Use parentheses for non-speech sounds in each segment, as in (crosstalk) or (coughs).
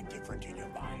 something different in your mind.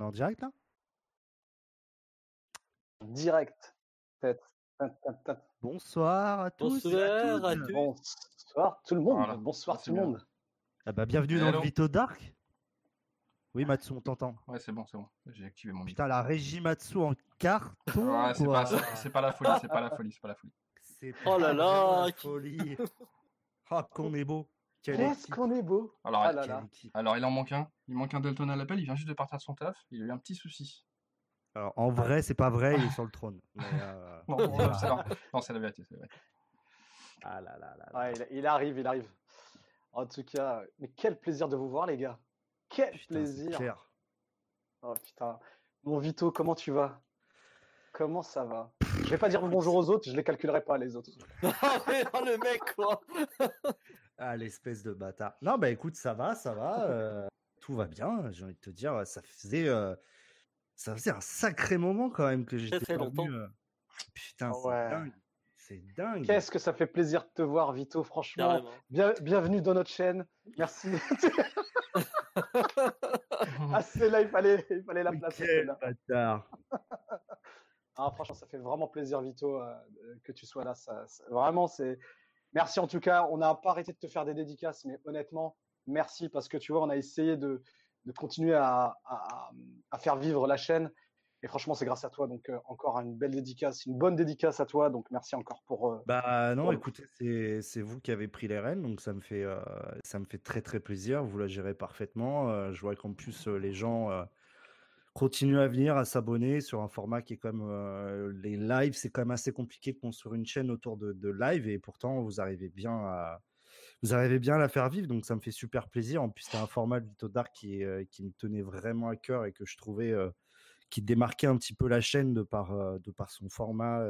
On est en direct là? Direct. Bonsoir à tous. Bonsoir à tous. Bonsoir tout le monde. Voilà. Bonsoir Ah, tout le monde. Ah bah, bienvenue dans le Vito Dark. Oui, Matsu, on t'entend. Ouais, c'est bon, c'est bon. J'ai activé mon micro. Putain, la régie Matsu en carton. Ouais, c'est pas, pas la folie, c'est pas la folie, c'est pas la folie. C'est Oh là pas là, la folie. Ah, qu'on est beau. Quelle Qu'est-ce équipe. qu'on est beau. Alors, Ah là là. alors, il en manque un. Il manque un Delton à l'appel, il vient juste de partir de son taf. Il a eu un petit souci. Alors, en vrai, c'est pas vrai, il est sur le trône. (laughs) Mais, euh, Non, non, c'est la- non, c'est la vérité, c'est vérité. Ah là là là. là. Ouais, il, il arrive, il arrive. En tout cas, mais quel plaisir de vous voir, les gars. Quel Putain, plaisir. clair. Oh putain. Mon Vito, comment tu vas? Comment ça va? Je vais pas dire bonjour aux autres, je les calculerai pas les autres. (laughs) Ah ouais, oh, le mec, quoi. Ah, l'espèce de bâtard. Non, bah écoute, ça va, ça va. euh, tout va bien. J'ai envie de te dire, ça faisait, euh, ça faisait un sacré moment quand même que j'étais très pas longtemps. venu, euh. Putain, c'est Ouais. dingue. C'est dingue. Qu'est-ce que ça fait plaisir de te voir, Vito, franchement. Bien, bienvenue dans notre chaîne. Merci. (laughs) ah, c'est là, il fallait, il fallait la placer. Quel bâtard. Ah, franchement, ça fait vraiment plaisir, Vito, euh, que tu sois là. Ça, ça- vraiment, c'est. Merci en tout cas. On n'a pas arrêté de te faire des dédicaces, mais honnêtement, merci parce que tu vois, on a essayé de, de continuer à, à- à faire vivre la chaîne. Et franchement, c'est grâce à toi. Donc, euh, encore une belle dédicace, une bonne dédicace à toi. Donc, merci encore pour. euh, Bah non, Pour- écoutez, c'est vous qui avez pris les rênes, donc ça me fait euh, ça me fait très très plaisir. Vous la gérez parfaitement. Je vois qu'en plus les gens continuent à venir, à s'abonner sur un format qui est comme euh, les lives. C'est quand même assez compliqué de construire une chaîne autour de, de live et pourtant vous arrivez bien à vous arrivez bien à la faire vivre, donc ça me fait super plaisir. En plus, c'est un format de Vito Dark qui, euh, qui me tenait vraiment à cœur et que je trouvais euh, qui démarquait un petit peu la chaîne de par, euh, de par son format,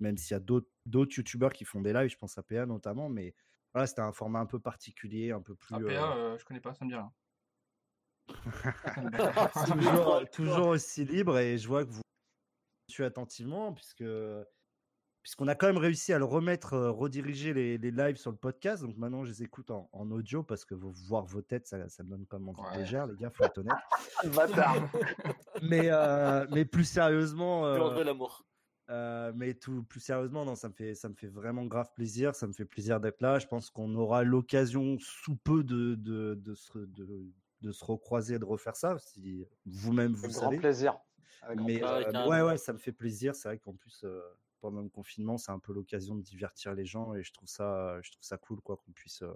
même s'il y a d'autres d'autres youtubeurs qui font des lives, je pense à PA notamment, mais voilà, c'était un format un peu particulier, un peu plus. APA, euh, je connais pas, ça me dit rien. (laughs) toujours, toujours aussi libre et je vois que vous suivez attentivement puisque puisqu'on a quand même réussi à le remettre, euh, rediriger les, les lives sur le podcast. Donc maintenant, je les écoute en, en audio parce que voir vos têtes, ça, ça me donne quand même envie de Ouais. légère, les gars, faut être honnête. (laughs) (laughs) mais, euh, mais plus sérieusement, euh, l'amour. euh, mais tout plus sérieusement, non, ça me fait ça me fait vraiment grave plaisir. Ça me fait plaisir d'être là. Je pense qu'on aura l'occasion sous peu de de, de, se, de de se recroiser, et de refaire ça, si vous-même vous Avec le grand savez. plaisir. Avec grand Mais plaisir. Euh, ouais, ouais, ça me fait plaisir. C'est vrai qu'en plus, euh, pendant le confinement, c'est un peu l'occasion de divertir les gens et je trouve ça, je trouve ça cool, quoi, qu'on puisse. euh,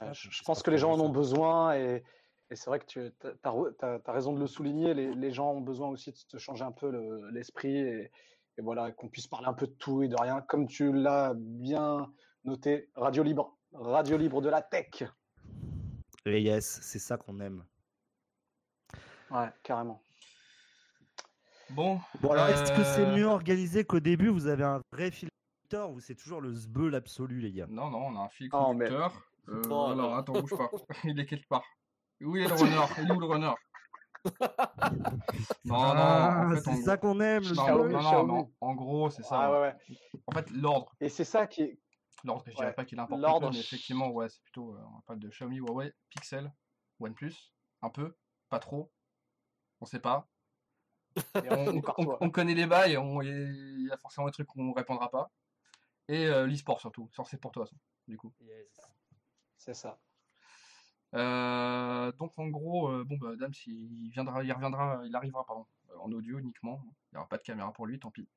Ouais, je, pense que les gens en ont besoin et, et c'est vrai que tu as, raison de le souligner. Les, les gens ont besoin aussi de se changer un peu le- l'esprit et, et voilà, qu'on puisse parler un peu de tout et de rien. Comme tu l'as bien noté, Radio Libre, Radio Libre de la Tech. Et yes, c'est ça qu'on aime. Ouais, carrément. Bon, Bon, alors, est-ce que c'est Euh, mieux organisé qu'au début Vous avez un vrai fil conducteur ou c'est toujours le zbeul absolu, les gars? Non, non, on a un fil Oh, mais- conducteur. Euh, Oh, alors, non. attends, bouge pas. (laughs) (laughs) Il est quelque part. Où est le runner? Il est où le runner? (laughs) Non, non, Ah, en fait, c'est ça gros- qu'on aime, le Non, non, non, en gros, c'est ça. Ah ouais, ouais. En fait, l'ordre. Et c'est ça qui est. L'ordre, je dirais pas qu'il importe l'ordre, mais effectivement, ouais, c'est plutôt. euh, on parle de Xiaomi, Huawei, Pixel, OnePlus, un peu, pas trop, on sait pas. Et on, (laughs) connaît les bails, il y a forcément des trucs qu'on répondra pas. Et euh, l'e-sport surtout, c'est pour toi, ça, du coup. C'est ça. Euh, donc en gros, euh, bon bah Dams il viendra, il reviendra, il arrivera pardon, euh, en audio uniquement. Il n'y aura pas de caméra pour lui, tant pis.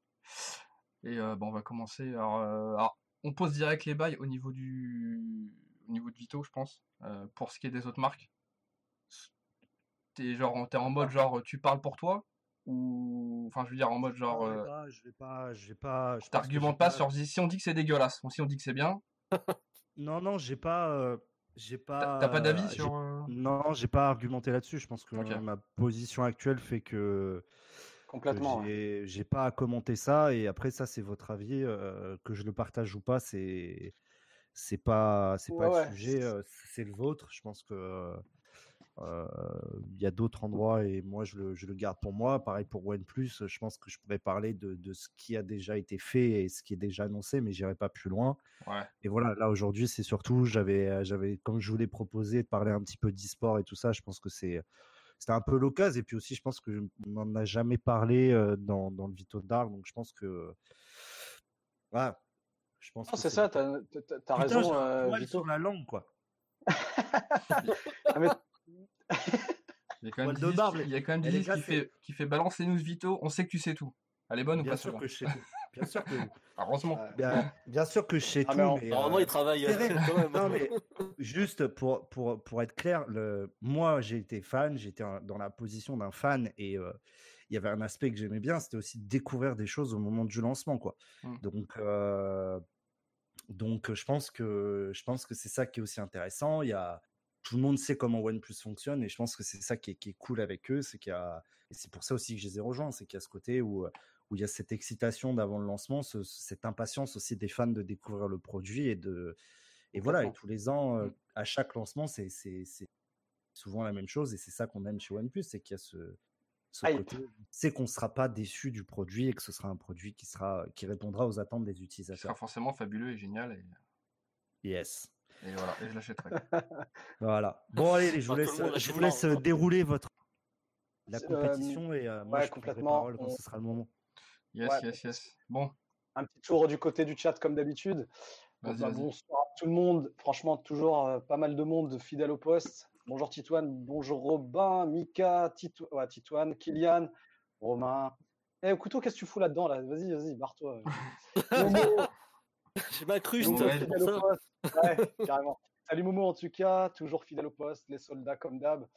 Et euh, bah, on va commencer. Alors, euh, alors, on pose direct les bails au niveau du, au niveau de Vito, je pense. Euh, pour ce qui est des autres marques, t'es genre, t'es en mode genre, tu parles pour toi ou, enfin, je veux dire en mode genre, Non, je vais euh, pas, je vais pas, je vais pas. je t'argumentes pas sur si on dit que c'est dégueulasse ou si on dit que c'est bien. (laughs) Non, non, j'ai pas, euh, j'ai pas. T'as pas d'avis sur. Non, j'ai pas argumenté là-dessus. Je pense que ma position actuelle fait que Complètement. ouais. j'ai j'ai pas à commenter ça. Et après, ça, c'est votre avis. euh, que je le partage ou pas, c'est c'est pas c'est pas Ouais, le ouais. sujet. euh, c'est le vôtre. Je pense que euh, il y a d'autres endroits et moi, je le, je le garde pour moi. Pareil pour OnePlus. Je pense que je pourrais parler de, de ce qui a déjà été fait et ce qui est déjà annoncé, mais j'irai pas plus loin. Ouais. Et voilà, là aujourd'hui, c'est surtout, j'avais, j'avais, comme je vous l'ai proposé, de parler un petit peu d'e-sport et tout ça. Je pense que c'est, c'était un peu l'occasion. Et puis aussi, je pense que on n'en a jamais parlé euh, dans, dans le Vito Dark. Donc je pense que, voilà, je pense. Non, que c'est ça, t'as as, raison, euh, Vito. sur la langue, quoi. Ah, mais Il y a quand même barbe, qui- il y a quand même elle est Dizzy qui glacée. fait, qui fait balance les news Vito, on sait que tu sais tout. Elle est bonne ou pas sûr que je sais tout. Bien sûr que, (laughs) Heureusement. Ouais. bien, bien sûr que je sais Ah, tout. mais mais, Normalement, euh, il travaille (laughs) quand même. Non, mais juste pour, pour, pour être clair, le, moi j'ai été fan, j'étais dans la position d'un fan et euh, il y avait un aspect que j'aimais bien, c'était aussi de découvrir des choses au moment du lancement. Quoi. Mm. Donc, euh, donc je pense que, je pense que c'est ça qui est aussi intéressant. Il y a tout le monde sait comment OnePlus fonctionne et je pense que c'est ça qui est, qui est cool avec eux, c'est qu'il y a, et c'est pour ça aussi que je les ai rejoints, c'est qu'il y a ce côté où, euh, où il y a cette excitation d'avant le lancement, ce- cette impatience aussi des fans de découvrir le produit et de, et voilà, et tous les ans, euh, Mm. à chaque lancement, c'est, c'est, c'est souvent la même chose et c'est ça qu'on aime chez OnePlus, c'est qu'il y a ce, ce Hype. côté, c'est qu'on ne sera pas déçu du produit et que ce sera un produit qui sera, qui répondra aux attentes des Ce sera utilisateurs. forcément fabuleux et génial. Et, Yes. et voilà, et je l'achèterai. (laughs) Voilà. Bon, allez, je vous laisse, je vous laisse dérouler votre la euh, compétition et euh, moi ouais, je complètement. parole quand On- ce sera le moment. Yes, Ouais, yes, yes. Bon, un petit tour du côté du chat comme d'habitude. Donc, bah, bonsoir à tout le monde. Franchement, toujours euh, pas mal de monde fidèle au poste. Bonjour Titouane, bonjour Robin, Mika, Titou... ouais, Titouane, Kylian, Romain. Eh, couteau, qu'est-ce que tu fous là-dedans là? Vas-y, vas-y, barre-toi. (laughs) Momo, J'ai ma poste. Ouais, carrément. Salut Momo en tout cas, toujours fidèle au poste, les soldats comme d'hab.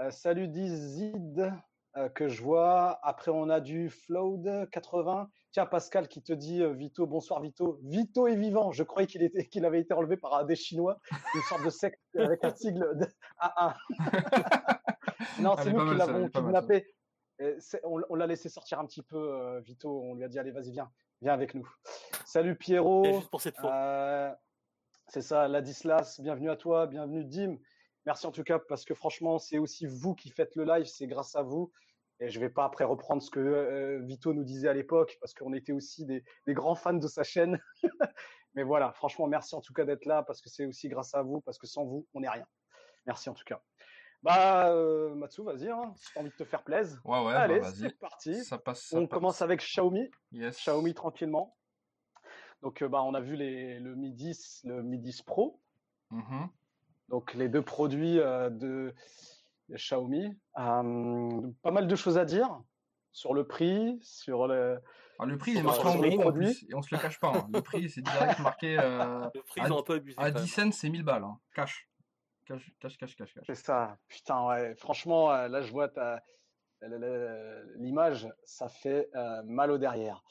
Euh, salut Dizid euh, que je vois. Après, on a du Floud 80. Tiens, Pascal qui te dit euh, Vito, bonsoir Vito. Vito est vivant. Je croyais qu'il était qu'il avait été enlevé par des Chinois, une sorte de secte avec un sigle de AA. (laughs) non, Elle c'est est nous qui l'avons kidnappé. On, on l'a laissé sortir un petit peu, euh, Vito. On lui a dit Allez, vas-y, viens, viens avec nous. Salut Pierrot. Et juste pour cette fois. Euh, c'est ça, Ladislas, bienvenue à toi, bienvenue Dim. Merci en tout cas parce que franchement, c'est aussi vous qui faites le live, c'est grâce à vous. Et je vais pas après reprendre ce que euh, Vito nous disait à l'époque parce qu'on était aussi des, des grands fans de sa chaîne. (laughs) Mais voilà, franchement, merci en tout cas d'être là parce que c'est aussi grâce à vous parce que sans vous, on n'est rien. Merci en tout cas. Bah, euh, Matsu, vas-y, hein, si tu as envie de te faire plaisir. Ouais, ouais, Allez, bah, c'est parti. Ça passe. ça On passe. commence avec Xiaomi. Yes. Xiaomi tranquillement. Donc, euh, bah, on a vu les, le Mi 10, le Mi 10 Pro. Mhm. Donc, les deux produits euh, de, Xiaomi. Euh, pas mal de choses à dire sur le prix, sur le. Ah, le prix il est marqué en gros en plus, et on se le cache pas. hein. Le prix c'est direct marqué euh, (laughs) Le prix, à, ils ont un peu abusé. à quand 10 même. cents, c'est 1000 balles. Hein. Cash. Cash, cash, cash, cash, cash. C'est ça. Putain, ouais. Franchement, euh, là, je vois ta- l'image, ça fait euh, mal au derrière.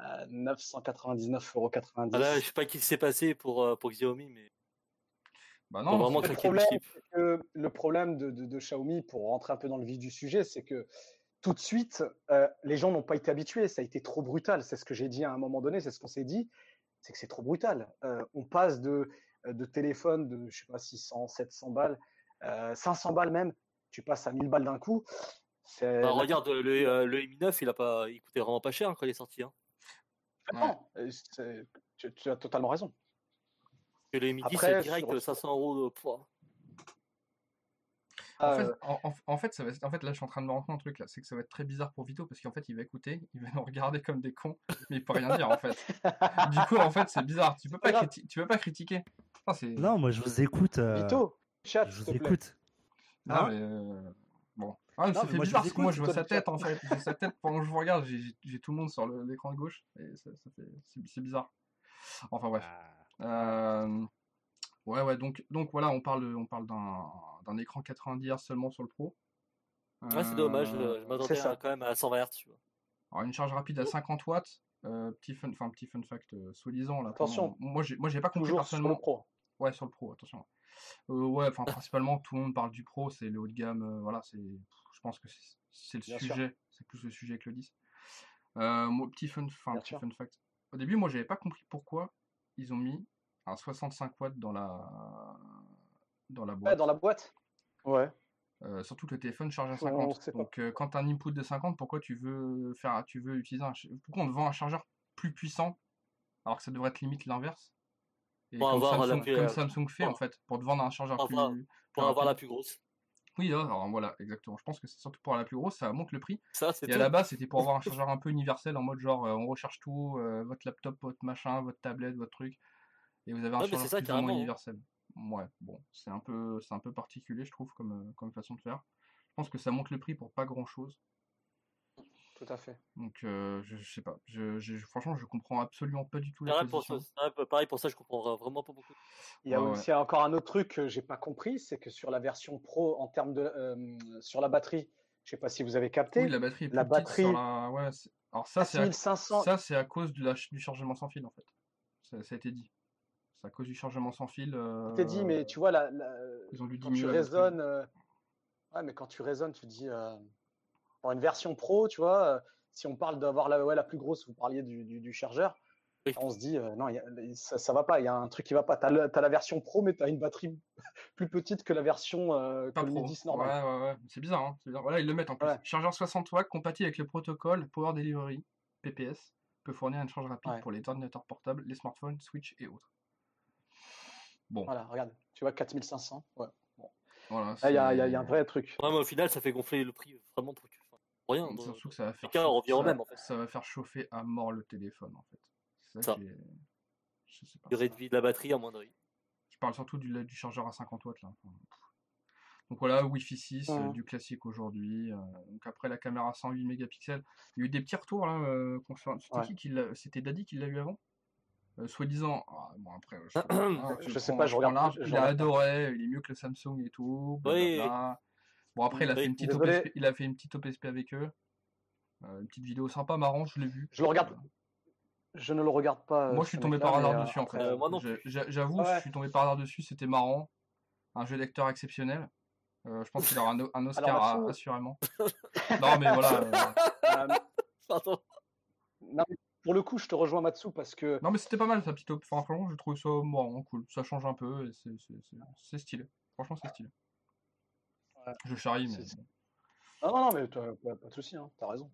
Euh, 999,90 euros. Ah là, je sais pas qui s'est passé pour, pour Xiaomi, mais Bah non, vraiment Le problème, slip. c'est que le problème de, de- de Xiaomi, pour rentrer un peu dans le vif du sujet, c'est que tout de suite, euh, les gens n'ont pas été habitués. Ça a été trop brutal. C'est ce que j'ai dit à un moment donné. C'est ce qu'on s'est dit. C'est que c'est trop brutal. Euh, on passe de, de téléphone de, je sais pas, 600, 700 balles, euh, 500 balles même. Tu passes à 1000 balles d'un coup. Bah, regarde, le, euh, le Mi 9, il, a pas, il coûtait vraiment pas cher quand il est sorti. Hein. Non, euh, tu, tu as totalement raison. Que le Mi 10, Après, c'est direct sur- 500 euros de poids. En Euh, fait, en, fait, ça va, en fait, là, je suis en train de me rendre compte un truc là, c'est que ça va être très bizarre pour Vito parce qu'en fait, il va écouter, il va (laughs) nous regarder comme des cons, mais il peut rien dire en fait. (laughs) Du coup, en fait, c'est bizarre. Tu peux pas, criti- tu peux pas critiquer. Non, moi je vous écoute. euh, Vito, chat, je vous écoute. Non, Hein mais euh, bon. Ah, mais Non, ça mais fait moi, bizarre parce que moi, je vois sa tête en fait. Sa tête pendant que je vous regarde, j'ai tout le monde sur l'écran de gauche et ça, ça fait, c'est c'est bizarre. Enfin bref. Euh, ouais, ouais. Donc, donc voilà, on parle, on parle d'un d'un écran 90 Hz seulement sur le Pro. Ouais, c'est dommage, Euh, euh, je m'attendais quand même à 120 Hz. Tu vois. Alors, une charge rapide à 50 watts. euh, petit fun, enfin petit fun fact euh, soi-disant là. Attention. pendant- Moi, j'ai, moi, j'ai pas compris Toujours sur le personnellement. pro. Ouais, sur le pro, attention. Euh, ouais, enfin, principalement, tout le monde parle du pro, c'est le haut de gamme, euh, voilà, c'est, je pense que c'est, le Bien sujet, c'est plus le sujet que le 10. Euh, moi, petit fun, enfin, petit sûr. fun fact. Au début, moi, j'avais pas compris pourquoi ils ont mis un 65 watts dans la, dans la Ouais, boîte. dans la boîte? Ouais. Euh, surtout que le téléphone charge à On 50. sait pas. Donc, euh, quand tu as un input de 50, pourquoi tu veux faire, tu veux utiliser un, pourquoi on te vend un chargeur plus puissant alors que ça devrait être limite l'inverse? Et Pour comme avoir la Samsung, plus- comme euh, Samsung fait pour- en fait, pour te vendre un chargeur pour plus, avoir- plus Pour avoir la plus grosse. Oui, alors voilà, exactement. Je pense que c'est surtout pour la plus grosse, ça monte le prix. Ça, c'est Et à la base, c'était pour avoir un chargeur un peu universel en mode genre, euh, on recharge tout, euh, votre laptop, votre machin, votre tablette, votre truc, et vous avez un Ouais, mais chargeur ça, plus ou moins carrément, hein. universel. Ouais, bon, c'est un peu, c'est un peu particulier, je trouve, comme, euh, comme façon de faire. Je pense que ça monte le prix pour pas grand chose. Tout à fait. Donc, euh, je, je sais pas. Je, je- franchement, je comprends absolument pas du tout la Pareil pour, ça, pareil pour ça, je comprends vraiment pas beaucoup. Il y a ouais. aussi encore un autre truc que j'ai pas compris, c'est que sur la version pro, en termes de euh, sur la batterie, je sais pas si vous avez capté, Oui, la batterie est plus la petite sur batterie la. Ouais, alors ça, c'est à... 4500. ça, c'est à cause de la... du chargement sans fil en fait. Ça, ça a été dit. C'est à cause du chargement sans fil. Je t'ai dit, mais euh, tu vois, la, la- Ils ont dû quand tu raisonnes, euh, ouais, mais quand tu raisonnes, tu te dis, une version pro, tu vois, euh, si on parle d'avoir la, ouais, la plus grosse, vous parliez du, du, du chargeur, Oui. on se dit, euh, non, il y a- ça, ça va pas, il y a un truc qui va pas. Tu as, la version pro, mais tu as une batterie (laughs) plus petite que la version euh, Pas que pro. 10 normal. Ouais, ouais, ouais. C'est bizarre, hein. bizarre. Voilà, ils le mettent en plus. Ouais. Chargeur 60 watts compatible avec le protocole Power Delivery PPS peut fournir une charge rapide Ouais. pour les ordinateurs portables, les smartphones, Switch et autres. Bon, Voilà, regarde, tu vois, 4500. Ouais. voilà. Là, il y y a- il y a un c'est- vrai truc. Ouais, mais au final, ça fait gonfler le prix vraiment pour que- enfin, pour rien. Donc, Surtout que ça va faire, cas, chauffer- revient au ça, même, en fait. ça va faire chauffer à mort le téléphone en fait. C'est Ça. ça, Je sais pas. Durée de vie de la batterie, de Je parle surtout du, du chargeur à 50 watts là. Donc voilà, Wi-Fi 6, euh, Mhm. du classique aujourd'hui. euh, donc après la caméra 108 mégapixels, il y a eu des petits retours là. euh, concernant- C'était Ouais. qui qui l'a C'était Daddy qui l'a eu avant? Euh, Soi-disant. ah, bon après, je, (clears throat) ah, Je sais prends- pas, je prends regarde large, je Il a adoré, il est mieux que le Samsung et tout. Oui. blablabla. Bon après, il a, fait une petite. OPSP, il a fait une petite OPSP avec eux. Euh, une petite vidéo sympa, marrant, je l'ai vu. Je le regarde. Euh, Je ne le regarde pas. moi, euh, je suis tombé par hasard dessus en fait. Euh, moi non Je- J'avoue, Ouais. je suis tombé par hasard dessus, c'était marrant. Un jeu d'acteur exceptionnel. Euh, je pense qu'il aura un, Oscar à- assurément. (laughs) non, mais voilà. Pardon. non, mais pour le coup, je te rejoins Matsu parce que Non, mais c'était pas mal sa petite. op- Enfin, franchement, j'ai trouvé ça marrant, cool. Ça change un peu c'est stylé. Franchement, c'est stylé. Je charrie, mais. Non, non, non, mais toi, pas, pas de souci, hein, t'as raison.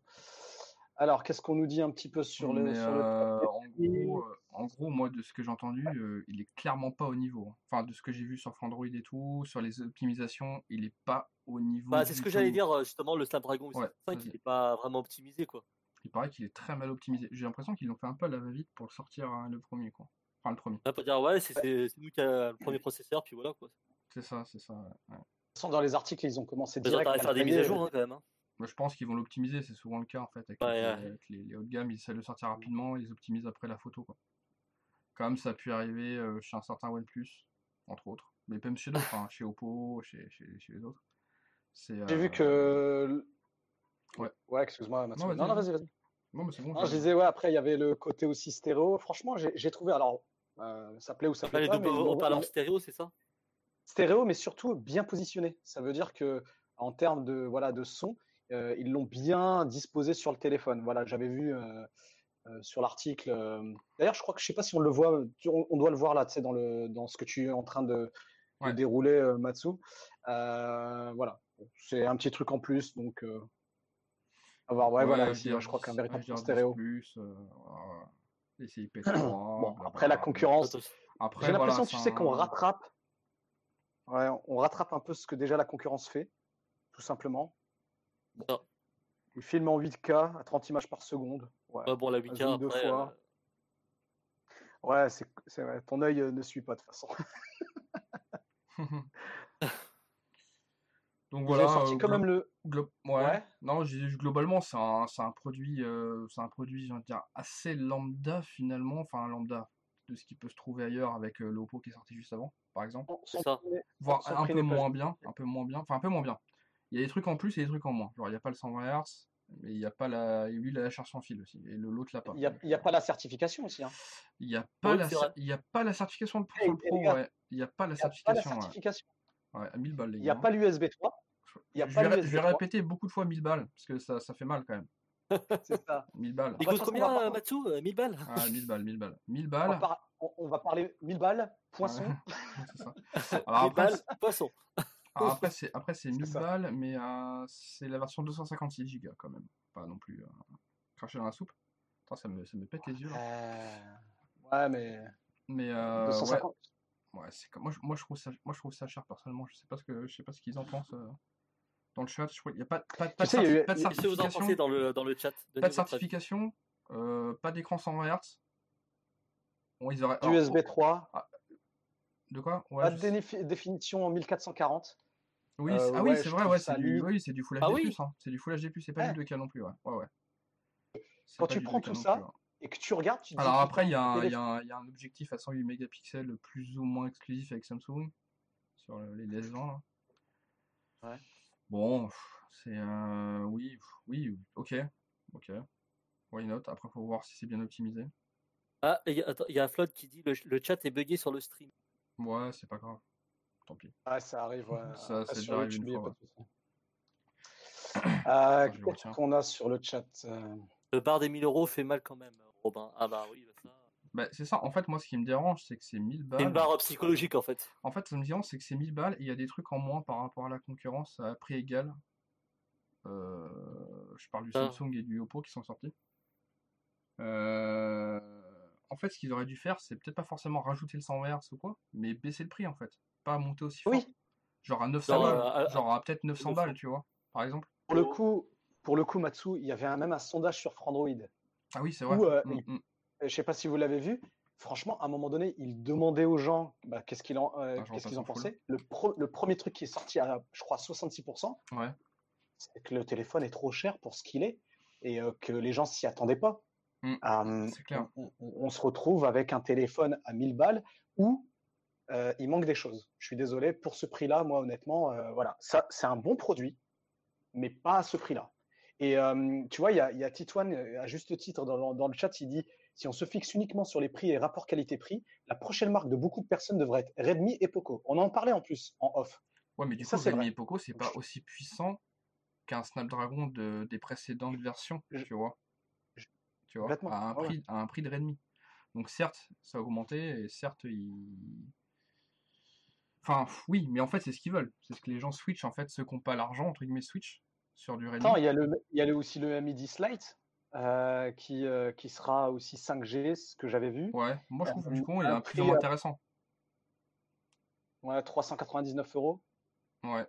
Alors, qu'est-ce qu'on nous dit un petit peu sur le. Mais, sur le euh, chat en, gros, euh, en gros, moi, de ce que j'ai entendu, euh, il est clairement pas au niveau. hein. Enfin, de ce que j'ai vu sur Android et tout, sur les optimisations, il est pas au niveau. Bah, c'est ce que j'allais dire, justement, le Snapdragon Ouais, 805, vas-y. il est pas vraiment optimisé, quoi. Il paraît qu'il est très mal optimisé. J'ai l'impression qu'ils l'ont fait un peu à la va-vite pour le sortir hein, le premier, quoi. Enfin, le premier. On va pas dire, ouais, c'est nous qui a le premier processeur, puis voilà, quoi. C'est ça, c'est ça. ouais, façon, dans les articles, ils ont commencé Ils direct à faire des mises à jour, hein, quand même. hein. Moi, je pense qu'ils vont l'optimiser, c'est souvent le cas en fait. Avec, Ouais, les, ouais. avec les, les hauts de gamme, ils essaient de le sortir rapidement, ils optimisent après la photo. Quoi. Comme ça a pu arriver euh, chez un certain OnePlus, entre autres. Mais même chez d'autres, hein, chez Oppo, chez, chez, chez les autres. J'ai euh, vu que. Ouais. Ouais, excuse-moi. Non, vas-y, Non, non, vas-y. vas-y, vas-y. Non, mais c'est bon. Non, je- disais, ouais, après, il y avait le côté aussi stéréo. Franchement, j'ai trouvé. Alors, euh, ça plaît ou ça Ah, plaît les pas. doubles mais ils l'ont- haut-parleurs stéréo, c'est ça? Stéréo, mais surtout bien positionné. Ça veut dire que en termes de voilà de son, euh, ils l'ont bien disposé sur le téléphone. Voilà, j'avais vu euh, euh, sur l'article. euh, D'ailleurs, je crois que je sais pas si on le voit. tu- On, on doit le voir là, tu sais, dans le dans ce que tu es en train de, de Ouais. dérouler, euh, Matsu. Euh, voilà, c'est un petit truc en plus, donc. euh, à voir. Ouais, voilà, ici, HDR+, je crois qu'un véritable stéréo. euh, voilà. (clears throat) IP3. Bon, après la concurrence, Après, j'ai voilà, l'impression, tu c'est sais, qu'on rattrape. Ouais, on rattrape un peu ce que déjà la concurrence fait, tout simplement. Il filme en 8K à 30 images par seconde. Ouais, Ouais, bon, la un 8K, zoom deux après, fois. euh, Ouais, c'est c'est vrai. Ton œil euh, ne suit pas de toute façon. (laughs) Donc Ils voilà. sorti euh, quand glo- même le. Glo- ouais. Ouais. Non, j'ai- globalement, c'est un, c'est un produit, euh, c'est un produit, j'ai envie de dire, assez lambda finalement, enfin lambda de ce qui peut se trouver ailleurs avec euh, l'Oppo qui est sorti juste avant, par exemple. C'est ça. Voire un peu moins bien, un peu moins bien, enfin un peu moins bien. Il y a des trucs en plus et des trucs en moins. Genre il n'y a pas le 120 Hz, mais il n'y a pas la, lui il a la charge sans fil aussi, et le l'autre l'a pas. Il n'y a, y a euh, pas la certification aussi. Hein. il y a pas Oui, la, y a pas la certification de Eh, sur le eh, pro, gars, ouais. Il n'y a pas la n'y pas certification, ouais. certification. Ouais, à 1000 balles les Il n'y a gars. pas l'USB 3. Il y a Je pas vais, ré- l'USB je vais 3. répéter beaucoup de fois 1000 balles, parce que ça, ça fait mal quand même. (laughs) C'est ça. 1000 balles. Il coûte on va combien, pas- euh, Matsu Euh, 1000 balles? Ah, 1000 balles, 1000 balles. 1000 On, va balles. par- on- on va parler 1000 balles, poisson. Ouais, (laughs) (laughs) c'est ça. Alors 1000 après, balles, c'est- poisson. alors après, c'est après c'est C'est 1000 ça. balles, mais euh, c'est la version 256 Go quand même. Pas non plus euh, cracher dans la soupe. Attends, ça me, ça me pète les yeux là. Euh, Ouais, mais Mais euh, ouais, 250. ouais, c'est comme moi, je- moi je trouve ça, moi je trouve ça cher personnellement. Je sais pas ce que, je sais pas ce qu'ils en pensent euh, dans le chat. Je crois qu'il y a pas, pas, pas, de sais, il y a pas de vous certification, pensez dans le, dans le chat pas de certification, euh, pas d'écran 120 Hz. Bon, ils auraient. Du alors, USB 3. de quoi? Ouais, Pas de défi- définition en 1440. Oui, Euh, c'est- ah ouais, oui, c'est vrai, ouais, c'est du, limite. oui, c'est du Full Ah HD+, oui hein. c'est du Full HD+, c'est pas Ouais. du 2K non plus, ouais. ouais, ouais. C'est Quand tu prends 2K tout ça, plus, ouais. Et que tu regardes, tu te dis. Alors après, il y, a un- il y, téléphone- a un- il y a un objectif à 108 mégapixels plus ou moins exclusif avec Samsung sur le- les les-ans, là. Ouais. Bon, c'est euh, oui, oui, ok, ok, why not? Après, faut voir si c'est bien optimisé. Ah, il y, a- y a Flood qui dit le, le chat est bugué sur le stream. Ouais, c'est pas grave. Tant pis. Ah, ça arrive, ouais. (laughs) Ça, c'est sur déjà arrivé une fois, pas de souci. (coughs) Euh, le Qu'est-ce qu'on a sur le chat euh, Le bar des 1000 euros fait mal quand même, Robin. Ah bah oui, bah c'est ça. En fait, moi, ce qui me dérange, c'est que c'est 1000 C'est une balles. barre psychologique en fait. En fait, ce qui me dérange, c'est que c'est 1000 balles et il y a des trucs en moins par rapport à la concurrence à prix égal. Euh, je parle du Ah. Samsung et du Oppo qui sont sortis. Euh, En fait, ce qu'ils auraient dû faire, c'est peut-être pas forcément rajouter le 100 Hz ou quoi, mais baisser le prix en fait. Pas monter aussi fort. Oui. Genre à 900 Genre, balles. euh, Genre à peut-être 900 900. balles, tu vois, par exemple. Pour le coup, pour le coup, Matsu, il y avait un- même un sondage sur Frandroid. Ah oui, c'est vrai. Où, euh, Mm, mm. Je sais pas si vous l'avez vu. Franchement, à un moment donné, il demandait aux gens bah, qu'est-ce qu'ils en, euh, Ah, qu'est-ce qu'ils en en pensaient. Le, pro- le premier truc qui est sorti à, je crois, 66%, Ouais. c'est que le téléphone est trop cher pour ce qu'il est et euh, que les gens s'y attendaient pas. Mm, Euh, c'est clair. On, on- on se retrouve avec un téléphone à 1000 balles où euh, il manque des choses. Je suis désolé, pour ce prix-là, moi, honnêtement, euh, voilà, ça, c'est un bon produit, mais pas à ce prix-là. Et euh, tu vois, il y a, y a euh, à juste titre, dans, dans le chat, il dit si on se fixe uniquement sur les prix et rapport qualité-prix, la prochaine marque de beaucoup de personnes devrait être Redmi et Poco. On en parlait en plus en off. Ouais, mais du Et ça, coup, c'est Redmi vrai. et Poco, c'est pas aussi puissant qu'un Snapdragon de, des précédentes versions, Je- tu vois. je- Tu vois, à un, ouais, prix, à un prix de Redmi. Donc certes, ça a augmenté, et certes, ils... Enfin, oui, mais en fait, c'est ce qu'ils veulent. C'est ce que les gens switch, en fait, ceux qui n'ont pas l'argent, entre guillemets, switch sur du Redmi. Attends, il y a, le, il y a le- aussi le M10 Lite euh, qui, euh, qui sera aussi 5G, ce que j'avais vu. Ouais, moi, je trouve que du Euh, coup, il a un prix euh, intéressant. Ouais, 399 euros. Ouais.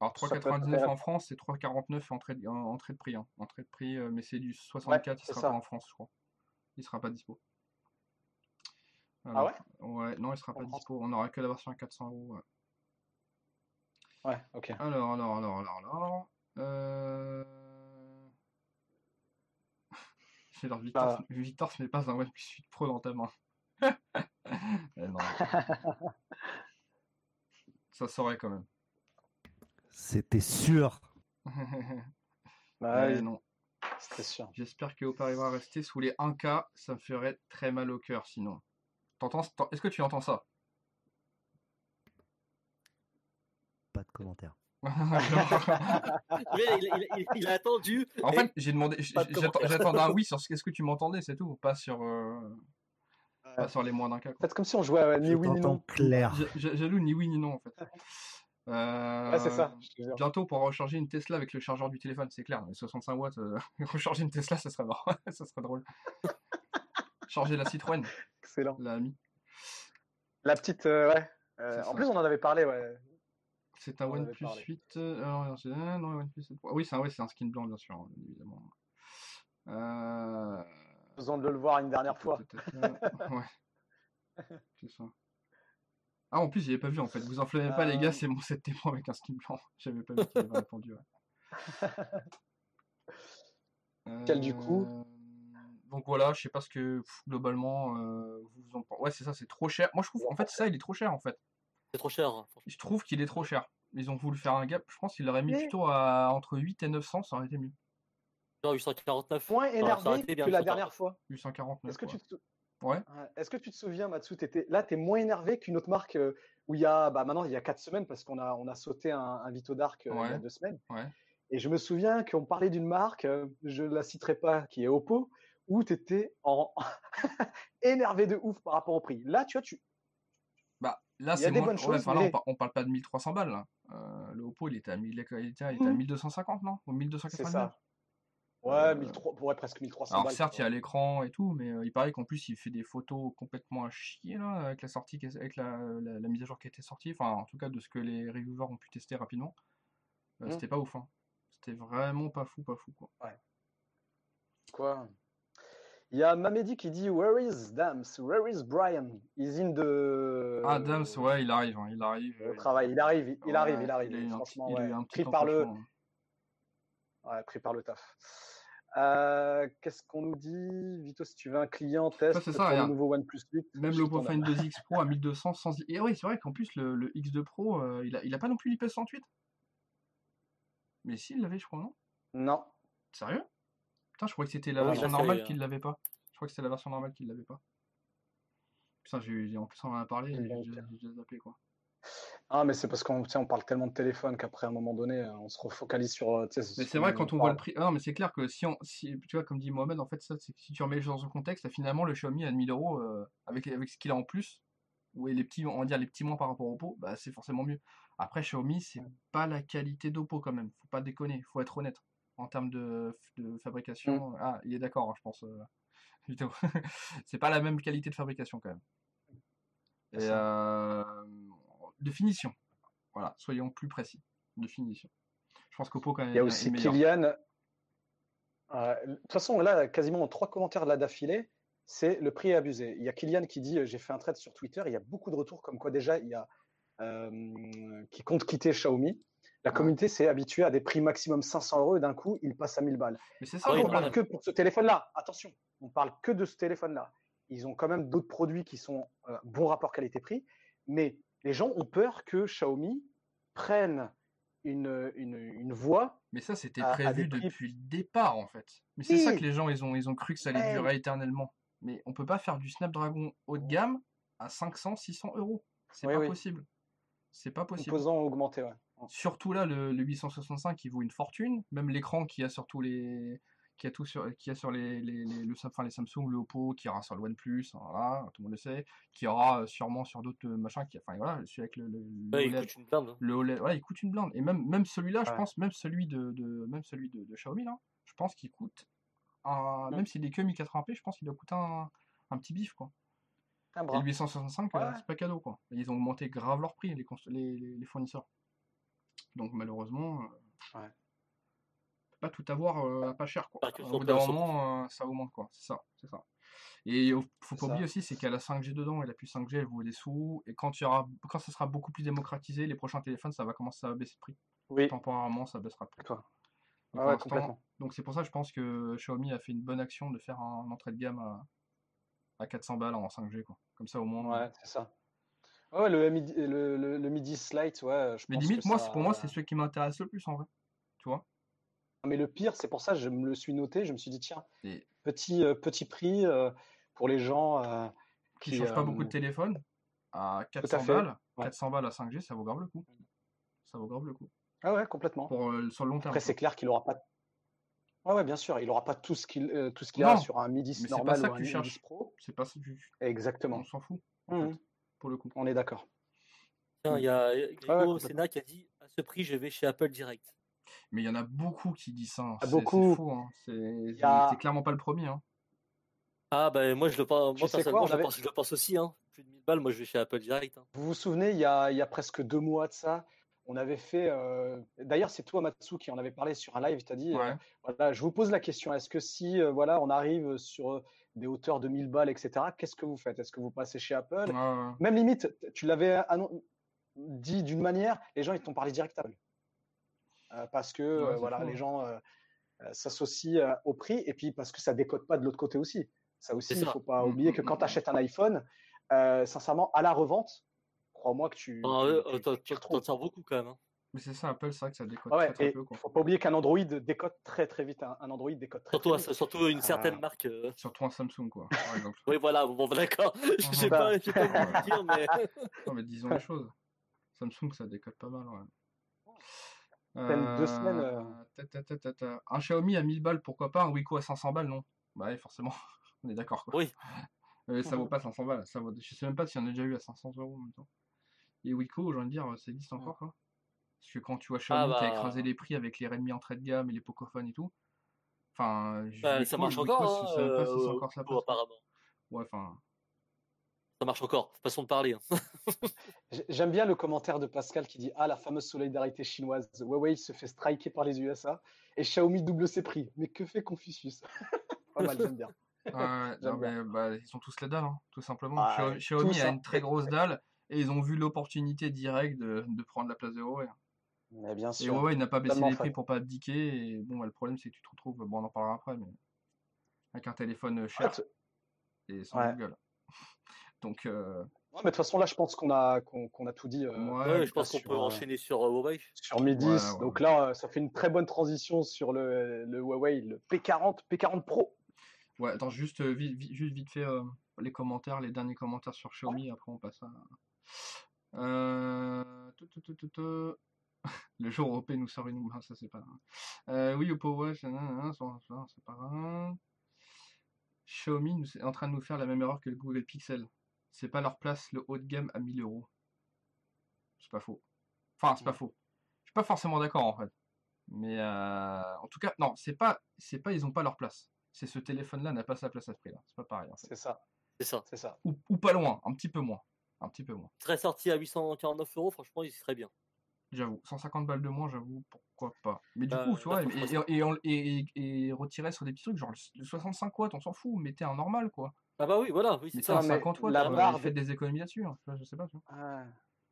Alors Ça peut être 3,99 en. France, c'est 3,49 entrée de, en- entrée de prix. hein. Entrée de prix, euh, mais c'est du 64, il c'est sera ça. pas en France, je crois. Il sera pas dispo. Ah ouais? Ouais, non, il sera En pas France dispo. On aura que la version à 400 euros. ouais. Ouais, ok. Alors, alors, alors, alors, alors. Euh... C'est leur Victor, ce- Victor, ce n'est pas un OnePlus 8 Pro dans ta main. (laughs) Non. Ça saurait quand même. C'était sûr. (laughs) Bah Ouais, non. c'était sûr. J'espère que Oppo arrivera à rester sous les 1K. Ça me ferait très mal au cœur sinon. T'entends, t'en- est-ce que tu entends ça? Pas de commentaire. (laughs) Il, il- il- il a attendu. En fait, j'ai demandé, Pas j'attendais un oui sur ce qu'est-ce que tu m'entendais, c'est tout, pas sur, euh, pas Ouais. sur les moins d'un cas. Faites comme si on jouait à ni Je oui ni non. clair. J- j- Jaloux ni oui ni non en fait. (laughs) Ouais, c'est ça. Euh. Bientôt pour recharger une Tesla avec le chargeur du téléphone, c'est clair. Les 65 watts, euh, (laughs) recharger une Tesla, ça serait marrant, ça serait drôle. Charger la Citroën, Excellent. la Ami. La petite, euh, ouais. Euh, C'est en ça. plus, on en avait parlé, ouais. C'est un OnePlus parlé. 8. euh, alors, c'est- ah, non, OnePlus 7 Pro. Oui, c'est un, ouais, c'est un skin blanc, bien sûr, hein, évidemment. Euh... Besoin de le voir une dernière fois. (laughs) Ouais. C'est ça. Ah, en plus, j'avais pas vu en fait. Vous enflammez pas, les Euh. gars, c'est mon 7 témoin avec un skin blanc. (laughs) J'avais pas vu qu'il avait répondu. ouais. (laughs) Quel du coup? Euh, Donc voilà, je sais pas ce que pff, globalement euh, vous en pensez. Ouais, c'est ça, c'est trop cher. Moi, je trouve, en fait, ça, il est trop cher en fait. C'est trop cher. hein. Je trouve qu'il est trop cher. Ils ont voulu faire un gap. Je pense qu'ils l'auraient mis Mais- plutôt à entre 8 et 900, ça aurait été mieux. Genre 849. Moins énervé été bien, que la 849. dernière fois. 849. Est-ce que, tu te... sou- Ouais. Ouais. Que tu te souviens, Matsu, t'étais- là, tu es moins énervé qu'une autre marque euh, où il y a, bah, maintenant, il y a quatre semaines parce qu'on a, on a sauté un, un Vito Dark euh, il y a Ouais. deux semaines. Ouais. Et je me souviens qu'on parlait d'une marque, euh, je ne la citerai pas, qui est Oppo, où tu étais en... (laughs) énervé de ouf par rapport au prix. Là, tu vois, tu... Là, c'est moins. bonnes ouais, enfin, on, mais- par- on parle pas de 1300 balles. Là. Euh, le Oppo, il était à, 1000 il était, il était à Mhm. 1250, non? Ou c'est 1299 ça. Ouais, Euh, 1300, ouais, presque 1300 Alors balles, certes, il y a l'écran et tout, mais euh, il paraît qu'en plus il fait des photos complètement à chier là, avec la sortie, avec la, la- la mise à jour qui a été sortie. Enfin, en tout cas de ce que les reviewers ont pu tester rapidement, Euh, Mm. c'était pas ouf. hein. C'était vraiment pas fou, pas fou quoi. Quoi? Il y a Mamedi qui dit Where is Dams? Where is Brian? He's in the. Ah Dams, ouais, il arrive, hein, il arrive. Euh, travail. Il arrive, il, ouais, arrive, il arrive. franchement, il ouais. petit pris par le, hein. ouais, pris par le taf. Euh, Qu'est-ce qu'on nous dit? Vito, si tu veux un client, test c'est ça, pour le nouveau OnePlus 8. Même Find donne. 2X Pro à 1200 sans. Et oui, c'est vrai qu'en plus le, le X2 Pro, euh, il, a, il a pas non plus l'IP68. Mais si, il l'avait, je crois, non? Non. Sérieux? Putain, je croyais que c'était la il version normale euh. qu'il l'avait pas. Je crois que c'était la version normale qui l'avait pas. Putain, j'ai, en plus on en a parlé, j'ai déjà, zappé quoi. Ah, mais c'est parce qu'on on parle tellement de téléphone qu'après, à un moment donné, euh, on se refocalise sur. euh, Mais c'est vrai, quand on voit le prix. Ah non, mais c'est clair que si on. Si, tu vois, comme dit Mohamed, en fait, ça, c'est que si tu remets les choses dans son contexte, là, finalement, le Xiaomi à 1000 euros, euh, avec, avec ce qu'il a en plus, ou les petits, on va dire les petits moins par rapport au Oppo, bah, c'est forcément mieux. Après, Xiaomi, c'est pas la qualité d'Oppo quand même. Faut pas déconner, faut être honnête. En termes de, de fabrication. Ah, il est d'accord, hein, je pense. euh, (laughs) c'est pas la même qualité de fabrication quand même. Et euh, de finition. Voilà, soyons plus précis. De finition. Je pense qu'Oppo quand même Il y a aussi. Kylian. Euh, de toute façon, là, quasiment en trois commentaires là d'affilée, c'est le prix est abusé. Il y a Kylian qui dit J'ai fait un trade sur Twitter. Il y a beaucoup de retours comme quoi déjà il y a euh, qui compte quitter Xiaomi. La communauté s'est habituée à des prix maximum 500 euros et d'un coup, il passe à 1000 balles. Mais c'est ça oui, on parle que pour ce téléphone-là. Attention, on parle que de ce téléphone-là. Ils ont quand même d'autres produits qui sont euh, bon rapport qualité-prix, mais les gens ont peur que Xiaomi prenne une, une, une voie. Mais ça, c'était à- à prévu des prix- depuis le départ, en fait. Mais c'est ça que les gens, ils ont, ils ont cru que ça allait durer éternellement. Mais on peut pas faire du Snapdragon haut de gamme à 500, 600 euros. C'est Oui, pas oui. possible. C'est pas possible. Augmentés, ouais. Surtout là, le, le 865 qui vaut une fortune. Même l'écran qui a sur tous les, qui a tout sur, qui a sur les, les, les, le enfin, les Samsung, le Oppo, qui aura sur le OnePlus, hein, voilà, tout le monde le sait, qui aura euh, sûrement sur d'autres euh, machins, qui, enfin voilà, celui avec le, le, le Ouais, il OLED. coûte une blinde. Le OLED, voilà, il coûte une blinde. Et même, même celui-là, je pense, même celui de, de- même celui de, de Xiaomi, là, je pense qu'il coûte, un, même s'il est que 1080p, je pense qu'il doit coûter un, un petit bif, quoi. Un Et bras. le 865, Ouais. euh, c'est pas cadeau, quoi. Ils ont augmenté grave leur prix, les, les- les fournisseurs. Donc, malheureusement, euh, Ouais. on peut pas tout avoir euh, à pas cher, quoi. Au bout d'un moment, euh, ça augmente, quoi. C'est ça, c'est ça. Et il faut pas oublier aussi, c'est qu'elle a 5G dedans, et la puce 5G, elle vaut des sous. Et quand, il y aura, quand ça sera beaucoup plus démocratisé, les prochains téléphones, ça va commencer à baisser de prix. Oui, Temporairement, ça baissera de prix. D'accord. Ouais, complètement. donc c'est pour ça que je pense que Xiaomi a fait une bonne action de faire un entrée de gamme à, à 400 balles en 5G, quoi. Comme ça, au moins. Ouais, c'est ça. Ouais, le midi, le, le, le midi Slate, ouais, je Mais pense limite, que moi, ça- pour moi, c'est celui qui m'intéresse le plus, en vrai. Tu vois? Mais le pire, c'est pour ça que je me le suis noté. Je me suis dit, tiens, Et petit, euh, petit prix euh, pour les gens euh, qui qui. change pas beaucoup de téléphone, à 400 fait, balles, ouais. 400 balles à 5G, ça vaut grave le coup. Ça vaut grave le coup. Ah ouais, complètement. Pour, sur le long terme. Après, c'est clair qu'il aura pas. Ouais, ouais, bien sûr, il aura pas tout ce qu'il tout ce qu'il a sur un Midi normal ça ou que un. Midi Pro. C'est pas ça, tu- Exactement. on s'en fout, en fait, pour le coup. On est d'accord. Il y a Grégo. Sénat qui a dit à ce prix, je vais chez Apple direct. Mais il y en a beaucoup qui disent ça. hein. Ah, C'est beaucoup. c'est fou. Hein. C'est a- clairement pas le premier. Hein. Ah, bah, moi, je le pense, moi, quoi, je, le avait- pense, je le pense aussi. Hein. Plus de 1000 balles, moi, je vais chez Apple direct. hein. Vous vous souvenez, il y a, il y a presque deux mois de ça, on avait fait. euh, D'ailleurs, c'est toi, Matsu, qui en avait parlé sur un live. Tu as dit euh, voilà, je vous pose la question est-ce que si euh, voilà, on arrive sur des hauteurs de 1000 balles, etc., qu'est-ce que vous faites? Est-ce que vous passez chez Apple? Ouais. Même limite, tu l'avais dit d'une manière, les gens ils t'ont parlé direct Apple. Euh, parce que euh, Ouais, voilà, les gens euh, s'associent au prix et puis parce que ça décode pas de l'autre côté aussi. Ça aussi, il faut pas Mm, oublier mm, que quand mm, tu achètes un iPhone, sincèrement, à la revente, crois-moi que tu, Ah, tu- ouais, tu- t'en- tu tires beaucoup quand même. hein. Mais c'est ça, Apple, c'est vrai que ça décode Ah ouais, très très et peu. Quoi. faut pas oublier qu'un Android décode très très vite. Un, un Android décode très, Surtout, très vite. surtout une certaine Ah. marque. euh, Surtout un Samsung, quoi, par exemple. Oui, voilà, bon, bah, d'accord. (laughs) Je sais Bah. pas, pas le dire, mais. (laughs) Non, mais disons les (laughs) choses. Samsung, ça décode pas mal. Ouais. peine deux semaines, euh. ta, ta, ta. Un Xiaomi à 1000 balles, pourquoi pas? Un Wiko à 500 balles, non? Bah oui, forcément. On est d'accord. quoi. Oui. Euh, ça vaut pas 500 balles. Ça vaut... Je sais même pas s'il y en a déjà eu à 500 euros en même temps. Et Wiko, j'ai envie de dire, ça existe encore. Quoi. Parce que quand tu vois Xiaomi Ah qui a bah. écrasé les prix avec les Redmi entrée de gamme et les Pocophone et tout. Enfin, Bah, ça marche encore, je hein, euh, encore apparemment. Ouais, enfin. Ça marche encore, façon de parler. hein. (laughs) J'ai- J'aime bien le commentaire de Pascal qui dit Ah, la fameuse solidarité chinoise. Huawei se fait striker par les USA et Xiaomi double ses prix. Mais que fait Confucius? (laughs) Pas mal, j'aime bien. (laughs) Non, mais, bah, ils ont tous la dalle, hein, tout simplement. Ah, Xiaomi a hein. une très grosse dalle et ils ont vu l'opportunité directe de, de prendre la place de Huawei. Mais bien Et sûr. Huawei n'a pas baissé les prix vrai. pour pas abdiquer. Et bon, bah, le problème, c'est que tu te retrouves, bon, on en parlera après, mais avec un téléphone Ouais, cher t- et sans Ouais. Google. (laughs) Donc, euh, ouais, mais de toute façon, là, je pense qu'on a, qu'on a tout dit euh, ouais, Ouais, je pense qu'on peut euh, enchaîner sur euh, Huawei. sur Mi 10. Ouais, ouais, Donc là, euh, ça fait une très bonne transition sur le, le Huawei, le P40, P40 Pro. Ouais, attends, juste, euh, vite, vite- juste vite fait euh, les commentaires, les derniers commentaires sur Xiaomi, après on passe à. Euh... tout, tout, tout, tout, tout. Le jour où OP nous sort une. Ah, ça, c'est pas grave. Euh, oui, Oppo Watch, c'est pas grave. Xiaomi nous- est en train de nous faire la même erreur que le Google Pixel. C'est pas leur place le haut de gamme à 1000 euros. C'est pas faux. Enfin, c'est pas faux. Je suis pas forcément d'accord en fait. Mais euh, en tout cas, non, c'est pas, c'est pas, ils ont pas leur place. C'est ce téléphone-là n'a pas sa place à ce prix-là. C'est pas pareil. en fait. C'est ça, C'est ça. c'est ça. Ou, ou pas loin, un petit peu moins. Un petit peu moins. Il serait sorti à 849 euros, franchement, il serait bien. J'avoue. 150 balles de moins, j'avoue, pourquoi pas. Mais du Bah, coup, tu vois, là, et, et, et, on- et- et- et retirer sur des petits trucs, genre le 65 watts, on s'en fout, mettez un normal, quoi. Ah bah oui, voilà, oui, c'est ça. un mais 50 watts, la barre faites de- des économies là-dessus. hein. Je sais pas, tu vois. Ouais.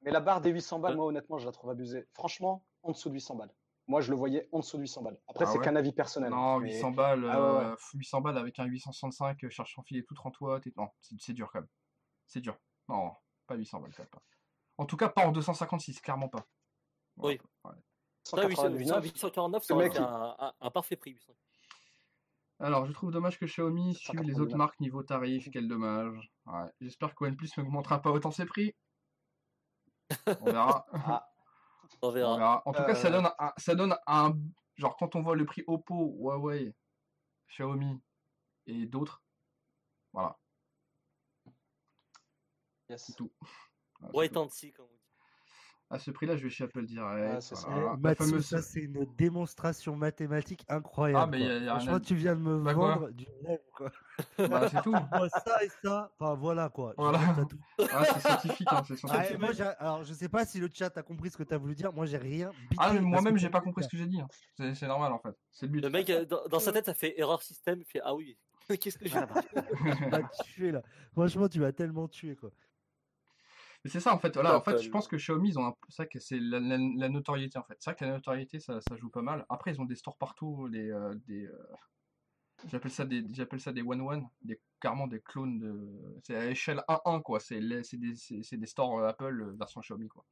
Mais la barre des 800 balles, Euh. moi honnêtement, je la trouve abusée. Franchement, en dessous de 800 balles. Moi, je le voyais en dessous de 800 balles. Après, Ah c'est ouais? qu'un avis personnel. hein, Non, mais- 800 balles, Ah ouais, ouais. euh, 800 balles avec un 865, euh, charge sans fil et tout 30 watts. Et... Non, c'est c'est dur quand même. C'est dur. Non, pas 800 balles, ça va pas. En tout cas, pas en 256, clairement pas. Oui. Ouais. Ça, 800 199. 849, Ce ça aurait mec, été il- un, un- un parfait prix. 800. Alors, je trouve dommage que Xiaomi suive les autres 799. marques niveau tarif. Quel dommage. Ouais. J'espère que OnePlus n'augmentera pas autant ses prix. On verra. (laughs) Ah, On On verra. En tout cas, ça Euh. donne un, ça donne un. Genre, quand on voit le prix Oppo, Huawei, Xiaomi et d'autres, voilà, yes. c'est tout. C'est comme on dit. À ce prix-là, je vais chez Apple direct. Ouais, c'est ça. voilà. La Matsu, fameuse- ça c'est une démonstration mathématique incroyable. Ah, mais y a- quoi. y a rien Franchement, à- tu viens de me Bah, vendre du rêve. Quoi. Bah, c'est tout. (laughs) Moi, ça et ça, enfin voilà quoi. Voilà. (laughs) Ah, c'est scientifique, hein, c'est Ah, scientifique. moi, alors, je sais pas si le chat a compris ce que tu as voulu dire. Moi, j'ai rien. Ah, mais moi-même, j'ai pas compris ce que j'ai dit. hein. C'est normal en fait. C'est le but. Le mec, euh, dans, dans sa tête, ça fait erreur système. Il fait Ah oui, (laughs) qu'est-ce que j'ai Ah, bah, tu m'as tué là. Franchement, tu m'as tellement tué quoi. Mais c'est ça en fait. Voilà, en fait, je pense que Xiaomi, ils ont un... ça que c'est la, la- la notoriété en fait. C'est vrai que la notoriété, ça, ça joue pas mal. Après, ils ont des stores partout, les, euh, des, euh, j'appelle ça des, j'appelle ça des one one, des carrément des clones de, c'est à échelle 1-1 quoi. C'est des, c'est des stores euh, Apple version Xiaomi quoi.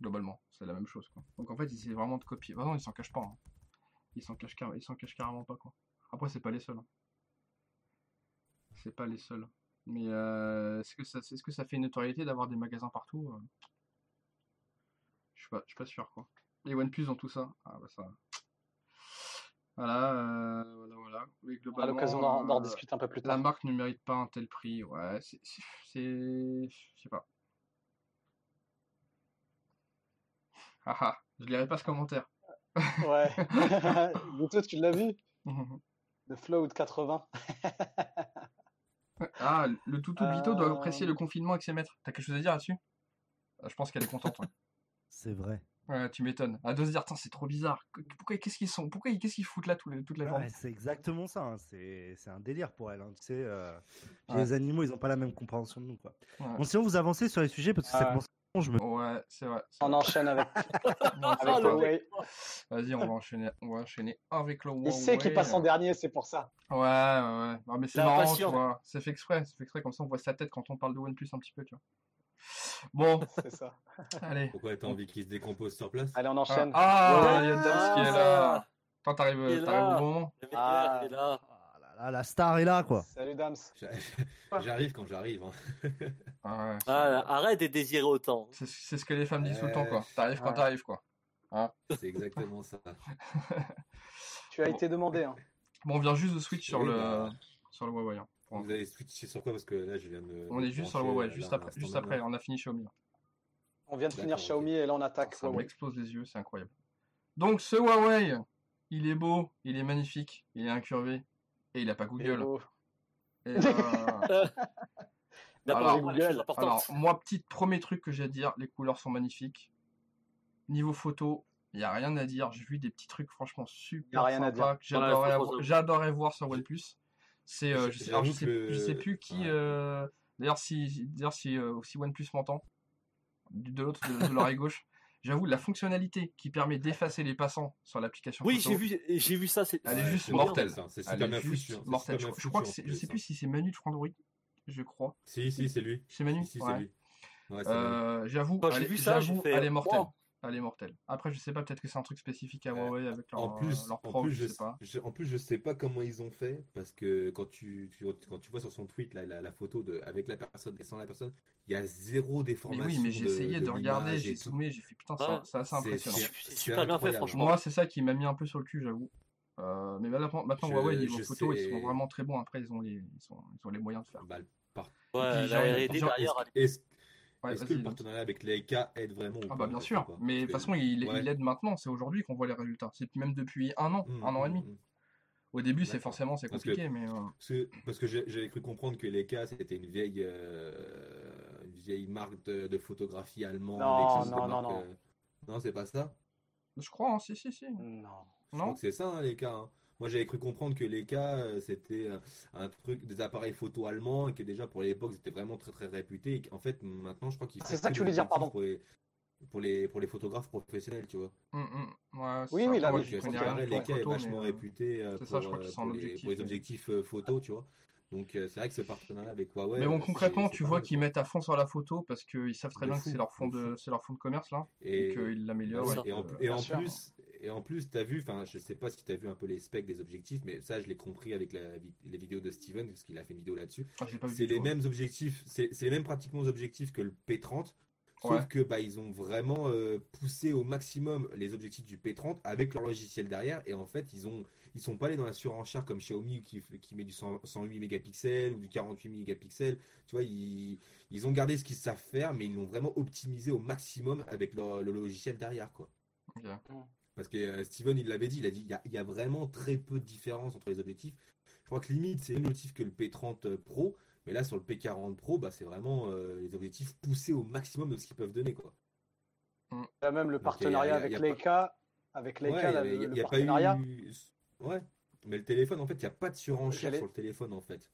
Globalement, c'est la même chose quoi. Donc en fait, ils essaient vraiment de copier. Ah non, ils s'en cachent pas. hein. Ils s'en cachent, car- ils s'en cachent carrément pas quoi. Après, c'est pas les seuls. hein. C'est pas les seuls. Mais euh, est-ce que que ça fait une notoriété d'avoir des magasins partout euh? Je suis pas, pas sûr quoi. Les OnePlus dans tout ça? Ah bah ça. Voilà, euh, voilà, voilà. Mais À globalement, l'occasion d'en euh, discuter un peu plus la tard. marque ne mérite pas un tel prix. Ouais, c'est, je sais pas. Ah ah, je lirai pas ce commentaire. Ouais. (laughs) (laughs) Bluetooth, tu l'as vu? Le Flow de 80. Ah, le toutou Vito doit Euh. apprécier le confinement avec ses maîtres. T'as quelque chose à dire là-dessus? Ah, Je pense qu'elle est contente. ouais. (laughs) C'est vrai. Ouais, tu m'étonnes. À de se dire, c'est trop bizarre. Qu- Pourquoi, qu'est-ce qu'ils sont Pourquoi, qu'est-ce qu'ils foutent là toute la Ouais, journée? c'est exactement ça. hein. C'est c'est un délire pour elle. hein. Tu sais, euh, Ouais. les animaux, ils ont pas la même compréhension de nous. Quoi. Ouais. Bon, sinon, vous avancez sur les sujets parce que ça commence. Je me... Ouais, c'est vrai. On vrai. enchaîne avec, (laughs) (laughs) avec Huawei. Vas-y, on va enchaîner, on va enchaîner avec le Il sait qu'il Huawei. passe en dernier, c'est pour ça. Ouais, ouais, ouais. Non, mais c'est marrant, tu vois. C'est fait exprès, c'est fait exprès, comme ça on voit sa tête quand on parle de OnePlus un petit peu, tu vois. Bon, (laughs) C'est ça. allez. Pourquoi t'as envie qu'il se décompose sur place? Allez, on Ah, enchaîne. ah, il y a Dams qui est là. Ah, Toi, t'arrives au bon moment? le mec, Ah. il est là. Ah la star est là, quoi. Salut Dams. J'a- (laughs) J'arrive quand j'arrive. hein. Ah, ouais, Ah, arrête de désirer autant. c'est ce que les femmes disent tout le temps, quoi. Ouais. T'arrives quand t'arrives, quoi. C'est exactement ça. (laughs) Tu as Bon. été demandé. Hein. Bon, on vient juste de switch sur Oui, le, bah. sur le Huawei. hein, pour Vous avez switché sur quoi? Parce que là, je viens de. On est juste sur le Huawei, juste après, juste après, on a fini Xiaomi. On vient de finir. Xiaomi et là on attaque Ça Huawei. m'explose les yeux, c'est incroyable. Donc ce Huawei, il est beau, il est magnifique, il est incurvé, et il a pas Et Google. oh, Et, (laughs) euh, Il a Alors, moi, petit premier truc que j'ai à dire, les couleurs sont magnifiques. Niveau photo, il n'y a rien à dire. J'ai vu des petits trucs franchement super rien à sympas que j'adorais voir sur OnePlus. C'est, euh, je, sais, alors, je, sais, que je sais plus qui. ouais. euh, D'ailleurs, si, d'ailleurs, si, euh, si OnePlus m'entend, de l'autre, de, de l'oreille gauche, j'avoue, la fonctionnalité qui permet d'effacer les passants sur l'application Oui, j'ai vu, j'ai vu ça. C'est Elle est juste c'est mortelle. ça, C'est juste mortelle. Je, crois que je sais plus si c'est Manu de Frandroid, je crois. Si, si, c'est lui. C'est Manu Si, si, c'est lui. Ouais, c'est lui. Euh, j'avoue, Quand j'ai vu ça, j'ai j'avoue, fait, elle est mortelle. Elle est mortelle. Après, je sais pas, peut-être que c'est un truc spécifique à Huawei avec leur, En plus, euh, en plus, je je, sais pas. je- en plus, je sais pas comment ils ont fait parce que quand tu, tu- quand tu vois sur son tweet là, la, la photo de, avec la personne et sans la personne, il y a zéro Mais déformation. oui, mais j'ai de- essayé de, de regarder, j'ai zoomé, j'ai fait putain, ça, c'est assez impressionnant. c'est- super bien fait, franchement. Moi, c'est ça qui m'a mis un peu sur le cul, j'avoue. Euh, mais maintenant, maintenant Je- Huawei, niveau photo, ils sont vraiment très bons. Après, ils ont les, ils sont, ils ont les moyens de faire. Bah, par- Ouais, la R&D derrière, Est-ce Ouais, est-ce que le donc. partenariat avec Leica aide vraiment Ah bah en bien sûr, mais de toute façon il, ouais. il aide maintenant, c'est aujourd'hui qu'on voit les résultats. C'est même depuis un an, Hum, un an et hum, demi. hum. Au début c'est forcément c'est Parce que- compliqué, mais euh, Parce que, j'avais cru comprendre que Leica c'était une vieille, euh, une vieille marque de, de photographie allemande. Non, non, non, non. euh, Non, c'est pas ça? Je crois, hein, si si si. Non. Je crois Non? que c'est ça, hein, Leica. hein. Moi, j'avais cru comprendre que Leica, euh, c'était euh, un truc, des appareils photo allemands, et que déjà pour l'époque, c'était vraiment très très réputé. Et qu'en fait, maintenant, je crois qu'ils c'est ça que que tu voulais dire, pardon. Pour les, pour les, pour les photographes professionnels, tu vois. Hum, hum, ouais, Oui, ça. oui, là, je pareil, pour les Leica est photos, vachement mais, euh, réputé euh, pour, ça, je crois euh, qu'ils sont en pour les, objectif, pour les mais- objectifs euh, photo, tu vois. Donc, euh, c'est vrai que ce partenariat avec Huawei. Mais bon euh, concrètement tu vois qu'ils mettent à fond sur la photo parce qu'ils savent très bien que c'est leur fond de c'est leur fond de commerce là et Et, qu'ils l'améliorent. ouais, et et en, que- et en plus, plus, t'as vu, enfin, je sais pas si t'as vu un peu les specs des objectifs, mais ça, je l'ai compris avec la les vidéos de Steven, parce qu'il a fait une vidéo là-dessus. Ah, C'est les hein. mêmes objectifs, c'est les mêmes pratiquement objectifs que le P30, sauf Ouais. que bah ils ont vraiment euh, poussé au maximum les objectifs du P30 avec leur logiciel derrière, et en fait, ils ont ils sont pas allés dans la surenchère comme Xiaomi qui, met du 100 108 mégapixels ou du 48 mégapixels. Tu vois, ils, ils ont gardé ce qu'ils savent faire, mais ils l'ont vraiment optimisé au maximum avec leur, le logiciel derrière, quoi. Parce que euh, Steven, il l'avait dit, il a dit, il y a, il y a vraiment très peu de différence entre les objectifs. Je crois que limite, c'est le même objectif que le P30 Pro, mais là, sur le P40 Pro, bah, c'est vraiment euh, les objectifs poussés au maximum de ce qu'ils peuvent donner, quoi. Là même le Donc, il y a- partenariat avec il y a pas- Leica, avec Ouais, Leica, il y là, a- le, y a- le il y a pas partenariat. eu... Ouais, mais le téléphone, en fait, il n'y a pas de surenchère sur le téléphone, en fait.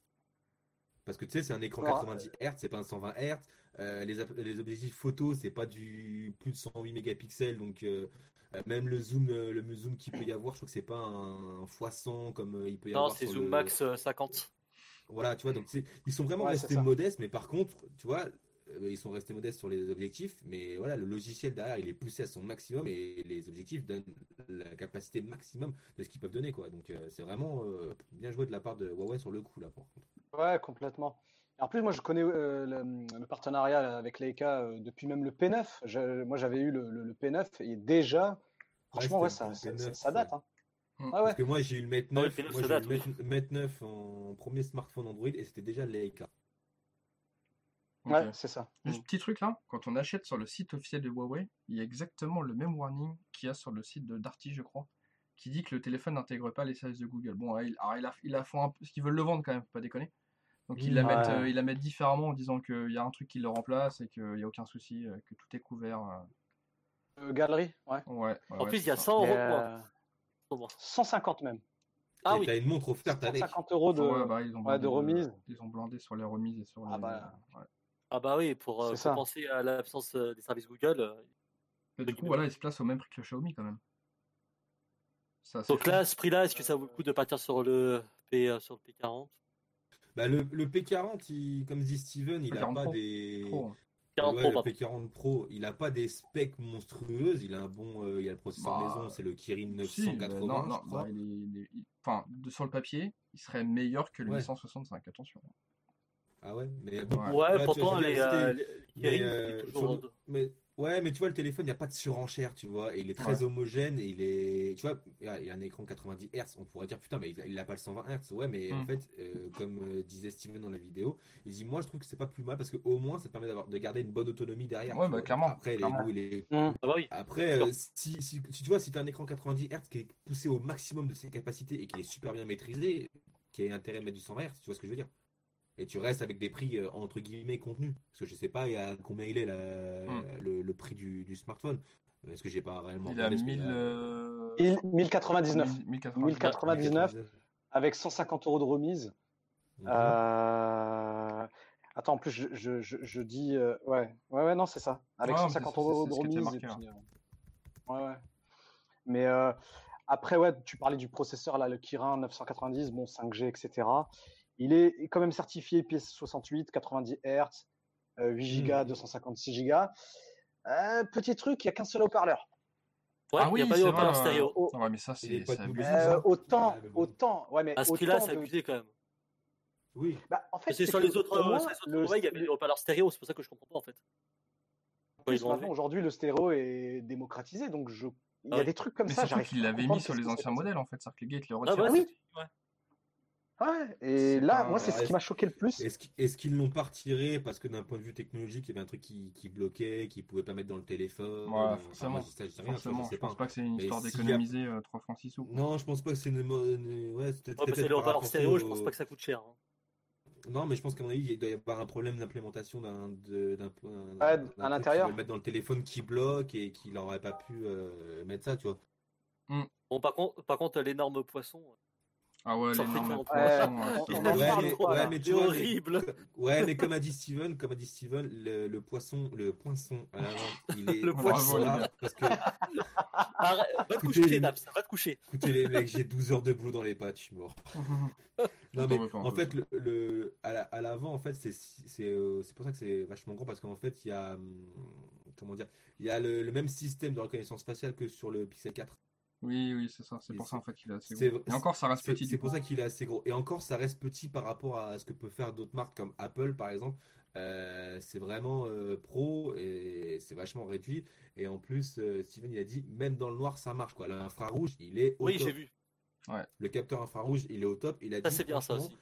Parce que tu sais, c'est un écran Alors, 90 Hz, c'est pas un 120 Hz. Euh, les, objectifs photo, c'est pas du plus de 108 mégapixels, donc euh, euh, même le zoom, euh, le zoom qu'il peut y avoir, je crois que c'est pas un, x100 comme euh, il peut y Non, avoir c'est sur Zoom le- Max euh, 50. Voilà, tu vois, donc c'est- ils sont vraiment Ouais, c'est restés modestes, mais par contre, tu vois, euh, ils sont restés modestes sur les objectifs, mais voilà, le logiciel derrière, il est poussé à son maximum et les objectifs donnent la capacité maximum de ce qu'ils peuvent donner, quoi. Donc euh, c'est vraiment euh, bien joué de la part de Huawei sur le coup, là, par contre. Ouais, complètement. En plus, moi, je connais euh, le, le partenariat avec Leica euh, depuis même le P9. Je- moi, j'avais eu le, le- le P9 et déjà, franchement, ouais, ça, le ça, P9, ça date. Hein. Mm. Ah Parce que moi, j'ai eu le Mate Ah ouais, 9, le P9, moi, eu Mate, Mate 9 en premier smartphone Android et c'était déjà Leica. Ouais, c'est ça. Juste petit truc là, quand on achète sur le site officiel de Huawei, il y a exactement le même warning qu'il y a sur le site de Darty, je crois, qui dit que le téléphone n'intègre pas les services de Google. Bon, ouais, il, alors, il a, il a fait un peu, parce qu'ils veulent le vendre quand même, faut pas déconner. Donc ils la, Ouais. mettent, euh, ils la mettent différemment en disant qu'il y a un truc qui le remplace et qu'il n'y a aucun souci, euh, que tout est couvert. euh. Euh, galerie, ouais. Ouais, ouais, En ouais, plus, il y a ça. 100 euros de moins. euh, Au moins. 150 même. Ah et oui. t'as une montre offerte avec. 150 euros de. Ouais, bah, ils ont ouais, de blindé remise. Ils ont blindé sur les remises et sur Ah les. bah. ouais. Ah bah oui, pour euh, compenser à l'absence des services Google. euh, Mais du coup, voilà, il se place au même prix que le Xiaomi quand même. Ça, Donc fou. là, ce prix-là, est-ce que ça vaut le coup de partir sur le P euh, sur le P40 Bah, le, le P40, il- comme dit Steven, il a P40 pas Pro. des. Pro, hein. 40 Ouais, Pro, le pardon. P40 Pro, il a pas des specs monstrueuses. Il a un bon, euh, il a le processeur Bah, maison, c'est le Kirin Si, 980, bah, non, je non, crois. bah, il est- il est- il- enfin, de- sur le papier, il serait meilleur que le Ouais. 865, attention. Ah ouais, mais bon, Ouais. Tu pourtant, vois, je les, euh, mais, euh, sur toujours. mais- ouais, mais tu vois, le téléphone, il n'y a pas de surenchère, tu vois, et il est très Ouais. homogène, et il est, tu vois, il y a, il y a un écran 90 Hz, on pourrait dire, putain, mais il a, il a pas le 120 Hz, ouais, mais en Mm. fait, euh, comme euh, disait Steven dans la vidéo, il dit, moi, je trouve que c'est pas plus mal, parce qu'au moins, ça te permet d'avoir, de garder une bonne autonomie derrière. Ouais, tu bah, vois. clairement, Après, les clairement. goûts, les, Mmh. Ah bah oui. après, euh, si, si, si tu vois, si tu as un écran 90 Hz qui est poussé au maximum de ses capacités et qui est super bien maîtrisé, qui a intérêt à mettre du 120 Hz, tu vois ce que je veux dire Et tu restes avec des prix euh, entre guillemets contenus. Parce que je sais pas il y a combien il est Hmm. le, le prix du, du smartphone. Est-ce que j'ai pas réellement Il a regardé ce que- 1000. euh, Il- 1099 1000 1099. 1099 avec 150 euros de remise. Mhm. Euh, Attends, en plus, je, je, je, je dis. euh, Ouais, ouais, ouais, non, c'est ça. Avec Ouais, mais 150 c'est- euros de remise. et marqué, puis, euh, Ouais, ouais. Mais euh, après, ouais, tu parlais du processeur, là, le Kirin 990, bon, 5G, etc. Il est quand même certifié PS68, 90 Hz, euh, 8 Go, Mhm. 256 Go. Euh, petit truc, il n'y a qu'un seul haut-parleur. Ouais, ah il oui, n'y a pas vrai. haut-parleur stéréo. Oh. Ouais, mais ça, Il est c'est de Euh, autant, autant, ouais, mais À ce prix-là, c'est de- abusé quand même. Oui. Bah, en fait, c'est sur que les autres, pour euh, moi, sur les autres le- Huawei, il y avait le- des haut-parleurs stéréo, c'est pour ça que je comprends pas en fait. Aujourd'hui, le stéréo est démocratisé, donc je... il y Ah a ouais. des trucs comme Mais ça, surtout j'arrive qu'il l'avait mis sur les anciens modèles, en fait. C'est-à-dire que les gars, ils te le Ah retirent. bah oui. ouais. Ouais, et C'est là, pas- moi, c'est ce qui m'a choqué le plus. Est-ce qu'- est-ce qu'ils l'ont pas retiré parce que d'un point de vue technologique, il y avait un truc qui, qui bloquait, qu'ils pouvaient pas mettre dans le téléphone Ouais, Enfin, forcément. moi, je je rien, Forcément, je sais je pense pas. pas que c'est une histoire a- d'économiser euh, 3 francs 6 sous. Non, je pense pas que c'est une. Ouais, c'était Ouais, haut-parleurs rapport stéréo, je au- pense pas que ça coûte cher. hein. Non, mais je pense qu'à mon avis, il doit y avoir un problème d'implémentation d'un de- d'un d'un à l'intérieur. mettre dans le téléphone qui bloque et qu'il n'aurait pas pu euh, mettre ça, tu vois. Bon, par contre, par contre l'énorme poisson, Ah ouais, les normes c'est- horrible. Ouais, mais comme a dit Steven, comme a dit Steven, le, le poisson, le poinçon l'avant, il est (laughs) Le poisson. là parce que (laughs) Arrête, va te coucher, les- Naps, va te coucher. Écoutez les mecs, j'ai 12 heures de boulot dans les pattes, je suis mort. (laughs) Non mais en fait le, le- à la- à l'avant en fait c'est c'est euh, c'est pour ça que c'est vachement grand parce qu'en fait il y a hum, comment dire il y a le, le même système de reconnaissance faciale que sur le Pixel 4. Oui, oui, c'est ça. C'est pour ça, en fait, qu'il est assez gros. Et encore, ça reste petit. c'est pour ça qu'il est assez gros. Et encore, ça reste petit par rapport à ce que peut faire d'autres marques comme Apple, par exemple. Euh, c'est vraiment euh, pro et c'est vachement réduit. Et en plus, euh, Steven, il a dit, même dans le noir, ça marche. quoi. L'infrarouge, il est au Oui, top. j'ai vu. Le capteur infrarouge, il est au top. Il a Ça, dit, c'est bien ça aussi.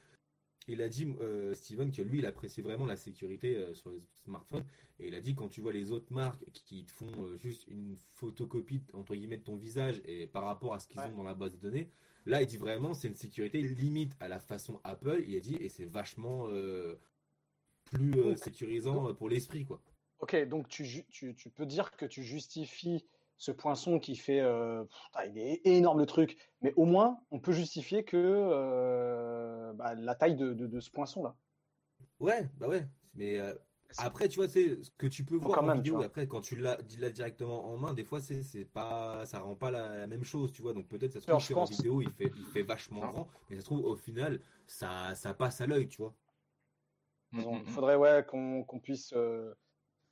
Il a dit, euh, Steven, que lui, il apprécie vraiment la sécurité euh, sur les smartphones. Et il a dit, quand tu vois les autres marques qui te font euh, juste une photocopie, entre guillemets, de ton visage et par rapport à ce qu'ils Ouais. ont dans la base de données, là, il dit vraiment, c'est une sécurité limite à la façon Apple. Il a dit, et c'est vachement plus sécurisant pour l'esprit, quoi. Ok, donc tu, tu, tu peux dire que tu justifies ce poinçon qui fait. euh, putain, il est énorme le truc, mais au moins, on peut justifier que euh, bah, la taille de, de- de ce poinçon-là. Ouais, bah ouais. Mais euh, après, tu vois, c'est ce que tu peux voir quand en même, vidéo. Après, quand tu l'as directement en main, des fois, c'est c'est pas, ça rend pas la, la même chose, tu vois. Donc peut-être ça se Alors, trouve je pense- vidéo, il fait, il fait vachement grand, mais ça se trouve au final, ça, ça passe à l'œil, tu vois. Mm, Donc, mm, Il mm. faudrait ouais, qu'on qu'on puisse euh,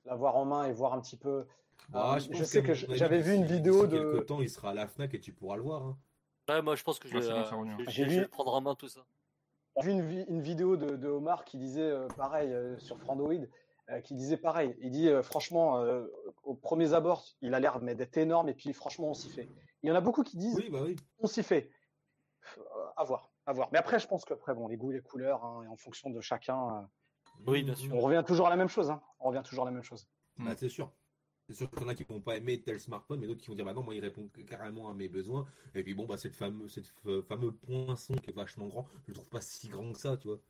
l'avoir en main et voir un petit peu. Bah, Euh, je sais que j'avais vu une vidéo de- quelques temps, il sera à la Fnac et tu pourras le voir. hein. Ouais, moi je pense que je vais, euh, je je vais vu- le prendre en main tout ça. J'ai vu une, vi- une vidéo de, de Omar qui disait euh, pareil euh, sur Frandoid, euh, qui disait pareil. Il dit euh, franchement, euh, au premier abord, il a l'air mais d'être énorme et puis franchement, on s'y fait. Il y en a beaucoup qui disent Oui, bah oui. on s'y fait. Euh, à voir, à voir. Mais après, je pense qu'après, bon, les goûts, les couleurs, hein, et en fonction de chacun, euh, Oui, bien sûr. on revient toujours à la même chose. hein. On revient toujours à la même chose. Bah, c'est sûr. C'est sûr qu'il y en a qui vont pas aimer tel smartphone, mais d'autres qui vont dire bah non, moi il répond carrément à mes besoins. Et puis bon, bah cette fameux, cette fameux poinçon qui est vachement grand, je le trouve pas si grand que ça, tu vois.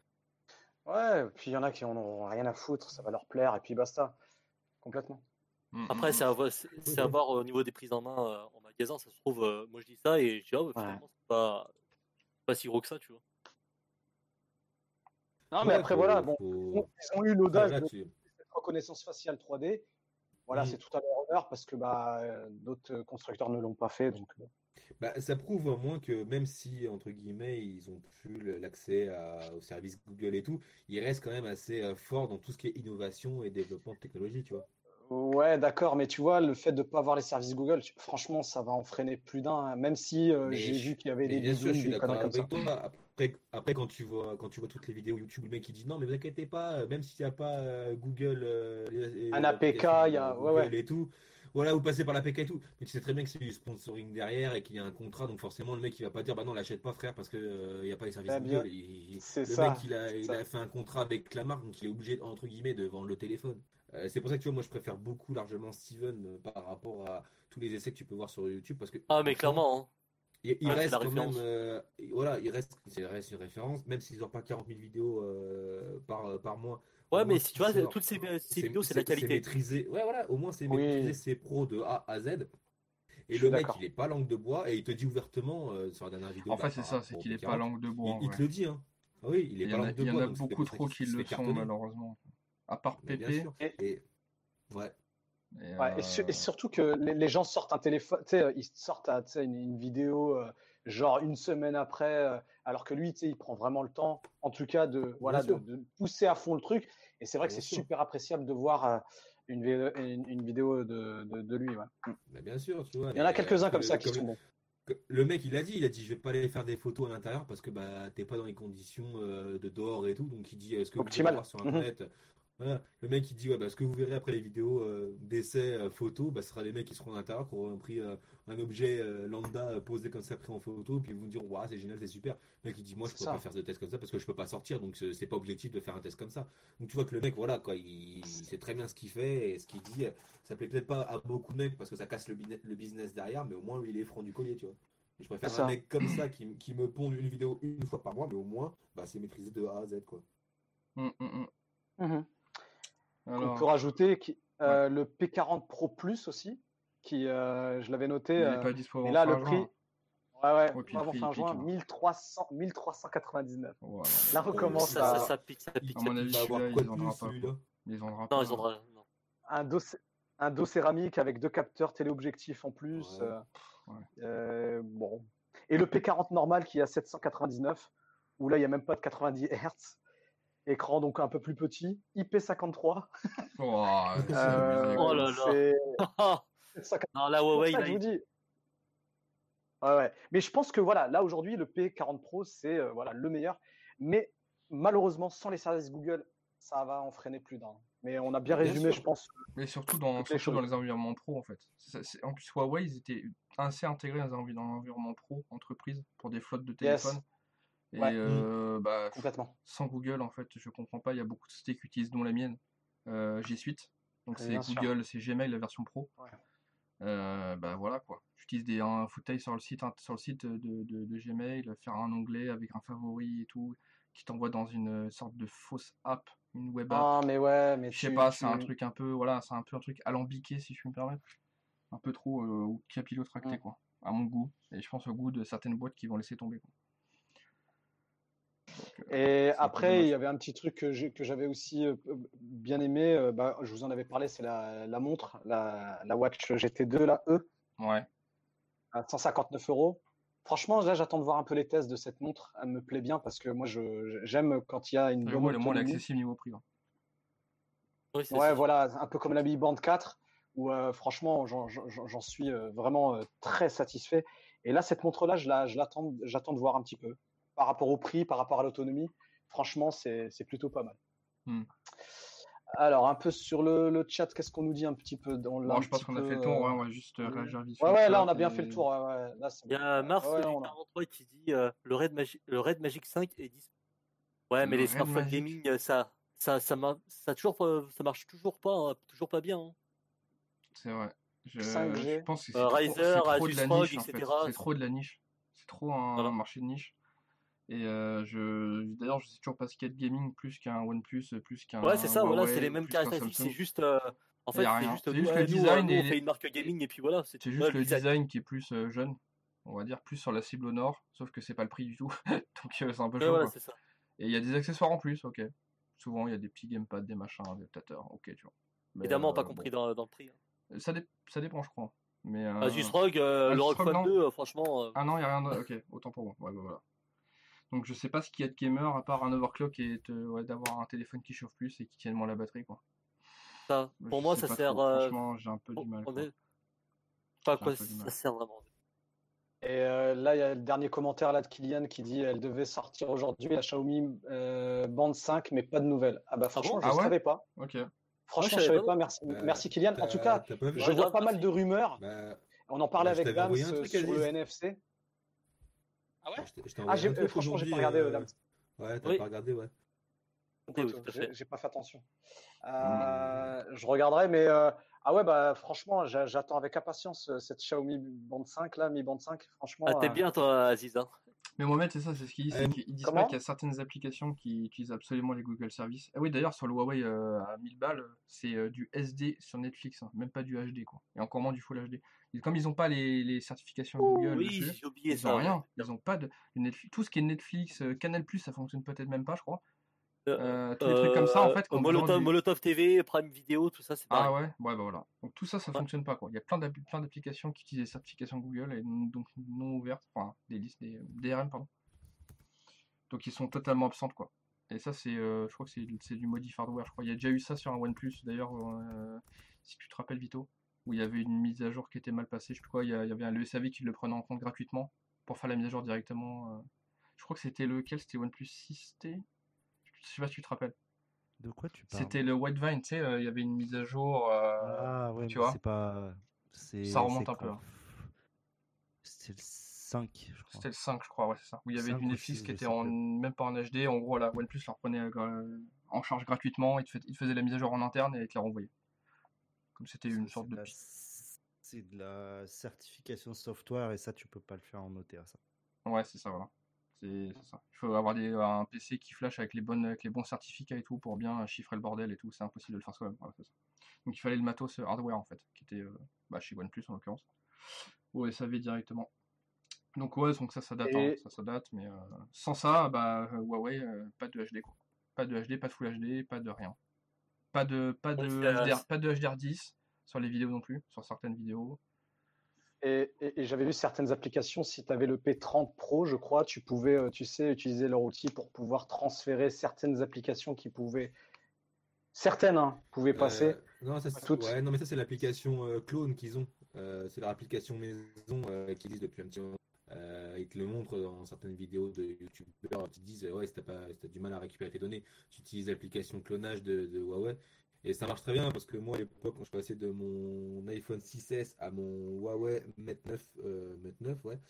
Ouais, puis il y en a qui en ont rien à foutre, ça va leur plaire, et puis basta. Complètement. Mm, mm, Après, mm. c'est à voir, c'est- c'est à ouais. voir au niveau des prises en main euh, en magasin. Ça se trouve, euh, moi je dis ça et je dis, ah, bah, finalement, c'est pas, pas si gros que ça, tu vois. Non, mais Ouais, après, faut- voilà, bon, faut- ils ont eu l'audace Là, de tu- cette reconnaissance faciale 3D. Voilà, Mhm. c'est tout à leur honneur parce que bah, euh, d'autres constructeurs ne l'ont pas fait. Donc, euh, Bah, ça prouve au moins que même si, entre guillemets, ils ont plus l'accès aux services Google et tout, ils restent quand même assez euh, forts dans tout ce qui est innovation et développement de technologie, tu vois. Ouais, d'accord, mais tu vois, le fait de ne pas avoir les services Google, franchement, ça va en freiner plus d'un. hein, Même si euh, j'ai vu qu'il y avait des bien sûr, je suis d'accord avec ça. toi. Après, après quand, tu vois, quand tu vois toutes les vidéos YouTube, le mec qui dit non, mais vous inquiétez pas, même s'il n'y a pas euh, Google, euh, Un APK, il y a- ouais, Google ouais. et tout, voilà, vous passez par l'APK et tout. Mais tu sais très bien que c'est du sponsoring derrière et qu'il y a un contrat, donc forcément, le mec il va pas dire bah non, l'achète pas, frère, parce qu'il n'y a pas les services bien, Google. Il- il- c'est le ça, mec il a, il fait un contrat avec la marque, donc il est obligé, entre guillemets, de vendre le téléphone. Euh, c'est pour ça que tu vois, moi je préfère beaucoup largement Steven euh, par rapport à tous les essais que tu peux voir sur YouTube parce que Ah, mais clairement, hein. Il, il Ouais, c'est reste la quand référence. même, euh, voilà, il reste, c'est reste une référence, même s'ils n'ont pas 40 000 vidéos euh, par, par mois. Ouais, mais si tu vois, toutes ces, ces c'est- vidéos, c'est de la c'est- c'est qualité. maîtrisé. Ouais, voilà, au moins c'est Oui. maîtrisé, c'est pro de A à Z. Et le mec, il est pas langue de bois et il te dit ouvertement euh, sur la dernière vidéo. En bah, fait, c'est par ça, c'est qu'il est P40, pas langue de bois. Il, il ouais. te le dit, hein. Ah oui, il est Il pas a, langue de il y en bois. a c'est beaucoup trop qu'il qui le sont, malheureusement. À part Pépé. sûr. Et- ouais. Et, Ouais, et, su- euh, et surtout que les, les gens sortent un téléphone, tu sais, ils sortent euh, une, une vidéo euh, genre une semaine après, euh, alors que lui, tu sais, il prend vraiment le temps, en tout cas, de voilà, de, pousser à fond le truc. Et c'est vrai que c'est super appréciable de voir euh, une, vidéo, une, une vidéo de, de, de lui. Ouais. Mm. Bah, bien sûr, tu vois. Il y en a quelques-uns euh, comme ça qui sont bons. Le mec, il a dit, il a dit, je vais pas aller faire des photos à l'intérieur parce que bah t'es pas dans les conditions euh, de dehors et tout. Donc il dit, est-ce que vous Optimal. pouvez voir sur Mhm. internet Voilà. Le mec, il dit, ouais, bah, ce que vous verrez après les vidéos euh, d'essais euh, photos, bah, ce sera les mecs qui seront à l'intérieur, qui auront pris euh, un objet euh, lambda euh, posé comme ça pris en photo, puis ils vont dire, waouh, c'est génial, c'est super. Le mec, il dit, moi, je peux ça. pas faire de test comme ça parce que je peux pas sortir, donc c'est pas objectif de faire un test comme ça. Donc tu vois que le mec, voilà, quoi, il, il sait très bien ce qu'il fait et ce qu'il dit. Ça plaît peut-être pas à beaucoup de mecs parce que ça casse le, business derrière, mais au moins, lui, il est franc du collier, tu vois. Et je préfère un ça. mec comme ça qui, qui me pond une vidéo une fois par mois, mais au moins, bah, c'est maîtrisé de A à Z, quoi. Hum. On peut rajouter qui- euh, le P40 Pro Plus aussi, qui euh, je l'avais noté. euh, pas dispo et avant là, fin le prix, juin. ouais, ouais, Ouais, puis le avant prix, fin juin, hein. 1300, 1399. Voilà. Là, on commence Ça, à. ça, ça pique, ça pique, À mon avis, avoir celui-là, ils plus, pas. Ils Non, pas. ils vendront. non. un dos, un dos céramique avec deux capteurs téléobjectifs en plus. Ouais. euh, Ouais. euh, bon. Et le P40 normal qui est à 799, où là, il n'y a même pas de 90 Hz. Écran donc un peu plus petit, IP53. Oh, (laughs) Euh, Oh là là. c'est (laughs) 749. Non, la Huawei, là, je vous il- dis. Ouais, ouais. Mais je pense que voilà, là aujourd'hui, le P40 Pro, c'est euh, voilà, le meilleur. Mais malheureusement, sans les services Google, ça va en freiner plus d'un. Mais on a bien Bien résumé, sûr. je pense. Mais surtout dans, surtout dans les environnements pro, en fait. En plus, Huawei, ils étaient assez intégrés dans l'environnement pro, entreprise, pour des flottes de Yes. Et Ouais. euh, bah, Complètement. sans Google, en fait, je comprends pas. Il y a beaucoup de sociétés qui utilisent, dont la mienne, euh, G Suite. Donc c'est. Google, c'est Gmail, la version pro. Ouais. Euh, bah voilà quoi. J'utilise des un footage sur le site, sur le site de, de, de Gmail, faire un onglet avec un favori et tout, qui t'envoie dans une sorte de fausse app, une web app. Ah, mais ouais, mais Je sais pas, tu- c'est un truc un peu, voilà, c'est un peu un truc alambiqué si je puis me permettre. Un peu trop euh, capillotracté Mm. quoi, à mon goût. Et je pense au goût de certaines boîtes qui vont laisser tomber. Quoi. Donc, euh, Et après, il y avait un petit truc que j'avais aussi euh, bien aimé. euh, bah, je vous en avais parlé, c'est la, la montre, la, la Watch GT2, la E, Ouais. à 159 euros. Franchement, là, j'attends de voir un peu les tests de cette montre. Elle me plaît bien parce que moi, j'aime quand il y a une bonne le moins elle est autonomie. accessible niveau prix. hein. Oui, c'est Ouais, ça. voilà, un peu comme la Mi Band 4, où euh, franchement, j'en- suis euh, vraiment euh, très satisfait. Et là, cette montre-là, je la, je l'attends, j'attends de voir un petit peu. Par rapport au prix, par rapport à l'autonomie, franchement, c'est c'est plutôt pas mal. Hmm. Alors, un peu sur le, le chat, qu'est-ce qu'on nous dit un petit peu On l'a Bon, je pense qu'on a fait le tour, ouais, euh, on va juste euh, réagir vite Ouais, là, on a bien et- fait le tour. Ouais, ouais, là, c'est Il y a Mars Ouais, du on a- 43 qui dit euh, le, Red Magi- le Red Magic 5 est dispo. Ouais, mais Le les Red smartphones Magic. gaming, euh, ça, ça, ça, ça, toujours, pas- ça marche toujours pas, hein, toujours pas bien. hein. C'est vrai. Je, 5G. je pense que c'est Euh, trop, Riser, trop de la niche en fait. etc., C'est c'est- trop de la niche. C'est trop un Voilà. marché de niche. Et euh, je, d'ailleurs, je sais toujours pas ce qu'il y a de gaming plus qu'un OnePlus, plus qu'un Ouais, c'est ça, voilà, c'est les mêmes caractéristiques, c'est juste. euh, en fait, c'est juste, le design nous, et on les- fait une marque gaming et puis voilà. C'est juste Ouais, le design. design qui est plus euh, jeune, on va dire, plus sur la cible au nord, sauf que c'est pas le prix du tout. (laughs) Donc euh, c'est un peu chaud. quoi. ça. Et il y a des accessoires en plus, ok. Souvent, il y a des petits gamepads, des machins, des adaptateurs, ok, tu vois. Mais, Évidemment, pas euh, compris bon. dans, dans le prix. hein. Ça, dé- ça dépend, je crois. Mais, Asus ROG, Asus le ROG ROG, Phone non 2, euh, franchement. Ah non, il n'y a rien de... Ok, autant pour moi. Ouais, bah, voilà. Donc je sais pas ce qu'il y a de gamer à part un overclock et ouais, d'avoir un téléphone qui chauffe plus et qui tienne moins la batterie, quoi. ça, Je pour moi, ça sert. trop. euh, Franchement, j'ai un peu du mal. on quoi. est- Pas J'ai un quoi, peu du ça sert vraiment. Et euh, là, il y a le dernier commentaire là de Kylian qui dit elle devait sortir aujourd'hui la Xiaomi euh, Band 5, mais pas de nouvelles. Ah bah franchement, bon? je Ah ne ouais? savais pas. Ok. Franchement, je je savais pas. Merci, Euh, merci Kylian. En tout cas, je vois grave, pas mal de rumeurs. Bah, On en parlait Bah, avec Dams sur le. NFC. Ah ouais je t'ai- je t'ai Ah, j'ai- euh, franchement, j'ai pas regardé, euh, euh. Ouais, t'as Oui. pas regardé, ouais. Oui, j'ai pas fait attention. Euh, je regarderai, mais euh, ah ouais, bah franchement, j'a- j'attends avec impatience cette Xiaomi Band 5 là, Mi Band 5. Franchement, Ah, euh, bien, toi, Aziz. Hein? Mais Mohamed, c'est ça, c'est ce qu'il dit, c'est Euh, qu'ils disent pas qu'il y a certaines applications qui utilisent absolument les Google Services. Ah oui, d'ailleurs, sur le Huawei euh, à 1000 balles, c'est euh, du SD sur Netflix, hein, même pas du HD, quoi. Et encore moins du Full HD. Et comme ils n'ont pas les, les certifications Google oui, dessus, j'ai oublié ils ça. ont ouais. rien. Ils ont pas de Netflix, tout ce qui est Netflix, Canal+, ça fonctionne peut-être même pas, je crois. Euh, tous les trucs comme ça, en fait, Euh, qui ont Molotov, du- Molotov TV, Prime Video, tout ça, c'est Ah pareil. ouais, ouais, bah voilà. Donc tout ça, ça Ouais. fonctionne pas quoi. Il y a plein d'appli- plein d'applications qui utilisent les certifications Google et donc non ouvertes, enfin des listes, des DRM pardon. Donc ils sont totalement absentes quoi. Et ça, c'est, euh, je crois que c'est c'est du modif hardware. Je crois il y a déjà eu ça sur un OnePlus d'ailleurs, euh, si tu te rappelles, Vito, où il y avait une mise à jour qui était mal passée. Je sais plus quoi, il y, avait un le SAV qui le prenait en compte gratuitement pour faire la mise à jour directement. euh. Je crois que c'était lequel? C'était OnePlus 6T Je sais pas si tu te rappelles. De quoi tu parles? C'était le White Vine, tu sais, euh, il y avait une mise à jour. euh, Ah ouais, tu vois c'est pas. Ça remonte un peu. hein. C'était le 5, je crois. C'était le 5, je crois, ouais, c'est ça. Où il y avait 5 une 6, qui était en, même pas en HD. En gros, la OnePlus leur prenait euh, en charge gratuitement, il te, fait- il te faisait la mise à jour en interne et il te la renvoyait. Comme c'était une sorte de. la- C'est de la certification software et ça, tu peux pas le faire en OTA. Ça. Ouais, c'est ça, voilà. C'est c'est ça. Il faut avoir des, un PC qui flash avec les, bonnes, avec les bons certificats et tout pour bien chiffrer le bordel et tout. C'est impossible de le faire soi-même. Voilà, c'est ça. Donc il fallait le matos euh, hardware en fait, qui était euh, bah, chez OnePlus en l'occurrence. Au SAV directement. Donc ouais, donc ça, ça date, hein, ça, ça date, mais euh, sans ça, bah, euh, Huawei, euh, pas de HD quoi. Pas de HD, pas de Full HD, pas de rien. Pas de, pas de, euh, HDR, pas de HDR10 sur les vidéos non plus, sur certaines vidéos. Et, et- et j'avais vu certaines applications, si tu avais le P30 Pro, je crois, tu pouvais, euh, tu sais, utiliser leur outil pour pouvoir transférer certaines applications qui pouvaient, certaines, hein, pouvaient passer. Euh, non, ça, ouais, non, mais ça, c'est l'application euh, clone qu'ils ont. Euh, c'est leur application maison qu'ils disent depuis un petit moment. Ils te le montrent dans certaines vidéos de youtubeurs. Te disent, ouais, si t'as pas, si t'as du mal à récupérer tes données, tu utilises l'application clonage de, de Huawei. Et ça marche très bien parce que moi, à l'époque, quand je passais de mon iPhone 6S à mon Huawei Mate 9, euh, Mate 9 ouais,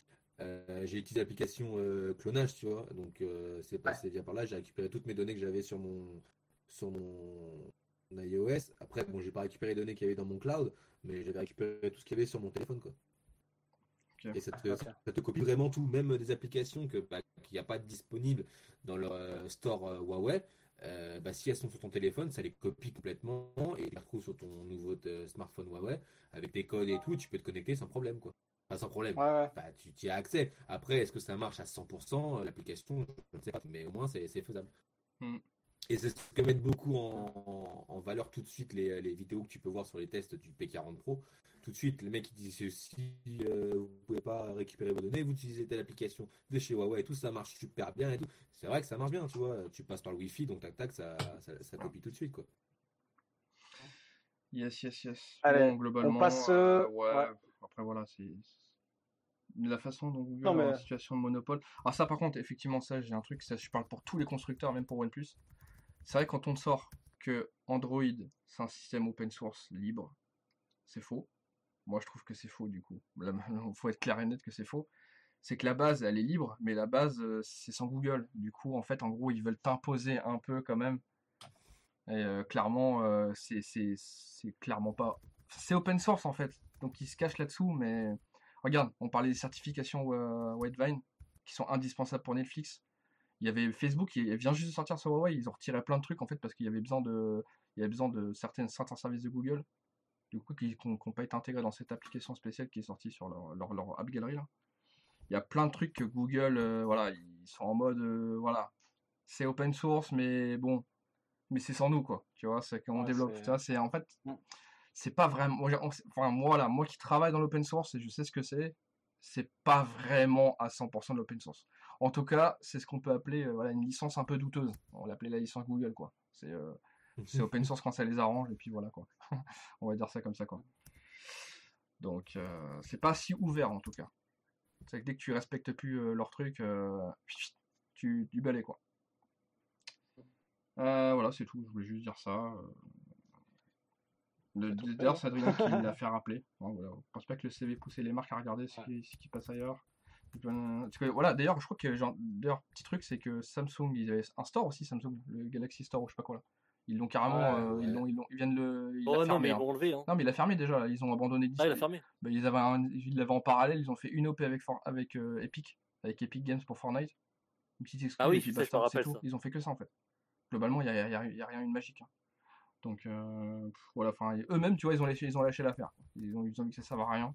euh, j'ai utilisé l'application euh, clonage, tu vois. Donc, euh, c'est passé bien par là. J'ai récupéré toutes mes données que j'avais sur mon, sur mon iOS. Après, bon, j'ai pas récupéré les données qu'il y avait dans mon cloud, mais j'avais récupéré tout ce qu'il y avait sur mon téléphone, quoi. Et ça te, Ok. ça te copie vraiment tout, même des applications que bah, qu'il n'y a pas disponibles dans le euh, store euh, Huawei. Euh, bah, si elles sont sur ton téléphone, ça les copie complètement et tu les retrouves sur ton nouveau euh, smartphone Huawei avec tes codes et tout, tu peux te connecter sans problème, quoi. Enfin, sans problème. Ouais, ouais. Bah, tu y as accès. Après, est-ce que ça marche à 100% euh, l'application Je ne sais pas, mais au moins c'est c'est faisable. Hmm. Et c'est ce que mettent beaucoup en, en- en valeur tout de suite les, les vidéos que tu peux voir sur les tests du P40 Pro. Tout de suite, le mec il dit si euh, vous pouvez pas récupérer vos données, vous utilisez telle application de chez Huawei et tout, ça marche super bien et tout. C'est vrai que ça marche bien, tu vois. Tu passes par le Wi-Fi, donc tac tac, ça, ça, ça copie tout de suite quoi. Yes, yes, yes. Allez, Bon, globalement, passe, euh, euh, ouais, ouais. Après, voilà, c'est la façon dont Non, est mais- en situation de monopole. Alors ça, par contre, effectivement, ça, j'ai un truc, ça, je parle pour tous les constructeurs, même pour OnePlus. C'est vrai, quand on sort que Android, c'est un système open source libre, c'est faux. Moi, je trouve que c'est faux, du coup. Il faut être clair et net que c'est faux. C'est que la base, elle est libre, mais la base, euh, c'est sans Google. Du coup, en fait, en gros, ils veulent t'imposer un peu quand même. Et euh, clairement, euh, c'est clairement pas. C'est open source en fait. Donc ils se cachent là-dessous, mais regarde, on parlait des certifications euh, qui sont indispensables pour Netflix. Il y avait Facebook qui vient juste de sortir sur Huawei, ils ont retiré plein de trucs en fait parce qu'il y avait besoin de, il y avait besoin de certains services de Google, du coup qui n'ont pas été intégrés dans cette application spéciale qui est sortie sur leur, leur, leur app gallery là. Il y a plein de trucs que Google, euh, voilà, ils sont en mode, euh, voilà, c'est open source, mais bon, mais c'est sans nous quoi tu vois c'est qu'on Ouais, développe c'est- tu vois c'est en fait Mm. c'est pas vraiment on- enfin moi là moi qui travaille dans l'open source et je sais ce que c'est c'est pas vraiment à 100% de l'open source en tout cas c'est ce qu'on peut appeler euh, voilà une licence un peu douteuse on l'appelait la licence Google quoi c'est euh, (laughs) c'est open source quand ça les arrange et puis voilà quoi (laughs) on va dire ça comme ça quoi donc euh, c'est pas si ouvert en tout cas c'est que dès que tu respectes plus euh, leur truc euh, (laughs) tu du balai quoi euh, voilà, c'est tout. Je voulais juste dire ça. D'ailleurs, c'est Adrien qui l'a fait rappeler. Hein, voilà. Je pense pas que le CV poussait les marques à regarder ce, qui, ce qui passe ailleurs. Parce que, voilà, d'ailleurs, je crois que, d'ailleurs, petit truc, c'est que Samsung, ils avaient un store aussi, Samsung, le Galaxy Store ou je sais pas quoi là. Ils l'ont carrément, Ouais, euh, ils l'ont, ils l'ont- ils viennent le, Oh non, mais ils hein. l'ont enlevé. Hein. Non, mais il a fermé déjà. là. Ils ont abandonné Ah, il a fermé. Bah, ils avaient un- ils l'avaient en parallèle. Ils ont fait une OP avec, avec euh, Epic, avec Epic Games pour Fortnite. Une petite exclue, Ah oui, et puis ça, basta, c'est tout. ça. Ils ont fait que ça en fait. Globalement, il n'y a, y a- y a rien de magique. hein. Donc euh, voilà, enfin eux-mêmes, tu vois, ils ont lâché, ils ont lâché l'affaire. Ils ont, ils ont vu que ça servait à rien.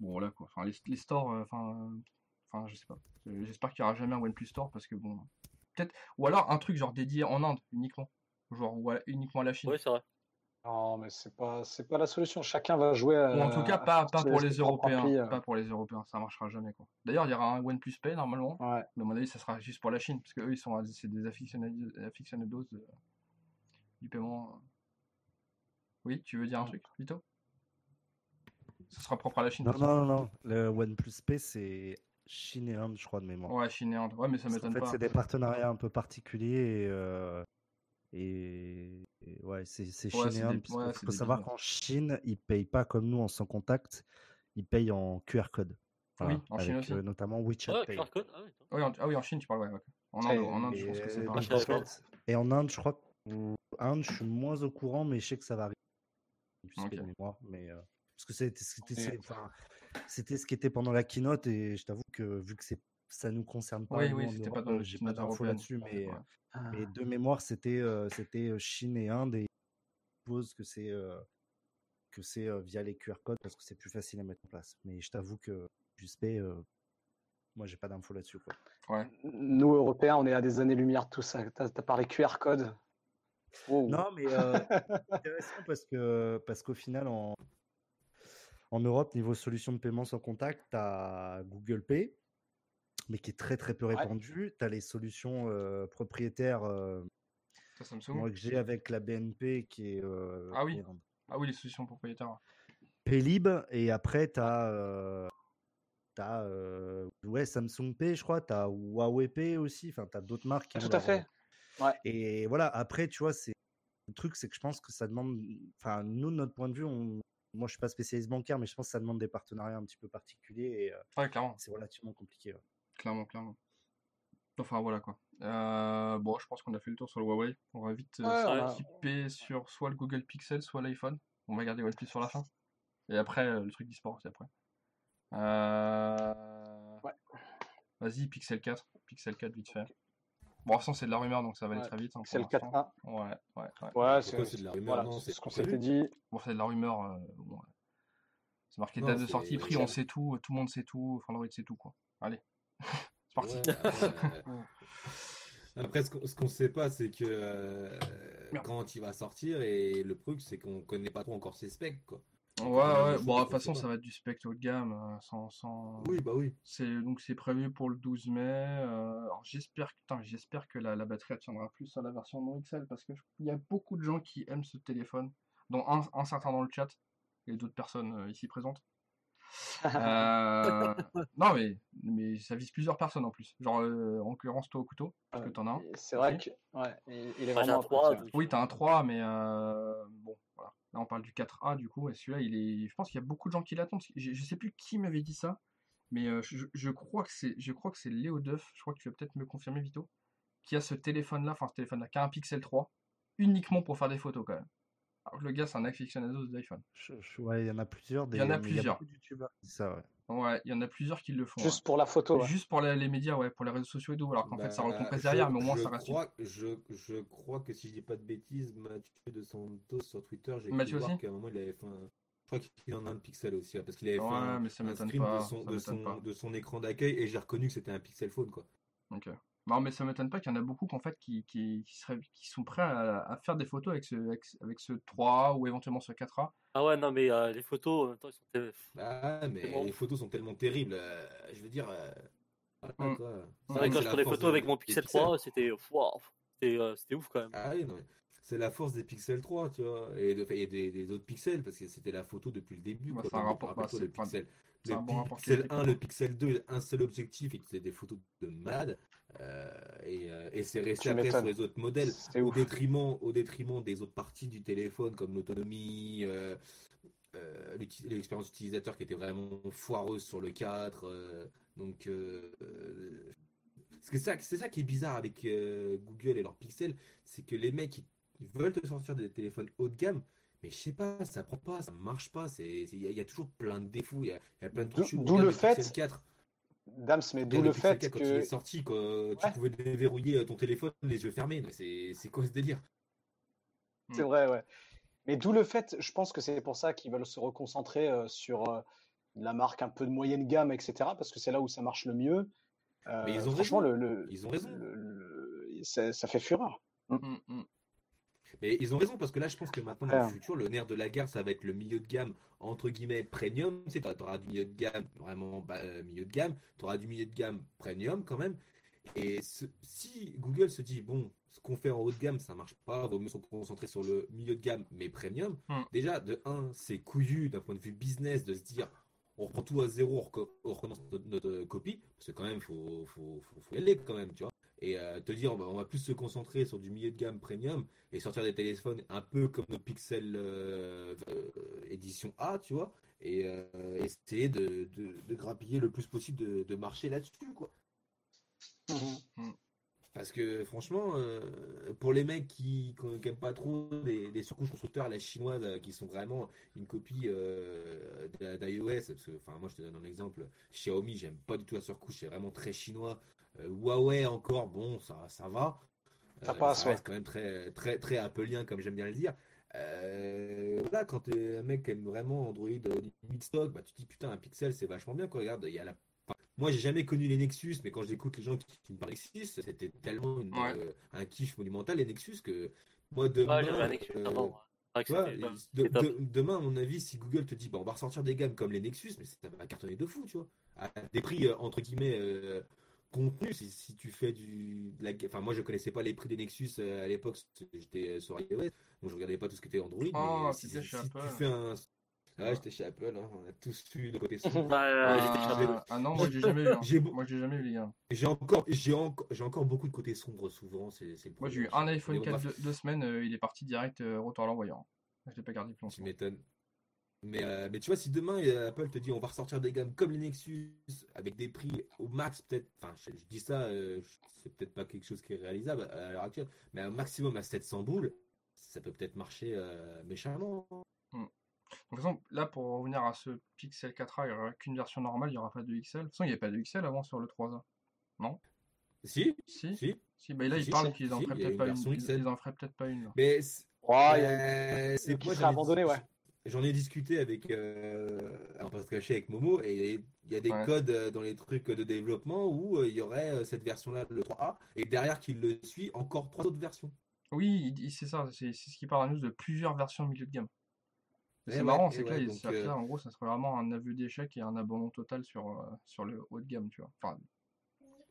Bon voilà quoi. Enfin les, les stores, euh, enfin, enfin je sais pas. Euh, J'espère qu'il n'y aura jamais un OnePlus Store parce que bon, peut-être ou alors un truc genre dédié en Inde uniquement, genre uniquement à la Chine. Oui, c'est vrai. Non, mais c'est pas, c'est pas la solution. Chacun va jouer. Ou en tout cas, à pas, pas pour les Européens. euh. Pas pour les Européens, ça marchera jamais. quoi. D'ailleurs, il y aura un OnePlus Pay normalement. Ouais. Mais à mon avis, ça sera juste pour la Chine, parce qu'eux, ils sont, c'est des aficionados, du paiement. Oui, tu veux dire un truc, Vito? Ce sera propre à la Chine. Non, non, non, non. Le OnePlus P, c'est Chine et Inde, je crois, de mémoire. Ouais, Chine et Inde. Ouais, mais ça Parce qu'en m'étonne fait, pas. c'est des partenariats un peu particuliers et, euh, et, et ouais, c'est Ouais, Chine et Inde. ouais, c'est faut savoir qu'en Chine, ils payent pas comme nous en sans contact, ils payent en QR code. Oui, en Chine avec aussi. euh, notamment WeChat Ouais, Pay. QR code. Ah oui, Oui, en, ah oui, en Chine, tu parles, ouais. En Et- Inde, en Inde, je pense que c'est donc, en fait- et en Inde, je crois que Inde, je suis moins au courant, mais je sais que ça va arriver. Je sais Ok. de mémoire, mais euh, parce que c'était ce qui était pendant la keynote et je t'avoue que vu que c'est ça nous concerne pas, Oui, oui, en c'était Europe, pas dans euh, j'ai pas d'infos là-dessus, mais, mais de mémoire, c'était euh, c'était euh, Chine et Inde et je suppose que c'est euh, que c'est euh, via les QR codes parce que c'est plus facile à mettre en place. Mais je t'avoue que euh, moi j'ai pas d'infos là-dessus quoi. Ouais. Nous, Européens, on est à des années-lumière de tout ça. Tu as, parlé QR code. Non, mais euh, (laughs) c'est intéressant parce que parce qu'au final, en, en Europe, niveau solution de paiement sans contact, tu as Google Pay, mais qui est très très peu Ouais. répandu. Tu as les solutions euh, propriétaires euh, Ça, Samsung. moi, que j'ai avec la BNP qui est euh, Ah oui. Ah oui, les solutions propriétaires. Paylib, et après, tu as. T'as ouais, Samsung Pay, je crois, tu as Huawei Pay aussi, enfin, tu as d'autres marques qui Tout ont à fait. Ouais. Et voilà, après, tu vois, c'est le truc, c'est que je pense que ça demande, enfin, nous, de notre point de vue, on... moi, je suis pas spécialiste bancaire, mais je pense que ça demande des partenariats un petit peu particuliers et euh, Ouais, clairement. c'est relativement compliqué. ouais. Clairement, clairement. Enfin, voilà quoi. Euh, bon, je pense qu'on a fait le tour sur le Huawei. On va vite euh, Ouais, s'équiper sur soit le Google Pixel, soit l'iPhone. On va garder OnePlus sur la fin. Et après, euh, le truc d'e-sport, c'est après. Euh... Ouais. Vas-y, Pixel 4. Pixel 4, vite fait. Bon, de toute façon, c'est de la rumeur, donc ça va aller Ouais, très vite. hein, Pixel l'instant. 4A. Ouais, ouais, ouais. Ouais, c'est c'est de la rumeur voilà, c'est c'est ce qu'on s'était dit. Bon, c'est de la rumeur. euh, bon, ouais. C'est marqué Non, date de c'est- sortie, prix, on sait tout, tout le monde sait tout, Android sait tout, quoi. Allez, (laughs) c'est parti. (laughs) Ouais, après, ce qu'on qu'on sait pas, c'est que euh, quand il va sortir, et le truc, c'est qu'on connaît pas trop encore ses specs, quoi. Ouais, ouais, bon, de toute façon, ça va être du spec haut de gamme, euh, sans, sans... Oui, bah oui. C'est, donc c'est prévu pour le 12 mai. euh, alors j'espère, que- putain, j'espère que la, la batterie tiendra plus à la version non XL, parce que je- il y a beaucoup de gens qui aiment ce téléphone, dont un, un certain dans le chat, et d'autres personnes euh, ici présentes. Euh, (laughs) non, mais, mais ça vise plusieurs personnes en plus. Genre, euh, en l'occurrence, toi au couteau, parce que t'en as un. C'est vrai que ouais, il, il est vraiment un 3, apprécié. donc- Oui, t'as un 3, mais euh, bon. On parle du 4A, du coup, et celui-là, il est. Je pense qu'il y a beaucoup de gens qui l'attendent. Je, je sais plus qui m'avait dit ça, mais euh, je, je crois que c'est, je crois que c'est Léo Duff. Je crois que tu vas peut-être me confirmer, Vito, qui a ce téléphone-là, enfin ce téléphone-là, qui a un Pixel 3, uniquement pour faire des photos quand même. Alors que le gars, c'est un aficionado. Je- je- ouais, il y en a plusieurs. Il y en a plusieurs. de ça, ouais. Ouais, il y en a plusieurs qui le font. Juste ouais. pour la photo. ouais. Juste pour les, les médias, ouais, pour les réseaux sociaux et tout. Alors qu'en fait, ça Bah, recompresse je- derrière, mais au moins ça reste. Crois, je, je crois que si je dis pas de bêtises, Mathieu de Santos sur Twitter, j'ai cru Mathieu voir aussi qu'à un moment il avait fait un. Je crois qu'il en a un pixel aussi, parce qu'il avait fait un, mais ça un m'étonne screen pas, de son, ça de, m'étonne son, pas. de son écran d'accueil et j'ai reconnu que c'était un pixel phone quoi. Ok. Non, mais ça m'étonne pas qu'il y en a beaucoup fait qui, qui, qui, seraient, qui sont prêts à, à faire des photos avec ce, avec, ce- avec ce 3A ou éventuellement ce 4A. Ah ouais, non, mais euh, les photos, en même temps, ils sont télé- Ah, mais bon. les photos sont tellement terribles. euh, je veux dire. euh, voilà, Mm. quoi. C'est vrai, Non, quand je prenais force photos de- avec mon des Pixel pixels. 3, c'était euh, c'était ouf quand même. Ah oui, non, c'est la force des Pixel 3, tu vois, et, de- et des, des autres pixels, parce que c'était la photo depuis le début. Bah, quoi. un rapport- bah, le Pixel, le bon Pixel qualité, 1, le Pixel 2, un seul objectif, et c'était des photos de malade. euh, et euh, et c'est resté après sur les autres modèles, C'est au détriment, au détriment des autres parties du téléphone, comme l'autonomie, euh, euh, l'expérience utilisateur qui était vraiment foireuse sur le 4. euh, donc, c'est ça, c'est ça qui est bizarre avec euh, Google et leurs pixels, c'est que les mecs, ils, ils veulent te sortir des téléphones haut de gamme, mais je sais pas, ça prend pas, ça marche pas, il y, a- il y a toujours plein de défauts, il y a, il y a plein de trucs. D'où- le fait- Pixel 4, Dams, mais d'où le fait 4 quand il est que. sorti, quoi, tu pouvais déverrouiller ton téléphone les yeux fermés, c'est, c'est quoi ce délire? C'est vrai, ouais. Mais d'où le fait, je pense que c'est pour ça qu'ils veulent se reconcentrer euh, sur euh, la marque un peu de moyenne gamme, etc. Parce que c'est là où ça marche le mieux. Euh, Mais ils ont franchement, raison. le, le- Ils ont raison. le- le- ça, ça fait fureur. Mm, mm. Mais ils ont raison parce que là, je pense que maintenant, dans le futur, le nerf de la guerre, ça va être le milieu de gamme, entre guillemets, premium. Tu t'auras du milieu de gamme, vraiment bas- euh, milieu de gamme. Tu auras du milieu de gamme premium quand même. Et ce- si Google se dit, bon, ce qu'on fait en haut de gamme, ça marche pas, vaut mieux se concentrer sur le milieu de gamme, mais premium. Hmm. Déjà, de un, c'est couillu d'un point de vue business de se dire, on reprend tout à zéro, on, reco- on recommence notre, notre copie. Parce que quand même, faut, faut, faut, faut y aller quand même, tu vois. Et euh, te dire, on va, on va plus se concentrer sur du milieu de gamme premium et sortir des téléphones un peu comme nos Pixel euh, euh, édition A, tu vois, et euh, essayer de, de, de grappiller le plus possible de, de marché là-dessus, quoi. Mhm. Parce que franchement, euh, pour les mecs qui n'aiment pas trop des, des surcouches constructeurs, les chinoises, euh, qui sont vraiment une copie euh, d'iOS, parce que, enfin, moi je te donne un exemple, Xiaomi, j'aime pas du tout la surcouche, c'est vraiment très chinois. Euh, Huawei encore, bon, ça, ça va. Ça Euh, passe, ça ouais. reste quand même très, très, très appelien, comme j'aime bien le dire. Euh, voilà, quand t'es un mec qui aime vraiment Android euh, limite stock, bah, tu te dis putain, un Pixel c'est vachement bien. Quoi. Regarde, il y a la... enfin, moi j'ai jamais connu les Nexus, mais quand j'écoute les gens qui, qui me parlent Nexus, c'était tellement une, Ouais. euh, un kiff monumental les Nexus que moi demain. Ouais, j'avais un Nexus euh, avant. Ouais, tu vois, c'était pas- de- c'était top. de- demain, à mon avis, si Google te dit, bah, on va ressortir des gammes comme les Nexus, mais ça va cartonner de fou, tu vois. À des prix, euh, entre guillemets, contenus. Si, si tu fais du. de la... Enfin, moi, je connaissais pas les prix des Nexus euh, à l'époque, j'étais euh, sur iOS, donc je regardais pas tout ce qui était Android. Oh, mais t'étais si, chez si tu Apple. fais un. Ouais, j'étais chez Apple, hein, on a tous eu le côté (laughs) sombre. Ah, Apple. ah non, moi j'ai jamais eu. hein. J'ai Moi j'ai jamais eu les gars. J'ai encore, j'ai encore, j'ai encore beaucoup de côté sombre souvent. C'est, c'est le Moi j'ai eu un iPhone Mais bon, 4 bref. deux, deux semaines, euh, il est parti direct euh, retour à l'envoyant. Je l'ai pas gardé plus Tu longtemps. m'étonnes. Mais, euh, mais tu vois, si demain euh, Apple te dit on va ressortir des gammes comme les Nexus avec des prix au max, peut-être, enfin je, je dis ça, euh, c'est peut-être pas quelque chose qui est réalisable à l'heure actuelle, mais un maximum à 700 boules, ça peut peut-être marcher euh, méchamment. De toute façon, là pour revenir à ce Pixel 4a, il n'y aura qu'une version normale, il n'y aura pas de XL. De toute façon, il n'y avait pas de XL avant sur le 3A. Non? Si, Si si. Si, bah là Si, ils parlent qu'ils en feraient peut-être pas une. Ils, en feraient peut-être pas une. là. Mais euh, c'est ai abandonné, ouais. J'en ai discuté avec euh, avec Momo et il y a des Ouais. codes euh, dans les trucs de développement où euh, il y aurait euh, cette version-là, le 3A, et derrière qui le suit encore trois autres versions. Oui, c'est ça, c'est ce qui parle à nous de plusieurs versions au milieu de gamme. Eh C'est ouais, marrant, eh c'est que ouais, là, donc, ça- euh, en gros, ça serait vraiment un aveu d'échec et un abandon total sur, euh, sur le haut de gamme, tu vois. Enfin,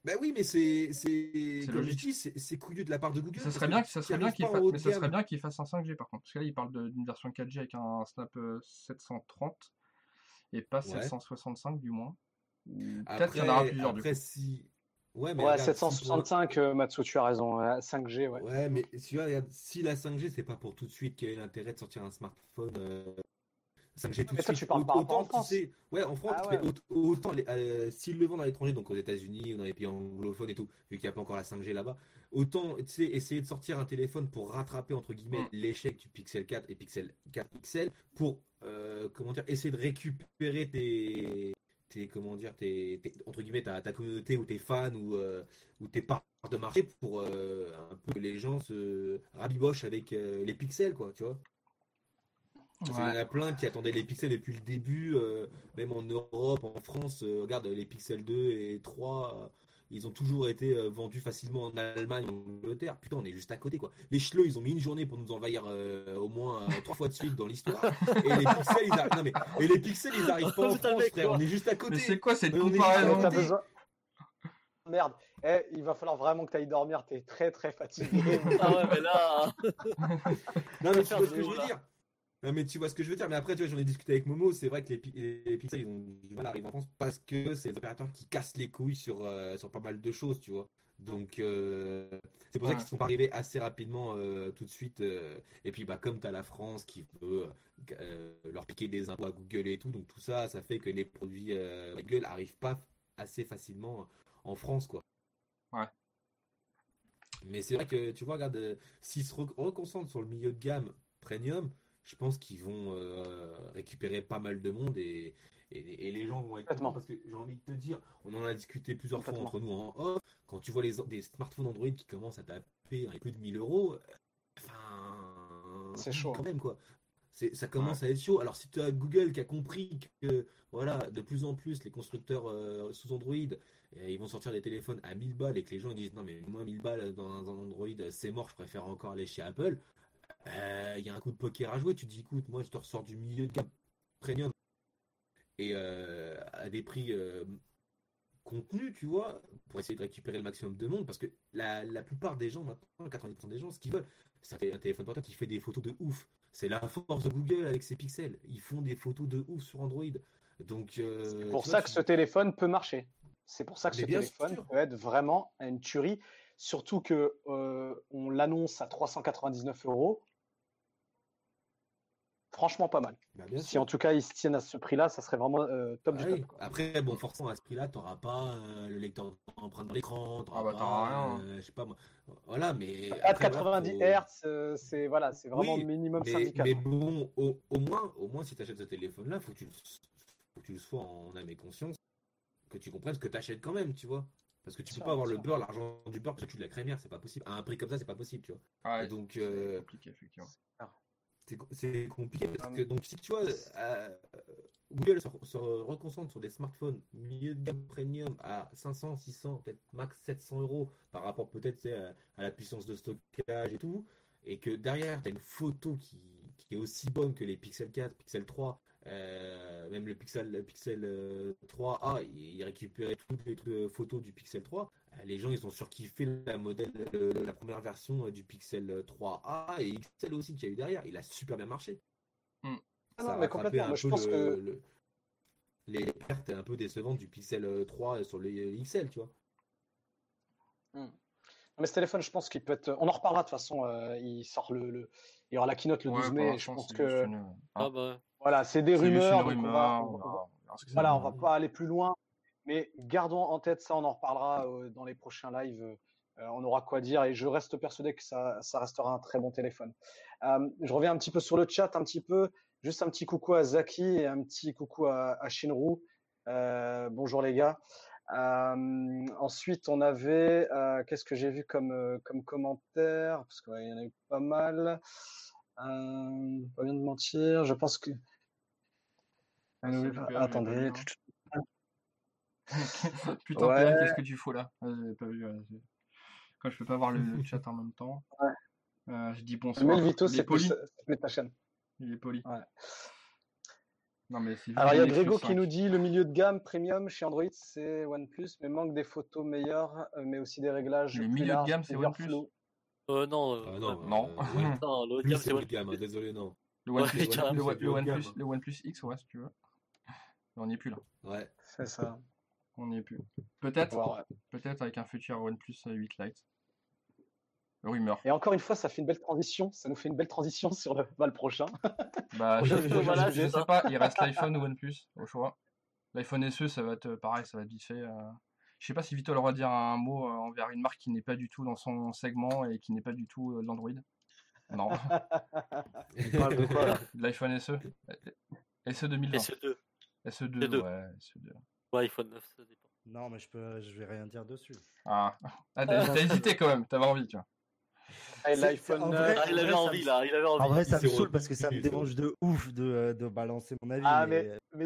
Ben oui, mais c'est c'est C'est comme je dis, c'est c'est couillu de la part de Google. ça serait que bien, ça serait bien qu'il fasse, ça serait gamme. bien qu'il fasse un 5G par contre, parce que là, il parle d'une version 4G avec un Snap euh, 730 et pas Ouais. 765 du moins. Peut-être qu'il y en aura Après, plusieurs du après coup. si. Ouais, mais Ouais, regarde, si pour- 765, euh, Matsu, tu as raison. ouais, 5G, ouais. Ouais, mais si la 5G, c'est pas pour tout de suite qu'il y a l'intérêt de sortir un smartphone euh, 5G tout Mais toi, tu parles par en autant, tu France. sais, ouais, en France, Ah ouais. autant euh, s'ils le vendent à l'étranger, donc aux États-Unis ou dans les pays anglophones et tout, vu qu'il n'y a pas encore la 5G là-bas, autant tu sais, essayer de sortir un téléphone pour rattraper entre guillemets Mm. l'échec du Pixel 4 et Pixel 4 XL pour euh, comment dire, essayer de récupérer tes tes comment dire tes, tes- entre guillemets ta, ta communauté ou tes fans ou euh, ou tes parts de marché pour un peu que les gens se rabibochent avec les pixels quoi tu vois parce qu'il y en a plein qui attendaient les pixels depuis le début euh, même en Europe en France euh, regarde les pixels 2 et 3 euh, ils ont toujours été euh, vendus facilement en Allemagne, en Angleterre. Putain, on est juste à côté, quoi. Les chlots, ils ont mis une journée pour nous envahir euh, au moins euh, trois fois de suite dans l'histoire. Et les pixels, ils arrivent. Non, mais... Et les pixels, ils arrivent pas en (laughs) France, frère. On est juste à côté. Mais c'est quoi cette comparaison. Merde. Eh, il va falloir vraiment que tu ailles dormir. T'es très très fatigué. (laughs) Ah ouais, mais là. Non, mais (laughs) tu faire vois du ce que je veux dire. Non, mais tu vois ce que je veux dire. Mais après, tu vois, j'en ai discuté avec Momo. C'est vrai que les, les pixels, ils ont du mal à arriver en France parce que c'est les opérateurs qui cassent les couilles sur, euh, sur pas mal de choses, tu vois. Donc, euh, c'est pour ça qu'ils sont pas arrivés assez rapidement euh, tout de suite. et puis, bah, comme tu as la France qui veut leur piquer des impôts à Google et tout, donc tout ça, ça fait que les produits Google arrivent pas assez facilement en France, quoi. Ouais. Mais c'est vrai que, tu vois, regarde, s'ils se re- reconcentrent sur le milieu de gamme premium, je pense qu'ils vont euh, récupérer pas mal de monde et, et, et les gens vont être contents parce que j'ai envie de te dire, on en a discuté plusieurs fois entre nous en off, quand tu vois les, des smartphones Android qui commencent à taper à plus de 1000 euros, enfin, C'est chaud. quand même quoi. Ça commence à être chaud. Alors si tu as Google qui a compris que voilà, de plus en plus les constructeurs euh, sous Android, euh, ils vont sortir des téléphones à 1000 balles et que les gens ils disent non mais moi 1000 balles dans un Android c'est mort, je préfère encore aller chez Apple. Euh, il y a un coup de poker à jouer. Tu te dis, écoute, moi, je te ressors du milieu de gamme premium et euh, à des prix euh, contenus, tu vois, pour essayer de récupérer le maximum de monde. Parce que la, la plupart des gens, maintenant, 90% des gens, ce qu'ils veulent, ça fait un téléphone portable qui fait des photos de ouf. C'est la force de Google avec ses pixels. Ils font des photos de ouf sur Android. Donc, euh, C'est pour ça vois, que tu- ce téléphone peut marcher. C'est pour ça que Mais ce téléphone sûr. peut être vraiment une tuerie. Surtout que euh, on l'annonce à 399 euros. Franchement, pas mal. Bah, bien Si sûr. en tout cas ils se tiennent à ce prix-là, ça serait vraiment euh, top Ah du oui. top. quoi. Après, bon, forcément, à ce prix-là, tu n'auras pas euh, le lecteur d'empreinte dans l'écran, tu Ah bah, t'auras rien, euh, je sais pas moi. Voilà, mais. Pas de après, voilà, 90 faut- Hz, c'est voilà, c'est vraiment Oui, minimum mais, syndical. mais bon, au, au moins, au moins, si tu achètes ce téléphone-là, faut que tu, le- faut que tu le sois en âme et conscience, que tu comprennes ce que tu achètes quand même, tu vois. Parce que tu Bien peux pas avoir le beurre, l'argent du beurre, parce que tu de la crémière, c'est pas possible. À un prix comme ça, c'est pas possible, tu vois. Ouais, donc, c'est euh, compliqué, effectivement. C'est compliqué parce que donc si tu vois euh, Google se, se reconcentre sur des smartphones milieu de gamme premium à 500, 600, peut-être max 700 euros par rapport peut-être à, à la puissance de stockage et tout, et que derrière tu as une photo qui, qui est aussi bonne que les Pixel 4, Pixel 3, euh, même le Pixel, le Pixel euh, 3A, il, il récupérait toutes les photos du Pixel 3. Euh, Les gens ils ont surkiffé la modèle, euh, la première version euh, du Pixel 3A et XL aussi qu'il y a eu derrière. Il a super bien marché. Hmm. Ah Ça non, a mais complètement. un Moi, je peu pense le- que le- les pertes un peu décevantes du Pixel 3 sur les XL, tu vois. Hmm. Mais ce téléphone, je pense qu'il peut être. On en reparlera de toute façon. euh, il sort le, le- Il y aura la keynote le Ouais, 12 pour mai. Je pense que une- hein, Ah bah, voilà, c'est des rumeurs. on va, on va- Voilà, on va pas aller plus loin, mais gardons en tête ça, on en reparlera euh, dans les prochains lives. euh, on aura quoi dire et je reste persuadé que ça, ça restera un très bon téléphone. Euh, je reviens un petit peu sur le chat, un petit peu, juste un petit coucou à Zaki et un petit coucou à, à Shinru. Euh, bonjour les gars. Euh, ensuite, on avait, euh, qu'est-ce que j'ai vu comme, euh, comme commentaire? Parce qu'il y en a eu pas mal. Euh, pas bien de mentir, je pense que. Ah, attendez. vu, (laughs) Putain, Ouais. Qu'est-ce que tu fous là? Ah, J'avais pas vu. ouais, c'est- Quand je peux pas voir le, chat en même temps. (laughs) Ouais. Euh, je dis Mais bonsoir. le Vito, Il est c'est poli. plus, ta chaîne. Il est poli. Ouais. Non, mais c'est Alors, il y a Grégo qui 5. nous dit le milieu de gamme premium chez Android, c'est OnePlus, mais manque des photos meilleures, euh, mais aussi des réglages. Le milieu de gamme, c'est OnePlus euh, non, euh, Ah non, Non. euh, Ouais. ouais. non, le haut de gamme, c'est c'est haut One- de gamme, hein, désolé, non. OnePlus, One-. OnePlus, le OnePlus X, ouais, si tu veux. On n'y est plus là. Ouais. C'est ça. On n'y est plus. Peut-être, ouais. peut-être avec un futur OnePlus 8 Lite. Rumeur. Et encore une fois, ça fait une belle transition. Ça nous fait une belle transition sur le, (laughs) bah, le prochain. Bah, je, je- voilà, je c'est sais pas, il reste l'iPhone ou OnePlus au choix. L'iPhone SE, ça va être euh, pareil, ça va être vite fait. euh. Je sais pas si Vito aura dire un mot euh, envers une marque qui n'est pas du tout dans son segment et qui n'est pas du tout euh, de l'Android. Non, (laughs) Il parle de quoi là? De l'iPhone SE. SE 2020. SE2. SE2, SE2. ouais, SE2. Ouais, iPhone 9, ça dépend. Non, mais je peux, je vais rien dire dessus. Ah, ah t'as t'as hésité quand même, t'avais envie, tu vois. Et C'est- l'iPhone en 9. vrai- Ah, il avait ça envie me- là, il avait envie. En vrai, ça me saoule parce que ça me dérange de ouf de, euh, de balancer mon avis. Ah, mais, mais, mais,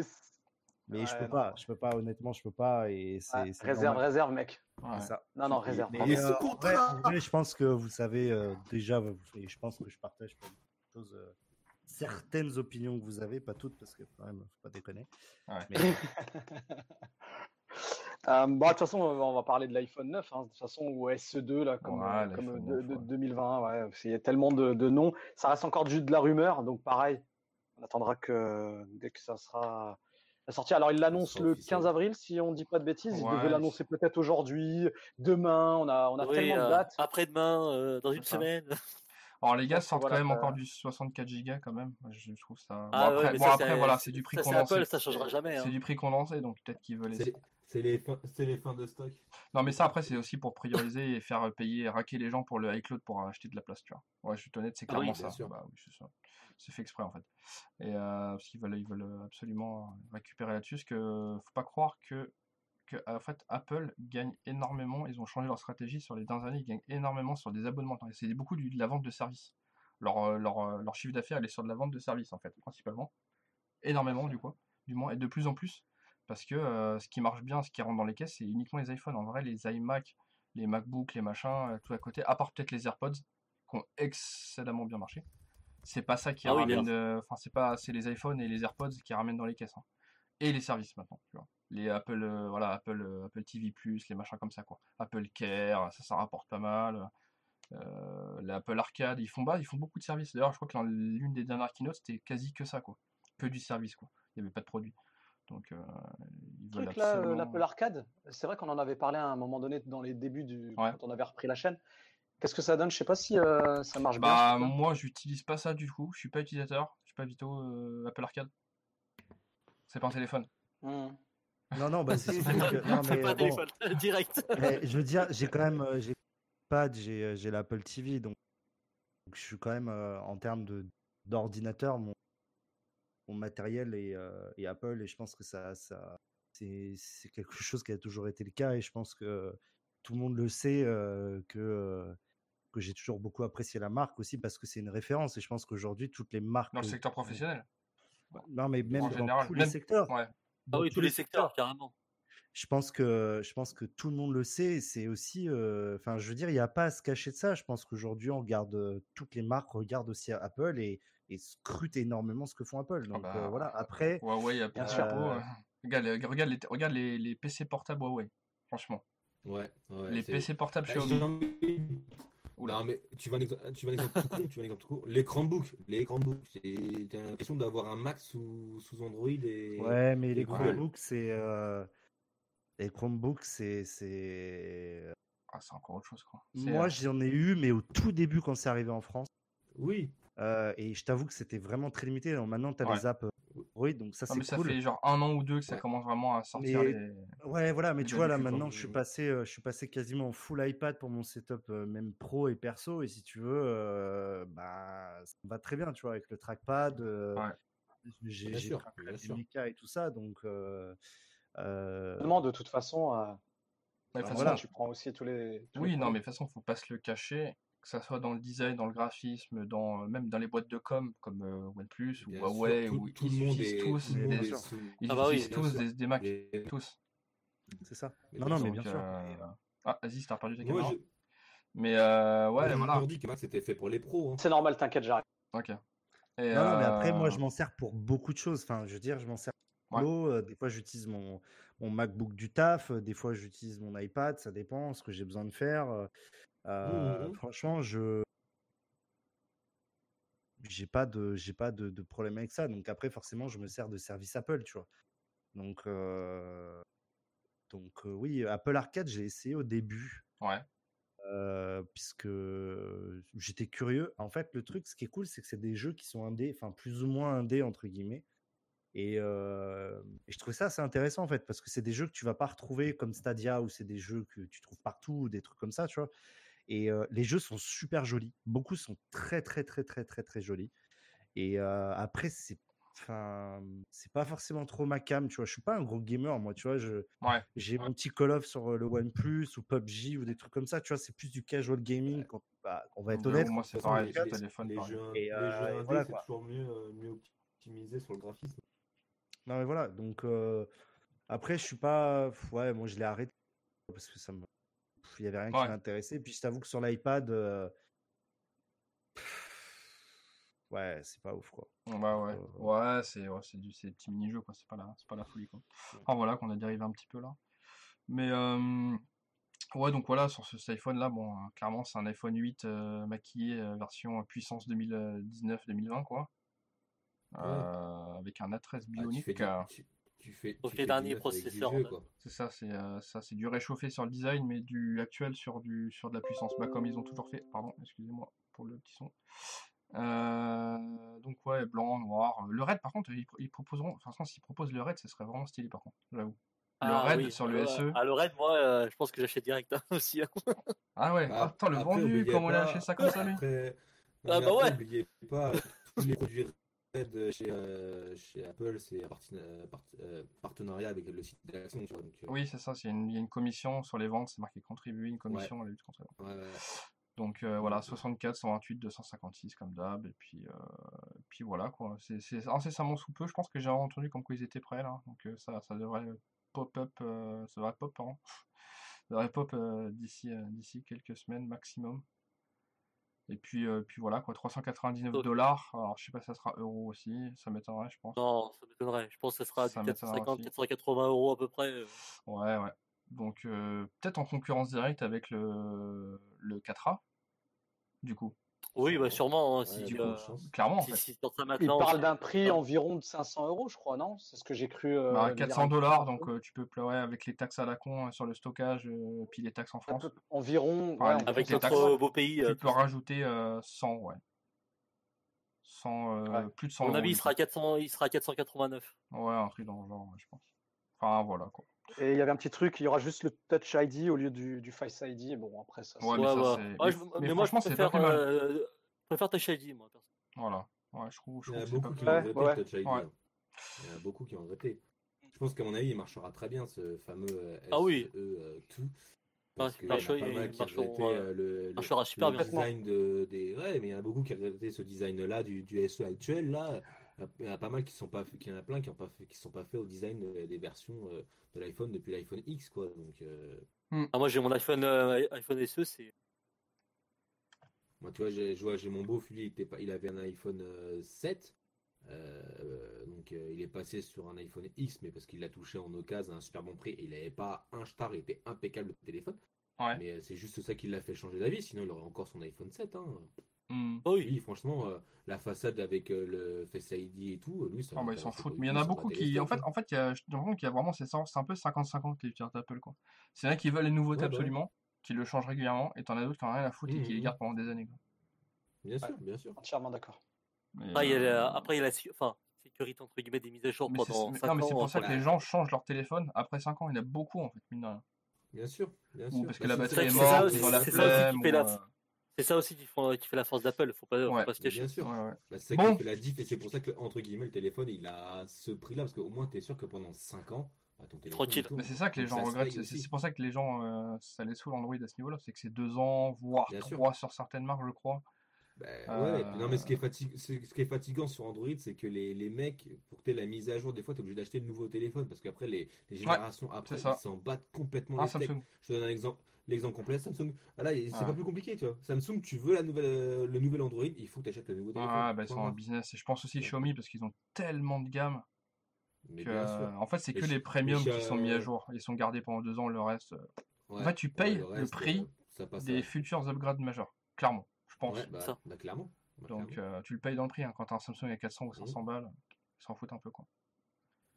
mais je peux non. pas, je peux pas, honnêtement, je peux pas. Et réserve, normal, réserve, mec. Ouais. ça. Non, non, réserve. mais, euh, en, vrai, contrat en vrai, je pense que vous savez euh, déjà, et je pense que je partage pas beaucoup de choses, euh, certaines opinions que vous avez, pas toutes, parce que quand même, faut pas déconner. Ouais. Mais, (laughs) Euh, bon, de toute façon, on va parler de l'iPhone 9, hein, de toute façon, ou SE2, là, comme, Ouais, euh, comme l'iPhone de, 9, de- ouais. 2020. Ouais, il y a tellement de, de noms. Ça reste encore juste de la rumeur, donc pareil, on attendra que dès que ça sera sorti. Alors, il l'annonce le officiel. 15 avril, si on dit pas de bêtises. Il devait l'annoncer peut-être aujourd'hui, demain. On a, on a Oui, tellement de euh, dates. Après-demain, euh, dans une semaine. Alors les gars sortent voilà, quand même encore du 64 Go quand même. Je trouve ça. Bon, Ah après, bon, ça, après, c'est- voilà, c'est du prix ça, c'est condensé. Apple, ça changera jamais. hein. C'est du prix condensé, donc peut-être qu'ils veulent. C'est c'est les, fins- c'est les fins de stock. Non, mais ça après c'est aussi pour prioriser et faire payer, raquer les gens pour le iCloud pour acheter de la place, tu vois. Ouais, je suis honnête, c'est Ah oui, clairement bien ça. sûr. Bah oui, c'est. C'est fait exprès en fait. Et euh, parce qu'ils veulent, ils veulent absolument récupérer là-dessus, parce que faut pas croire que que en fait Apple gagne énormément. Ils ont changé leur stratégie sur les dernières années. Ils gagnent énormément sur des abonnements. C'est beaucoup de la vente de services. Leur, euh, leur, euh, leur chiffre d'affaires, elle est sur de la vente de services, en fait, principalement. Énormément, du coup, du moins, et de plus en plus. Parce que euh, ce qui marche bien, ce qui rentre dans les caisses, c'est uniquement les iPhones. En vrai, les iMac, les MacBooks, les machins, tout à côté, à part peut-être les AirPods, qui ont excellemment bien marché. c'est pas ça qui Ah oui, ramène. euh, Enfin, c'est pas, c'est les iPhones et les AirPods qui ramènent dans les caisses. hein. Et les services maintenant, tu vois. Les Apple, euh, voilà, Apple, euh, Apple TV+, les machins comme ça, quoi. Apple Care, ça, ça rapporte pas mal. Euh, l'Apple Arcade, ils font bas, ils font beaucoup de services. D'ailleurs, je crois que l'une des dernières keynotes, c'était quasi que ça, quoi. Que du service, quoi. Il n'y avait pas de produit. Donc, euh, ils veulent truc là, absolument- l'Apple Arcade, c'est vrai qu'on en avait parlé à un moment donné dans les débuts du Ouais. quand on avait repris la chaîne. Qu'est-ce que ça donne? Je sais pas si euh, ça marche bien. Bah, truc-là. moi, j'utilise pas ça du tout. Je suis pas utilisateur. Je suis pas Vito euh, Apple Arcade. C'est pas un téléphone. Hmm. Non, non, bah, c'est (laughs) surtout que. Non, C'est mais pas un bon, téléphone, (laughs) direct. mais je veux dire, j'ai quand même. euh, J'ai pas, j'ai euh, j'ai l'Apple TV, donc, donc je suis quand même euh, en termes de d'ordinateur, mon, mon matériel est, euh, est Apple, et je pense que ça, ça c'est c'est quelque chose qui a toujours été le cas, et je pense que tout le monde le sait euh, que. que j'ai toujours beaucoup apprécié la marque aussi parce que c'est une référence et je pense qu'aujourd'hui toutes les marques Dans le secteur professionnel. Non mais même En dans général, tous même- les secteurs Ouais. Ah oui, tous les secteurs, carrément. je pense que je pense que tout le monde le sait. C'est aussi, euh, enfin, je veux dire, il n'y a pas à se cacher de ça. Je pense qu'aujourd'hui, on regarde euh, toutes les marques regardent aussi Apple et, et scrutent énormément ce que font Apple. Donc bah, euh, voilà. Après, Huawei a Bien bien sûr. sûr. Regarde, les- regarde, les, regarde les, les PC portables Huawei. Franchement. Ouais, ouais, les PC portables Bah, Xiaomi. Envie- Non, mais tu veux un exemple, tu veux un exemple tout con, tu veux un exemple tout court. Les Chromebooks, les Chromebooks, c'est- t'as l'impression d'avoir un Mac sous, sous Android et. ouais, mais les Google. Chromebooks, c'est euh, les Chromebooks, c'est c'est. Ah, c'est encore autre chose, quoi. Moi, euh, j'en ai eu, mais au tout début quand c'est arrivé en France. Oui. Euh, et je t'avoue que c'était vraiment très limité. Alors, maintenant, tu as Ouais. les apps Android, donc ça non, c'est ça cool. fait genre un an ou deux que ça Ouais. commence vraiment à sortir Mais- les. Ouais, voilà, mais les tu vois, là, maintenant, je suis passé, euh, je suis passé quasiment en full iPad pour mon setup, euh, même pro et perso. Et si tu veux, euh, bah, ça me va très bien, tu vois, avec le trackpad. euh, Ouais. J'ai mécas et tout ça, donc. euh, euh, de toute façon, euh, Mais de bah, toute façon, voilà, tu prends aussi tous les. tous les Oui, non, produits. mais de toute façon, faut pas se le cacher, que ça soit dans le design, dans le graphisme, dans, euh, même dans les boîtes de com comme euh, OnePlus ou Bien Huawei, sûr, tout, où tout ils le monde utilisent tous des, ils Ah bah oui, tous des, des Mac, Et- tous. c'est ça. Non, non, mais bien sûr. euh, Ah, vas-y, t'as perdu ta caméra. je, Mais euh, ouais, voilà. dit que Mac c'était fait pour les pros. hein. C'est normal, t'inquiète, j'arrive. Ok. Et, Non, non, mais après, moi, je m'en sers pour beaucoup de choses. Enfin, je veux dire, je m'en sers pour Ouais. l'eau, Des fois, j'utilise mon, mon MacBook du taf. Des fois, j'utilise mon iPad. Ça dépend ce que j'ai besoin de faire. Euh, euh, Mhm. Franchement, je j'ai pas de j'ai pas de, de problème avec ça. Donc après, forcément, je me sers de service Apple, tu vois. Donc euh, donc euh, oui, Apple Arcade, j'ai essayé au début. Ouais. puisque j'étais curieux. En fait, le truc, ce qui est cool, c'est que c'est des jeux qui sont indés, enfin plus ou moins indés entre guillemets. Et, euh, et je trouvais ça assez intéressant en fait, parce que c'est des jeux que tu vas pas retrouver comme Stadia, ou c'est des jeux que tu trouves partout, ou des trucs comme ça, tu vois. Et euh, les jeux sont super jolis. Beaucoup sont très très très très très très jolis. Et euh, après, c'est enfin c'est pas forcément trop ma cam, tu vois. Je suis pas un gros gamer, moi, tu vois. Je Ouais. j'ai mon petit Call of sur le OnePlus ou PUBG ou des trucs comme ça, tu vois. C'est plus du casual gaming. Quand, bah, on va être honnête. moi, c'est on pareil, sur téléphone, les pareil. jeux, Et, les euh, jeux voilà, c'est toujours mieux, euh, mieux optimisé sur le graphisme. Non mais voilà, donc euh, après je suis pas, ouais, moi je l'ai arrêté parce que ça me, il y avait rien qui Ouais. m'intéressait. Puis je t'avoue que sur l'iPad, euh, ouais, c'est pas ouf quoi. Bah ouais, Euh, ouais, c'est ouais, c'est du c'est des petits mini-jeux quoi, c'est pas la c'est pas la folie quoi. Enfin voilà qu'on a dérivé un petit peu là. Mais euh, ouais donc voilà sur ce, cet iPhone là bon euh, clairement c'est un iPhone 8 euh, maquillé euh, version puissance 2019-2020 quoi. Euh, avec un A13 Ah, tu bionique. fais du, tu, fais, processeurs, vieux, en quoi. C'est ça, c'est euh, ça, c'est du réchauffé sur le design, mais du actuel sur du sur de la puissance. Bah comme ils ont toujours fait. Pardon, excusez-moi pour le petit son. Euh, donc ouais, blanc, noir. Le red, par contre, ils, ils proposeront. Enfin, s'ils proposent le red, ce serait vraiment stylé, par contre. J'avoue. Le Ah red oui, sur le SE. Ah, le raid, moi, euh, je pense que j'achète direct hein, (laughs) aussi. hein. Ah ouais. Bah, Ah, putain, le après, vendu, comment il a acheté ça comme ça lui Ah mais bah après, ouais. N'oubliez pas, tous les produits Chez, euh, chez Apple, c'est un euh, part- euh, partenariat avec le site d'Action. euh, Oui, c'est ça. c'est une- Il y a une commission sur les ventes, c'est marqué contribuer une commission à la lutte contre les ventes. ouais, ouais. Donc euh, voilà, 64, 128, 256 comme d'hab, et puis, euh, et puis voilà quoi. C'est incessamment sous peu. Je pense que j'ai entendu comme quoi ils étaient prêts là, donc euh, ça, ça devrait pop-up, euh, ça devrait pop, pardon. (laughs) Ça devrait pop d'ici d'ici quelques semaines maximum. Et puis, euh, puis voilà, quoi, 399 Oh. dollars. Alors, je sais pas si ça sera euro aussi, ça m'étonnerait, je pense. Non, ça m'étonnerait. Je pense que ça sera Ça du m'étonnerait 450, aussi. 480 euros à peu près. euh. Ouais, ouais. Donc, euh, peut-être en concurrence directe avec le, le 4A, du coup. Oui, bah sûrement. hein, si, euh. Clairement, en si, fait. si ça Il parle c'est- d'un prix environ de 500 euros, je crois, non? C'est ce que j'ai cru. euh, Bah, lire 400 un petit dollars, donc euh, tu peux pleurer avec les taxes à la con euh, sur le stockage, euh, puis les taxes en France. peu- environ. Enfin, ouais, Avec les notre taxes. euh, beau pays. euh, Tu peux rajouter euh, 100, ouais. 100, euh, Ouais. plus de 100 à mon euros, avis, il sera, coup. 400, il sera à 489. Ouais, un truc dans le genre, je pense. Enfin, voilà, quoi. Et il y avait un petit truc, il y aura juste le Touch ID au lieu du, du Face ID. Bon, après ça. Ouais, mais ça, Ouais, mais- je- mais mais moi, je préfère, euh, je préfère Touch ID, moi. Voilà. Ouais, je trouve, je Il y a beaucoup qui ouais. le Touch ID. Ouais. hein. Il y en a beaucoup qui ont regretté. Je pense qu'à mon avis, il marchera très bien ce fameux euh, Ah oui. SE euh, tout. Ouais, Parce il qu'il y en a pas mal qui marchera, regrettaient ouais. euh, le, le, marchera super le bien. design de, des. Ouais, mais il y en a beaucoup qui regrettaient ce design-là du, du SE actuel. Là, il y en a pas mal qui sont pas, fait- qu'il y en a plein qui ont pas fait, qui sont pas faits au design euh, des versions euh, de l'iPhone depuis l'iPhone X, quoi. Donc, euh, Ah, moi, j'ai mon iPhone, euh, iPhone SE, c'est. Moi, tu vois, j'ai, je vois, j'ai mon beau, lui, il, était pas, il avait un iPhone euh, 7. euh, donc, euh, il est passé sur un iPhone X, mais parce qu'il l'a touché en occasion à un super bon prix. Et il n'avait pas un star, il était impeccable le téléphone. Ouais. Mais c'est juste ça qui l'a fait changer d'avis. Sinon, il aurait encore son iPhone 7. Hein. Oh oui. Lui, franchement, euh, la façade avec euh, le Face ID et tout, lui, ça Ah bah, ils s'en foutent. Mais il y en a beaucoup qui. En fait, en fait, il y a, l'impression qu'il y a vraiment. C'est un peu 50-50 les utilisateurs d'Apple, quoi. C'est vrai qui veulent les nouveautés Ouais, bah ouais. absolument, qui le changent régulièrement, et t'en as d'autres qui en ont rien à foutre et qui les Mhm. gardent pendant des années, quoi. Bien sûr, bien sûr. Entièrement d'accord. Mais, Après, il y a euh, la, après, il y a la enfin, sécurité entre guillemets des mises à jour mais c'est pendant mais- 5 non, mais c'est pour ça euh, que les gens changent leur téléphone après 5 ans. Il y en a beaucoup, en fait, mine de rien. Bien sûr, bien Ou sûr. parce que la batterie est c'est morte, aussi- ils ont la c'est qui flemme. C'est ça aussi qui, font, qui fait la force d'Apple. Faut pas, Ouais. faut pas se cacher. bien sûr. ouais, ouais. Bah, c'est ça Bon. la diff et c'est pour ça que entre guillemets le téléphone il a ce prix-là parce qu'au moins tu es sûr que pendant 5 ans bah, ton téléphone Tranquille. Mais c'est ça que les gens regrettent. C'est pour ça que les gens, euh, ça les saoule Android à ce niveau-là. C'est que c'est 2 ans, voire Bien sûr. 3 sur certaines marques, je crois. Bah, Euh, ouais, non mais ce qui est, fatig- ce ce qui est fatigant sur Android c'est que les, les mecs pour que tu la mise à jour des fois tu es obligé d'acheter de nouveaux téléphones parce qu'après les, les générations après c'est ça. ils s'en battent complètement Ah, les. Je te donne un exemple. L'exemple complet, Samsung. Ah là, c'est pas plus compliqué, tu vois. Samsung, tu veux la nouvelle, euh, le nouvel Android, il faut que tu achètes le nouveau téléphone. Ah, bah, ils sont en business. Et je pense aussi Ouais. Xiaomi parce qu'ils ont tellement de gammes Mais que, euh, en fait, c'est que les premiums qui sont mis à jour. Ils sont gardés pendant 2 ans, le reste. euh, Ouais, fait, tu ouais, payes le reste, prix euh, ça passe Des futurs upgrades majeurs. Clairement, je pense. Ouais, bah, ça. bah, clairement. Bah, Donc, clairement. euh, tu le payes dans le prix. hein. Quand t'as un Samsung à 400 ou Mhm. 500 balles, ils s'en foutent un peu, quoi.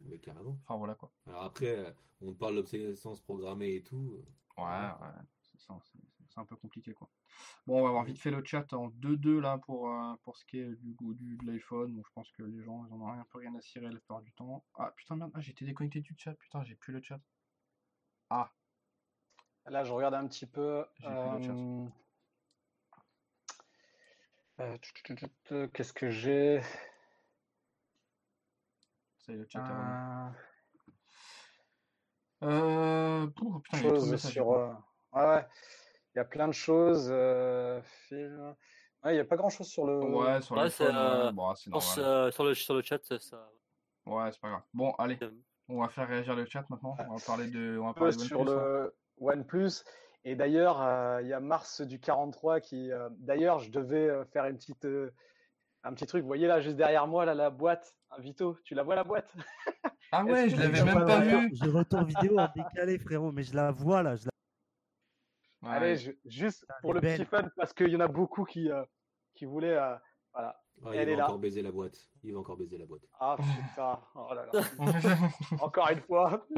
Mais carrément. Enfin, voilà, quoi. Alors après, euh, on parle d'obsolescence programmée et tout. Ouais, Ouais. C'est un peu compliqué, quoi. Bon, on va avoir vite fait le chat en 2-2 là pour, euh, pour ce qui est du, goût du, de l'iPhone. Donc, je pense que les gens, ils en ont rien, un peu rien à cirer la plupart du temps. Ah, putain, merde, ah, j'ai été déconnecté du chat. Putain, j'ai plus le chat. Là, je regarde un petit peu. Euh, euh, Qu'est-ce que j'ai? Ça y est, le chat. Euh, Euh. pouf, putain, y messages. sur. euh, Ouais, ouais. Il y a plein de choses. euh, film. Ouais, il n'y a pas grand chose sur le. Ouais, sur Ouais, c'est, euh, ouais, bon, c'est Je pense, euh, sur, le, sur le chat, ça. Ouais, c'est pas grave. Bon, allez, euh, on va faire réagir le chat maintenant. On va parler de, on va parler de sur OnePlus, hein. le OnePlus. Et d'ailleurs, euh, il y a Mars du 43 qui. euh, d'ailleurs, je devais euh, faire une petite, euh, un petit truc. Vous voyez là, juste derrière moi, là, la boîte. Un Vito, tu la vois la boîte? Ah ouais, je l'avais même pas peuvent vu. J'ai retour vidéo en décalé, frérot, mais je la vois là. Je la... Ouais. Allez, je- juste pour elle le est petit fun, parce qu'il y en a beaucoup qui, euh, qui voulaient. euh, voilà. Ah, Elle il est va là. encore baiser la boîte. Il va encore baiser la boîte. Ah putain, oh là là. (laughs) Encore une fois. Oh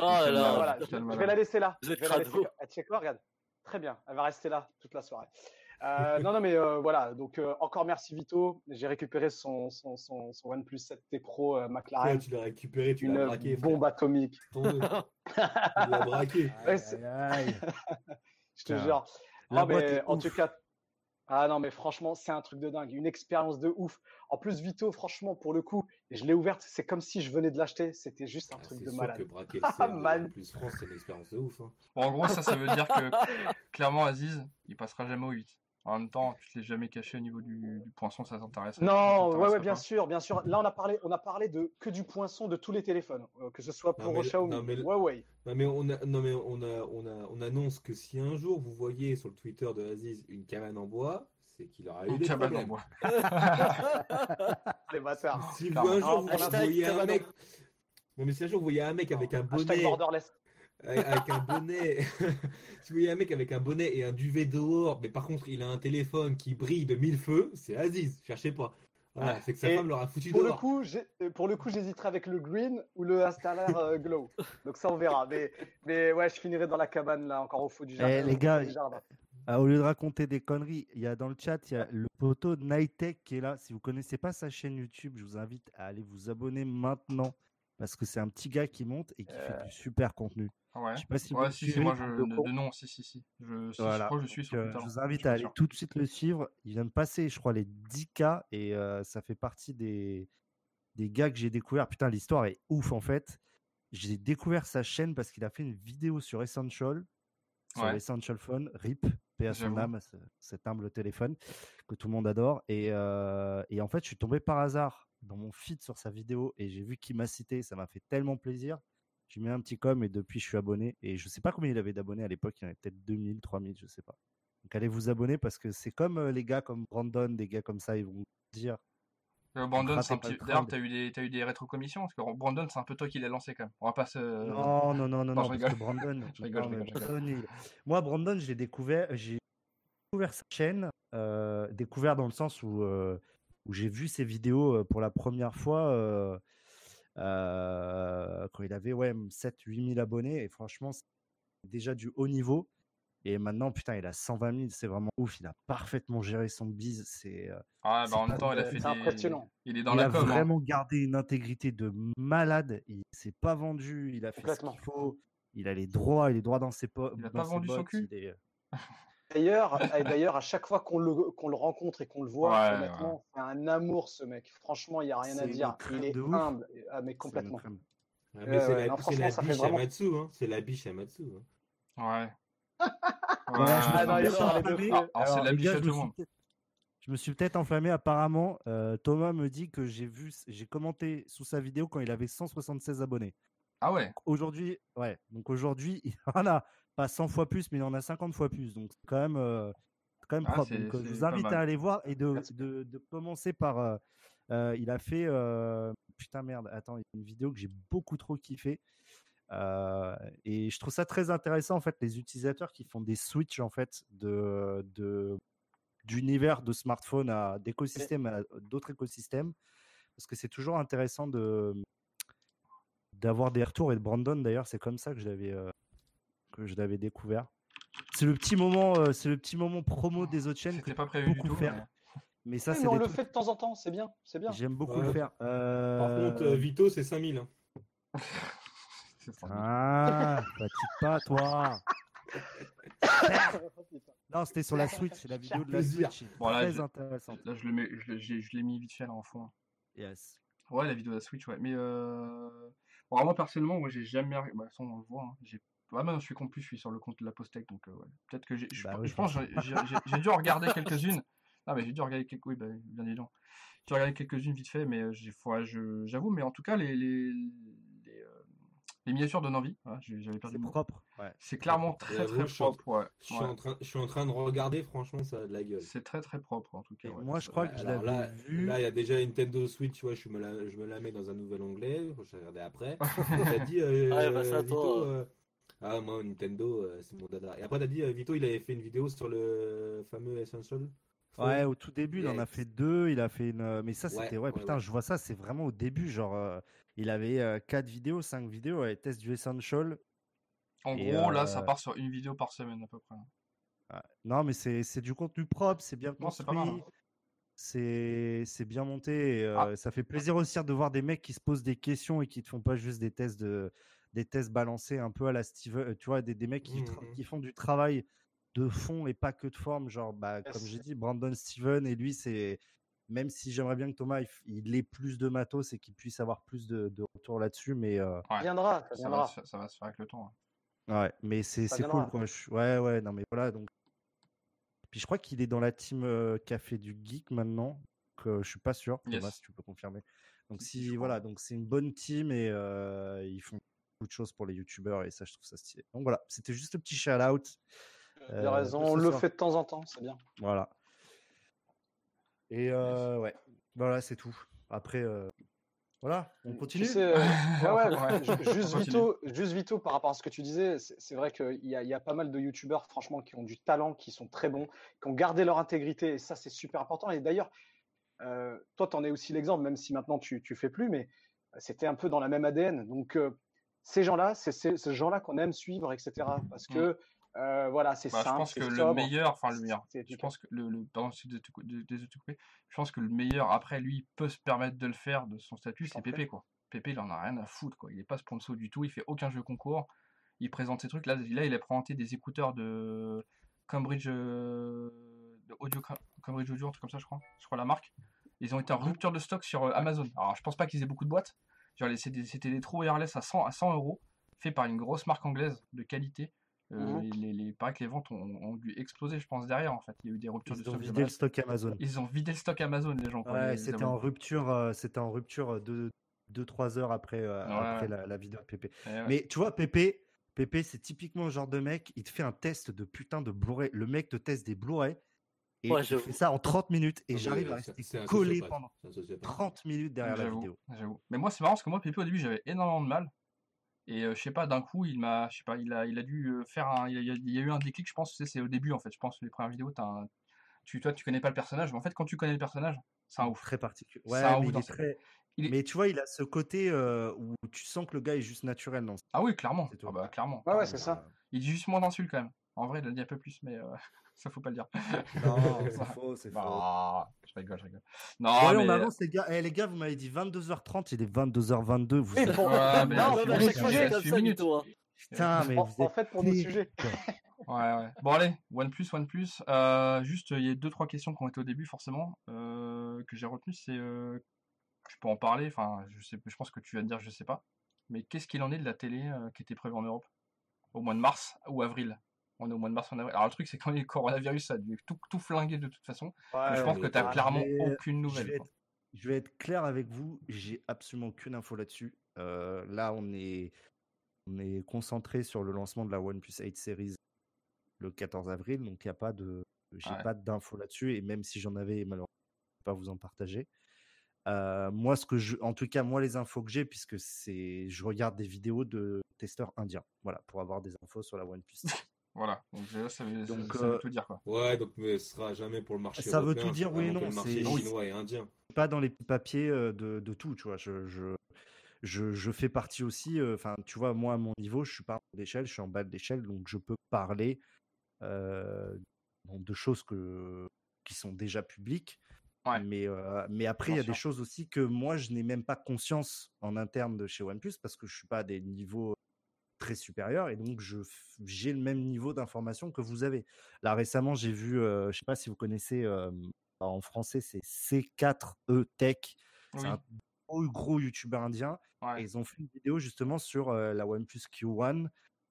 là là. voilà, je, je vais la laisser là. Je vais la laisser. Ah, sais quoi, regarde. Très bien, elle va rester là toute la soirée. Euh, non, non, mais euh, voilà. Donc, euh, encore merci Vito. J'ai récupéré son, son, son, son OnePlus 7T Pro euh, Ouais, McLaren. tu l'as récupéré, tu l'as Une braqué. bombe atomique. frère. Attends-le. tu l'as braqué. (laughs) Aïe, aïe. (laughs) Je te jure. Non, mais en ouf. tout cas, ah non, mais franchement, c'est un truc de dingue, une expérience de ouf. En plus, Vito, franchement, pour le coup, je l'ai ouverte, c'est comme si je venais de l'acheter. C'était juste un Ah, truc de sûr malade. que braquer (laughs) le Ah, man. plus France, c'est une expérience de ouf. hein. Bon, en gros, ça, ça veut dire que clairement, Aziz, il passera jamais au 8. En même temps, tu te l'es jamais caché au niveau du, du poinçon, ça t'intéresse. ça Non, ouais, ouais, bien pas. sûr, bien sûr. Là, on a parlé, on a parlé de que du poinçon de tous les téléphones, euh, que ce soit Non, pour mais- Xiaomi, non, mais- Huawei. Non mais on a, non mais on a, on a, on annonce que si un jour vous voyez sur le Twitter de Aziz une cabane en bois, c'est qu'il aura eu Une des cabane en problèmes. bois. (laughs) Les bâtards. Si vous, un jour vous voyez un mec, non mais si un jour vous voyez un mec avec un bonnet, borderless. Avec un bonnet, si vous voyez un mec avec un bonnet et un duvet dehors, mais par contre il a un téléphone qui brille de mille feux, c'est Aziz, cherchez pas. Voilà, c'est que sa femme l'aura foutu Pour le dehors. coup, j'ai- euh, pour le coup, j'hésiterai avec le green ou le installer euh, glow. Donc ça, on verra. Mais, mais ouais, je finirai dans la cabane là, encore au fond du jardin. Eh, les gars. Ah, au lieu de raconter des conneries, il y a dans le chat, il y a le poteau Nightech qui est là. Si vous connaissez pas sa chaîne YouTube, je vous invite à aller vous abonner maintenant parce que c'est un petit gars qui monte et qui fait du super contenu. Ouais. Je sais pas si ouais, si, si, moi, je, le de, de nom, si, si, si. Je, si, Voilà. je crois que je suis sur euh, Twitter. je vous invite à aller sûr. tout de suite le suivre. Il vient de passer, je crois, les 10K et euh, ça fait partie des, des gars que j'ai découvert. Putain, l'histoire est ouf en fait. J'ai découvert sa chaîne parce qu'il a fait une vidéo sur Essential, sur Ouais. l'Essential Phone, RIP, paix à son âme, ce- cet humble téléphone que tout le monde adore. Et, euh, et en fait, je suis tombé par hasard dans mon feed sur sa vidéo et j'ai vu qu'il m'a cité. Ça m'a fait tellement plaisir. J'ai mis un petit com et depuis, je suis abonné. Et je sais pas combien il avait d'abonnés à l'époque. Il y en avait peut-être 2000, 3000, je sais pas. Donc allez vous abonner parce que c'est comme euh, les gars comme Brandon, des gars comme ça, ils vont dire. Euh, Brandon, c'est un petit. D'ailleurs, t'as eu des, t'as eu des rétrocommissions parce que Brandon, c'est un peu toi qui l'as lancé quand même. On va pas se. Non, non, non, non, non, parce rigole. que Brandon. (laughs) je rigole, non, je rigole, je rigole. Brandon, il- Moi, Brandon, je l'ai découvert, j'ai découvert sa chaîne, euh, découvert dans le sens où, euh, où j'ai vu ses vidéos pour la première fois euh, euh, quand il avait ouais, 7-8 000 abonnés. Et franchement, c'est déjà du haut niveau. Et maintenant, putain, il a 120 000, c'est vraiment ouf. Il a parfaitement géré son bise. C'est. Ah, bah en même pas- temps, il a c'est fait des. impressionnant. Il est dans il la a com. hein. vraiment gardé une intégrité de malade. Il s'est pas vendu. Il a fait ce qu'il faut. Il a les droits. Il est droit dans ses potes. Il a pas vendu son cul? (laughs) (laughs) d'ailleurs, à chaque fois qu'on le, qu'on le rencontre et qu'on le voit, Ouais, honnêtement, c'est un amour ce mec. Franchement, il n'y a rien à dire. Il est humble. Ah, mais complètement. crème. Ah, Ouais, mais c'est ouais, la, non, biche vraiment- à Matsu, hein. C'est la biche à Matsu. hein. Ouais. (laughs) Voilà, je me Ah non, suis peut-être enflammé. frères. C'est Alors, la les biche gars, à je tout me le suis monde. peut-être- Je me suis peut-être enflammé. Apparemment, euh, Thomas me dit que j'ai vu, j'ai commenté sous sa vidéo quand il avait 176 abonnés. Ah ouais. Aujourd'hui, ouais. Donc aujourd'hui, (laughs) a pas 100 fois plus, mais il en a 50 fois plus. Donc c'est quand même, euh, quand même Ah, propre. Donc euh, je vous invite à aller voir et de, de, de commencer par. euh, il a fait. putain merde. Attends, il y a une vidéo que j'ai beaucoup trop kiffé. Et je trouve ça très intéressant en fait les utilisateurs qui font des switches en fait de de d'univers de smartphone à d'écosystèmes à d'autres écosystèmes parce que c'est toujours intéressant de d'avoir des retours et de Brandon d'ailleurs c'est comme ça que je l'avais euh, que je l'avais découvert c'est le petit moment euh, c'est le petit moment promo des autres chaînes que pas prévu du beaucoup tout. faire mais- mais ça Oui, c'est on le trucs fait de temps en temps, c'est bien. C'est bien. j'aime beaucoup Ouais. le faire Par Euh, contre, euh, Vito, c'est 5000. hein. Ah (laughs) fatigue pas toi (laughs) non c'était sur la Switch c'est la vidéo de la. Switch c'est Bon, là, très je- intéressant Là, je le mets, je, l'ai- j'ai- je l'ai mis vite fait là en fond. yes Ouais, la vidéo de la Switch, ouais. Mais euh... bon, moi, personnellement, moi, j'ai jamais. Bah, de toute façon, on le voit. hein, J'ai... Ouais, maintenant, je suis complet, je suis sur le compte de la Postec. Donc, euh, ouais. peut-être que j'ai. Je, Bah je oui, je pense j'ai, dû en regarder quelques-unes. (laughs) Ah, mais j'ai dû regarder quelques. Oui, bah, bien évidemment. J'ai dû regarder quelques-unes vite fait, mais euh, j'avoue. Mais en tout cas, les, les... les, euh, les miniatures donnent envie. J'avais perdu c'est propre ouais C'est clairement très, très je suis en- propre. Ouais. Je suis, en train, je suis en train de regarder, franchement, ça a de la gueule. C'est très, très propre, en tout cas. Moi je crois Ouais, que je l'avais là, vu là, il y a déjà une Nintendo Switch, tu vois, je me la, je me la mets dans un nouvel onglet, je vais regarder après. (laughs) T'as dit, euh, Ah, bah, ça, Vito, toi. euh, ah, moi, Nintendo, euh, c'est mon dada. Et après, t'as dit, euh, Vito, il avait fait une vidéo sur le fameux Essential. Ouais, au tout début, il en a fait deux. Il a fait une. euh, Mais ça, c'était. Ouais, ouais, putain, ouais. je vois ça, c'est vraiment au début. Genre, euh, il avait euh, quatre vidéos, cinq vidéos, ouais, test du Essential. En Et, gros, là, ça part sur une vidéo par semaine, à peu près. Ouais. Non, mais c'est c'est du contenu propre, c'est bien Non, c'est pas construit. hein. C'est bien monté. et, Ah. Ça fait plaisir aussi de voir des mecs qui se posent des questions et qui ne font pas juste des tests de des tests balancés un peu à la Steve, euh, tu vois, des, des mecs qui, Mhm. qui font du travail de fond et pas que de forme. Genre, bah, comme j'ai dit, Brandon Steven et lui, c'est même si j'aimerais bien que Thomas il, ait plus de matos et qu'il puisse avoir plus de, de retour là-dessus, mais euh, Ouais. viendra, ça Ça va, viendra. se faire, ça va se faire avec le temps. hein. ouais, mais c'est cool quoi. Je- ouais, ouais, non mais voilà donc Puis je crois qu'il est dans la team euh, Café du Geek maintenant. Donc, euh, je suis pas sûr. Thomas, Yes. si tu peux confirmer. Donc Si, voilà, donc c'est une bonne team et euh, ils font beaucoup de choses pour les youtubeurs et ça je trouve ça stylé. Donc voilà, c'était juste un petit shout out. Tu as raison, on le fait de temps en temps, c'est bien. Voilà. Et euh, ouais, voilà, c'est tout. Après, euh, voilà, on continue. Tu sais, euh, (laughs) ouais, (laughs) juste, continue. vito, juste vito par rapport à ce que tu disais, c'est vrai qu'il y a, il y a pas mal de youtubeurs, franchement, qui ont du talent, qui sont très bons, qui ont gardé leur intégrité, et ça, c'est super important. Et d'ailleurs, euh, toi, tu en es aussi l'exemple, même si maintenant tu, tu fais plus, mais c'était un peu dans la même ADN. Donc, euh, ces gens-là, c'est ces, gens-là qu'on aime suivre, etc. Parce que, euh, voilà, c'est Bah, je simple, pense que le sobre, meilleur, enfin le meilleur, je pense que le, le pardon, de te de- de te couper, je pense que le meilleur, après lui, peut se permettre de le faire de son statut, c'est. Pépé, quoi. Pépé, il en a rien à foutre, quoi. Il est pas sponsor du tout, il fait aucun jeu concours, il présente ses trucs. Là, là il a présenté des écouteurs de Cambridge, euh, de audio, Cambridge Audio, un truc comme ça, je crois, je crois la marque. Ils ont été en rupture de stock sur euh, Amazon. Alors, je pense pas qu'ils aient beaucoup de boîtes. C'était des trous wireless à 100, à 100 euros, faits par une grosse marque anglaise de qualité. Euh, Mhm. les, les, les- pareil que les ventes ont, ont dû exploser, je pense, derrière, en fait. Il y a eu des ruptures Ils de ont stock. vidé le stock Amazon. Ils ont vidé le stock Amazon, les gens. Ouais, les c'était en rupture, euh, c'était en rupture 2-3 heures après, euh, Ouais, après ouais. la, la vidéo de Pépé. Ouais. Mais tu vois, Pépé, Pépé, c'est typiquement le genre de mec, il te fait un test de putain de Blu-ray. Le mec te teste des Blu-ray et Ouais, j'avoue. fait ça en 30 minutes et j'arrive à rester collé pendant c'est un sociopathe. 30 minutes derrière la vidéo. Mais moi, c'est marrant parce que moi, Pépé, au début, j'avais énormément de mal. Et euh, je sais pas, d'un coup, il m'a, je sais pas, il a, il a dû euh, faire un, il y a, il y a eu un déclic, je pense, tu sais, c'est au début, en fait. Je pense que les premières vidéos, t'as un- tu, toi, tu connais pas le personnage, mais en fait, quand tu connais le personnage, c'est un ouf. Très particulier. Ouais, mais il est très. il est- Mais tu vois, il a ce côté euh, où tu sens que le gars est juste naturel. Non Ah oui, clairement. Ah bah, clairement. Ouais, ouais, c'est ça. Il dit juste moins d'insultes quand même. En vrai, il a dit un peu plus, mais euh, (laughs) ça faut pas le dire. Non, (laughs) c'est faux, c'est faux. Ah, je rigole, je rigole. Non, Bon, mais... on avance, les gars. Eh, les gars, vous m'avez dit 22h30, il est 22h22. Vous êtes- Ouais, mais Non, je suis- mais suis- sujet, je comme suis ça, minute. Vito, hein. Putain, mais en, vous en êtes fait, pour nos sujets. Ouais, ouais. Bon, allez, OnePlus, OnePlus. Euh, juste, il y a deux, trois questions qui ont été au début, forcément, euh, que j'ai retenues. C'est. euh, je peux en parler, enfin, je, sais, je pense que tu vas te dire, je sais pas. Mais qu'est-ce qu'il en est de la télé euh, qui était prévue en Europe? Au mois de mars ou avril? On est au mois de mars en avril. Alors, le truc, c'est quand il y a le (laughs) coronavirus, ça a dû tout, tout flinguer de toute façon. Ouais, je pense mais que tu as attends, clairement vais- aucune je nouvelle. vais, quoi. être, je vais être clair avec vous, j'ai absolument aucune info là-dessus. Euh, là, on est, on est concentré sur le lancement de la OnePlus 8 Series le 14 avril, donc il n'y a pas de, j'ai Ouais. pas d'infos là-dessus, et même si j'en avais, malheureusement, je peux pas vous en partager. Euh, moi, ce que je, en tout cas, moi, les infos que j'ai, puisque c'est, je regarde des vidéos de testeurs indiens, voilà, pour avoir des infos sur la OnePlus. (laughs) Voilà, donc ça veut, ça- Donc, ça veut euh, tout dire, quoi. Ouais, donc mais ce sera jamais pour le marché Ça veut européen, tout dire, oui et non, le marché c'est- oui, chinois et indien. pas dans les papiers euh, de, de tout, tu vois. Je, je, je, je fais partie aussi, euh, enfin, tu vois, moi, à mon niveau, je suis pas en haut d'échelle, je suis en bas de l'échelle, donc je peux parler euh, de choses que, qui sont déjà publiques. Ouais. Mais, euh, mais après, il y a des choses aussi que moi, je n'ai même pas conscience en interne de chez OnePlus parce que je suis pas à des niveaux très supérieurs et donc je j'ai le même niveau d'information que vous avez. Là récemment, j'ai vu, euh, je sais pas si vous connaissez euh, en français, c'est C4E Tech. C'est un gros, gros youtubeur indien. Ouais. Et ils ont fait une vidéo justement sur euh, la OnePlus Q1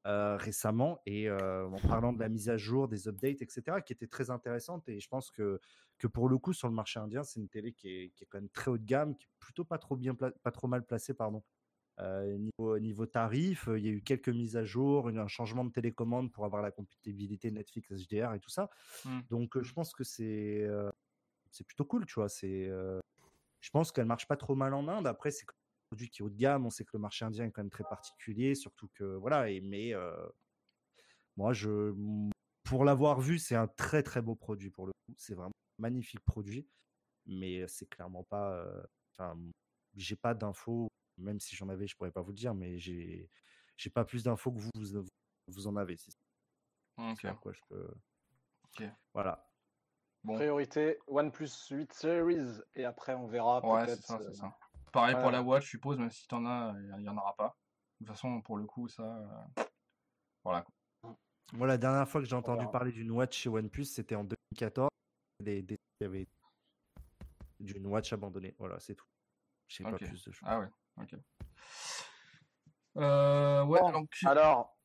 euh, récemment et en parlant de la mise à jour, des updates, etc., qui était très intéressante. Et je pense que, que pour le coup, sur le marché indien, c'est une télé qui est, qui est quand même très haut de gamme, qui est plutôt pas trop, bien pas trop mal placée. Pardon. Euh, niveau, niveau tarif, euh, il y a eu quelques mises à jour, un changement de télécommande pour avoir la compatibilité Netflix HDR et tout ça. Mm. Donc euh, je pense que c'est euh, c'est plutôt cool, tu vois. C'est, euh, je pense qu'elle marche pas trop mal en Inde. Après, c'est un produit qui est haut de gamme. On sait que le marché indien est quand même très particulier, surtout que voilà. Et mais euh, moi, je pour l'avoir vu, c'est un très très beau produit pour le coup. C'est vraiment un magnifique produit, mais c'est clairement pas. euh, j'ai pas d'infos. Même si j'en avais, je pourrais pas vous le dire, mais j'ai j'ai pas plus d'infos que vous vous, vous en avez. C'est Ok. ça, quoi. Je peux. Voilà. Bon. Priorité OnePlus 8 Series et après on verra Ouais, c'est ça, euh, c'est ça. Pareil pour la Watch, je suppose, même si t'en as, il y en aura pas. De toute façon, pour le coup, ça. euh, Voilà. Moi, la dernière fois que j'ai entendu parler d'une watch chez OnePlus, c'était en 2014. Des, des- il y avait d'une watch abandonnée. Voilà, c'est tout. Je sais pas plus de choses. Ah ouais, ok. Euh, ouais, Bon, donc. Alors,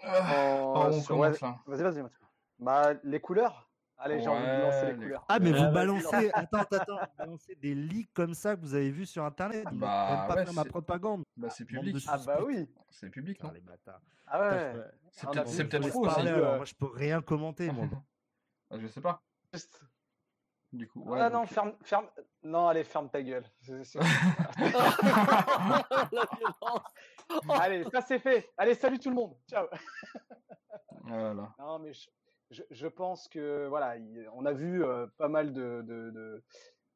Ah, on, commence ouais, là vas-y, vas-y, Mathieu. Bah, les couleurs, Allez, j'ai envie de lancer Ouais, les les- couleurs. Ah, mais Ah, vous balancez, attends, attends, attends, vous balancez des leaks comme ça que vous avez vus sur internet. Vous Bah, pas ouais, faire ma c'est- propagande. Bah, c'est public. Ah bah oui. C'est public, non Ah, les bâtards. Ah ouais. je peux- C'est peut-être vu, c'est je peut-être laisse faux aussi. parler, alors euh, moi je peux rien commenter moi. (laughs) (laughs) Ah, Je sais pas. Juste- Du coup, ouais. ah non, donc- ferme, ferme. Non, allez, ferme ta gueule. (laughs) Allez, ça c'est fait. Allez, salut tout le monde. Ciao. Voilà. Non, mais je, je, je pense que voilà, il- on a vu euh, pas mal de, de, de,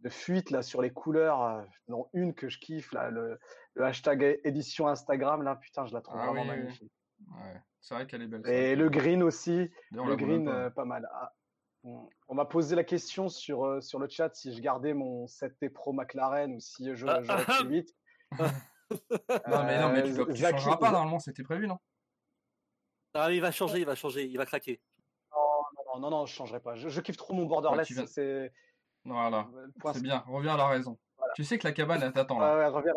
de fuites là sur les couleurs, euh, dont une que je kiffe là, le, le hashtag édition Instagram là, putain, je la trouve Ah vraiment oui, magnifique. Ouais. C'est vrai qu'elle est belle. Et le green aussi, le green pas. euh, pas mal. Ah, on on m'a posé la question sur, euh, sur le chat si je gardais mon 7T Pro McLaren ou si je Ah, j'aurais pris le 8. (laughs) Non, mais non, mais tu, Euh, dois- tu Zaki- changeras pas, normalement, c'était prévu, non? Ah, il va changer, il va changer, il va craquer. Non, non, non, je changerai pas. Je, je kiffe trop mon borderless. tu viens- C'est Voilà. point. C'est bien, reviens à la raison. Tu sais que la cabane, elle t'attend là. ouais, reviens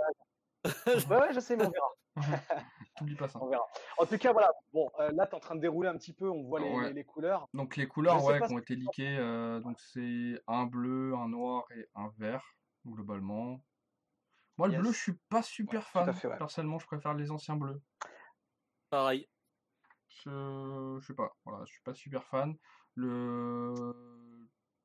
(laughs) ouais, ouais, je sais, mais on verra. (laughs) T'oublies pas ça. On verra. En tout cas, voilà. Bon, euh, là, tu es en train de dérouler un petit peu. On voit les, Ouais. les- les couleurs. Donc les couleurs ouais, qui ont été leakées, euh, donc c'est un bleu, un noir et un vert, globalement. Moi, le Yes. bleu, je suis pas super tout à fan. fait, ouais. Personnellement, je préfère les anciens bleus. Pareil. Je, je sais pas, voilà, je suis pas super fan. Le...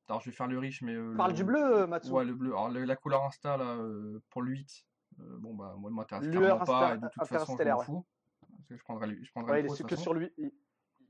Alors, je vais faire le riche, mais... euh, On parle le- du bleu, Matsu. Ouais, le bleu. Alors, le- la couleur Insta, là, euh, pour le 8, euh, bon, bah, moi, elle m'intéresse pas, et de toute façon, je m'en ouais. fous. Parce que je prendrai, le- je prendrai Ouais, le il est que façon. sur lui. Il,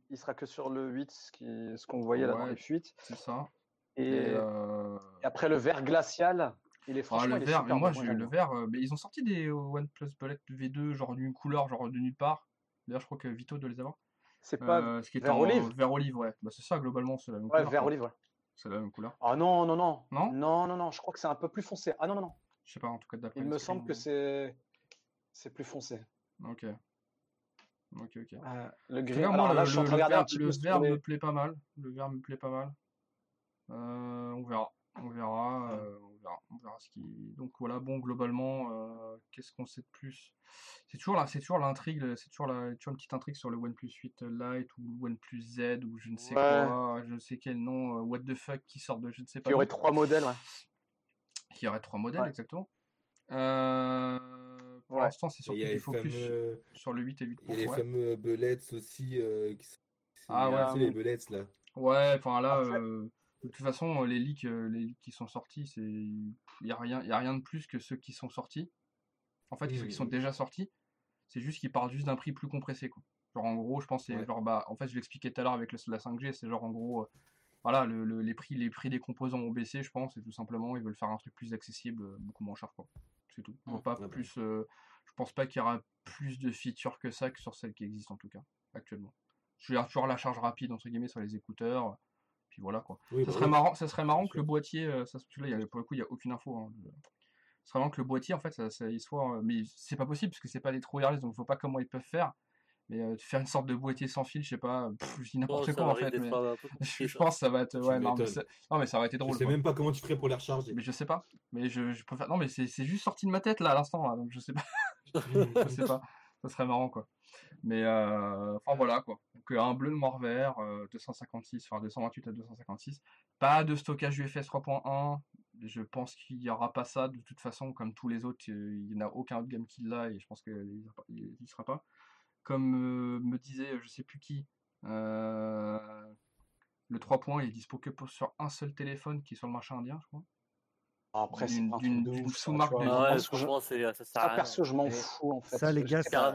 il sera que sur le 8, ce qui- ce qu'on voyait là dans Ouais, les fuites. C'est ça. Et, Et, euh, et après, le vert glacial. Il est Ah, franchement, le il est vert, mais moi, j'ai j'aime le vert. euh, mais ils ont sorti des euh, OnePlus Bullet V2, genre d'une couleur, genre de nulle part. D'ailleurs, je crois que Vito doit les avoir. C'est pas Euh, ce qui est vert en olive vert olive, ouais. Bah, c'est ça, globalement, c'est la même Ouais, couleur. vert olive, ouais. C'est la même couleur. Ah non, non, non. Non? Non, non, non. Je crois que c'est un peu plus foncé. Ah non, non, non. Je sais pas, en tout cas, d'après Il me semble que c'est c'est plus foncé. Ok. Ok, ok. Euh, le gris. le, là, je suis en le- train de le regarder un vert, petit peu me plaît pas mal. Le vert me plaît pas mal. Euh, on verra. On verra, euh, on verra. On verra ce qui. Donc voilà, bon, globalement, euh, qu'est-ce qu'on sait de plus? C'est toujours là, c'est toujours l'intrigue, c'est toujours la, toujours une petite intrigue sur le OnePlus 8 Lite ou le OnePlus Z ou je ne sais Ouais. quoi, je ne sais quel nom, what the fuck qui sort de je ne sais pas Il y aurait trois modèles, ouais. Qui aurait trois modèles Ouais. exactement. Euh, pour Ouais. l'instant, c'est surtout il y du les focus fameux, sur le 8 et 8 il y a Pro. les ouais. fameux bullets aussi. euh, qui sont- Ah ouais. les bullets là. Ouais, enfin là, euh, de toute façon, les leaks, les leaks qui sont sortis, c'est, il y a rien, y a rien de plus que ceux qui sont sortis. En fait, Oui, ceux oui, qui sont oui. déjà sortis, c'est juste qu'ils parlent juste d'un prix plus compressé, quoi. Genre en gros, je pense c'est Ouais. genre bah, en fait, je l'expliquais tout à l'heure avec le- la 5G, c'est genre en gros, euh, voilà, le, le- les prix, les prix des composants ont baissé, je pense, et tout simplement, ils veulent faire un truc plus accessible, euh, beaucoup moins cher, quoi. C'est tout. Je vois pas Ouais, bah. plus, euh, je pense pas qu'il y aura plus de features que ça que sur celles qui existent en tout cas actuellement. Je veux dire, toujours la charge rapide entre guillemets sur les écouteurs. Puis voilà quoi. Oui, ça bah serait oui. marrant, ça serait marrant que le boîtier, euh, ça, là, y a, pour le coup, il y a aucune info. hein, Ce serait marrant que le boîtier, en fait, ça, ça- il soit, euh, mais c'est pas possible parce que c'est pas des trous wireless, donc je vois pas comment ils peuvent faire. Mais euh, faire une sorte de boîtier sans fil, je sais pas, pff, je dis Non, n'importe quoi va en fait. Mais... (laughs) Je, pense que ça va être, ouais, non mais, ça- non mais ça aurait été Je drôle. sais quoi. même pas comment tu ferais pour les recharger. Mais je sais pas. Mais je, je préfère. Non, mais c'est juste sorti de ma tête là à l'instant, là, donc je sais pas. (laughs) je sais pas. Ça serait marrant quoi. Mais euh, enfin voilà quoi. Donc un bleu noir vert, euh, 256, enfin 228 à 256. Pas de stockage UFS 3.1. Je pense qu'il n'y aura pas ça de toute façon, comme tous les autres. Il n'y en a aucun autre gamme qui l'a et je pense qu'il n'y sera pas. Comme euh, me disait, je sais plus qui, euh, le 3 points il est dispo que pour- sur un seul téléphone qui est sur le marché indien, je crois. Après, c'est D'une- sous-marque de- Ah ouais, franchement, c'est- ça ça, à rien. perso, je m'en Et fous en fait. Ça, les gars, ça-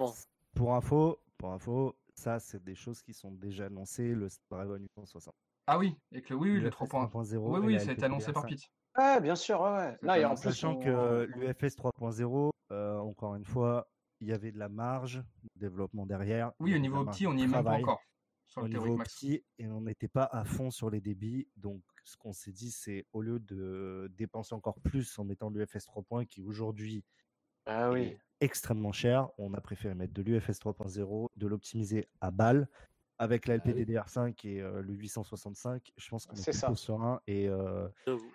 pour info, pour info, ça, c'est des choses qui sont déjà annoncées. Le Snapdragon 860. Ah oui, et que le, oui, oui, le l'UFS 3.1. 3.0 Oui, oui, ça a été annoncé par LPDDR5. Pete. Ouais, bien sûr, ouais, Non, et en Sachant on- que l'UFS 3.0, euh, encore une fois, il y avait de la marge de développement derrière. Oui, au niveau de on n'y est même pas encore sur au le niveau Max. opti et on n'était pas à fond sur les débits. Donc, ce qu'on s'est dit, c'est au lieu de dépenser encore plus en mettant l'UFS 3.1 qui aujourd'hui Ah oui. est extrêmement cher, on a préféré mettre de l'UFS 3.0, de l'optimiser à balle. Avec la Ah oui. LPDDR5 et euh, le 865, je pense qu'on est C'est ça. plutôt serein. Et, euh,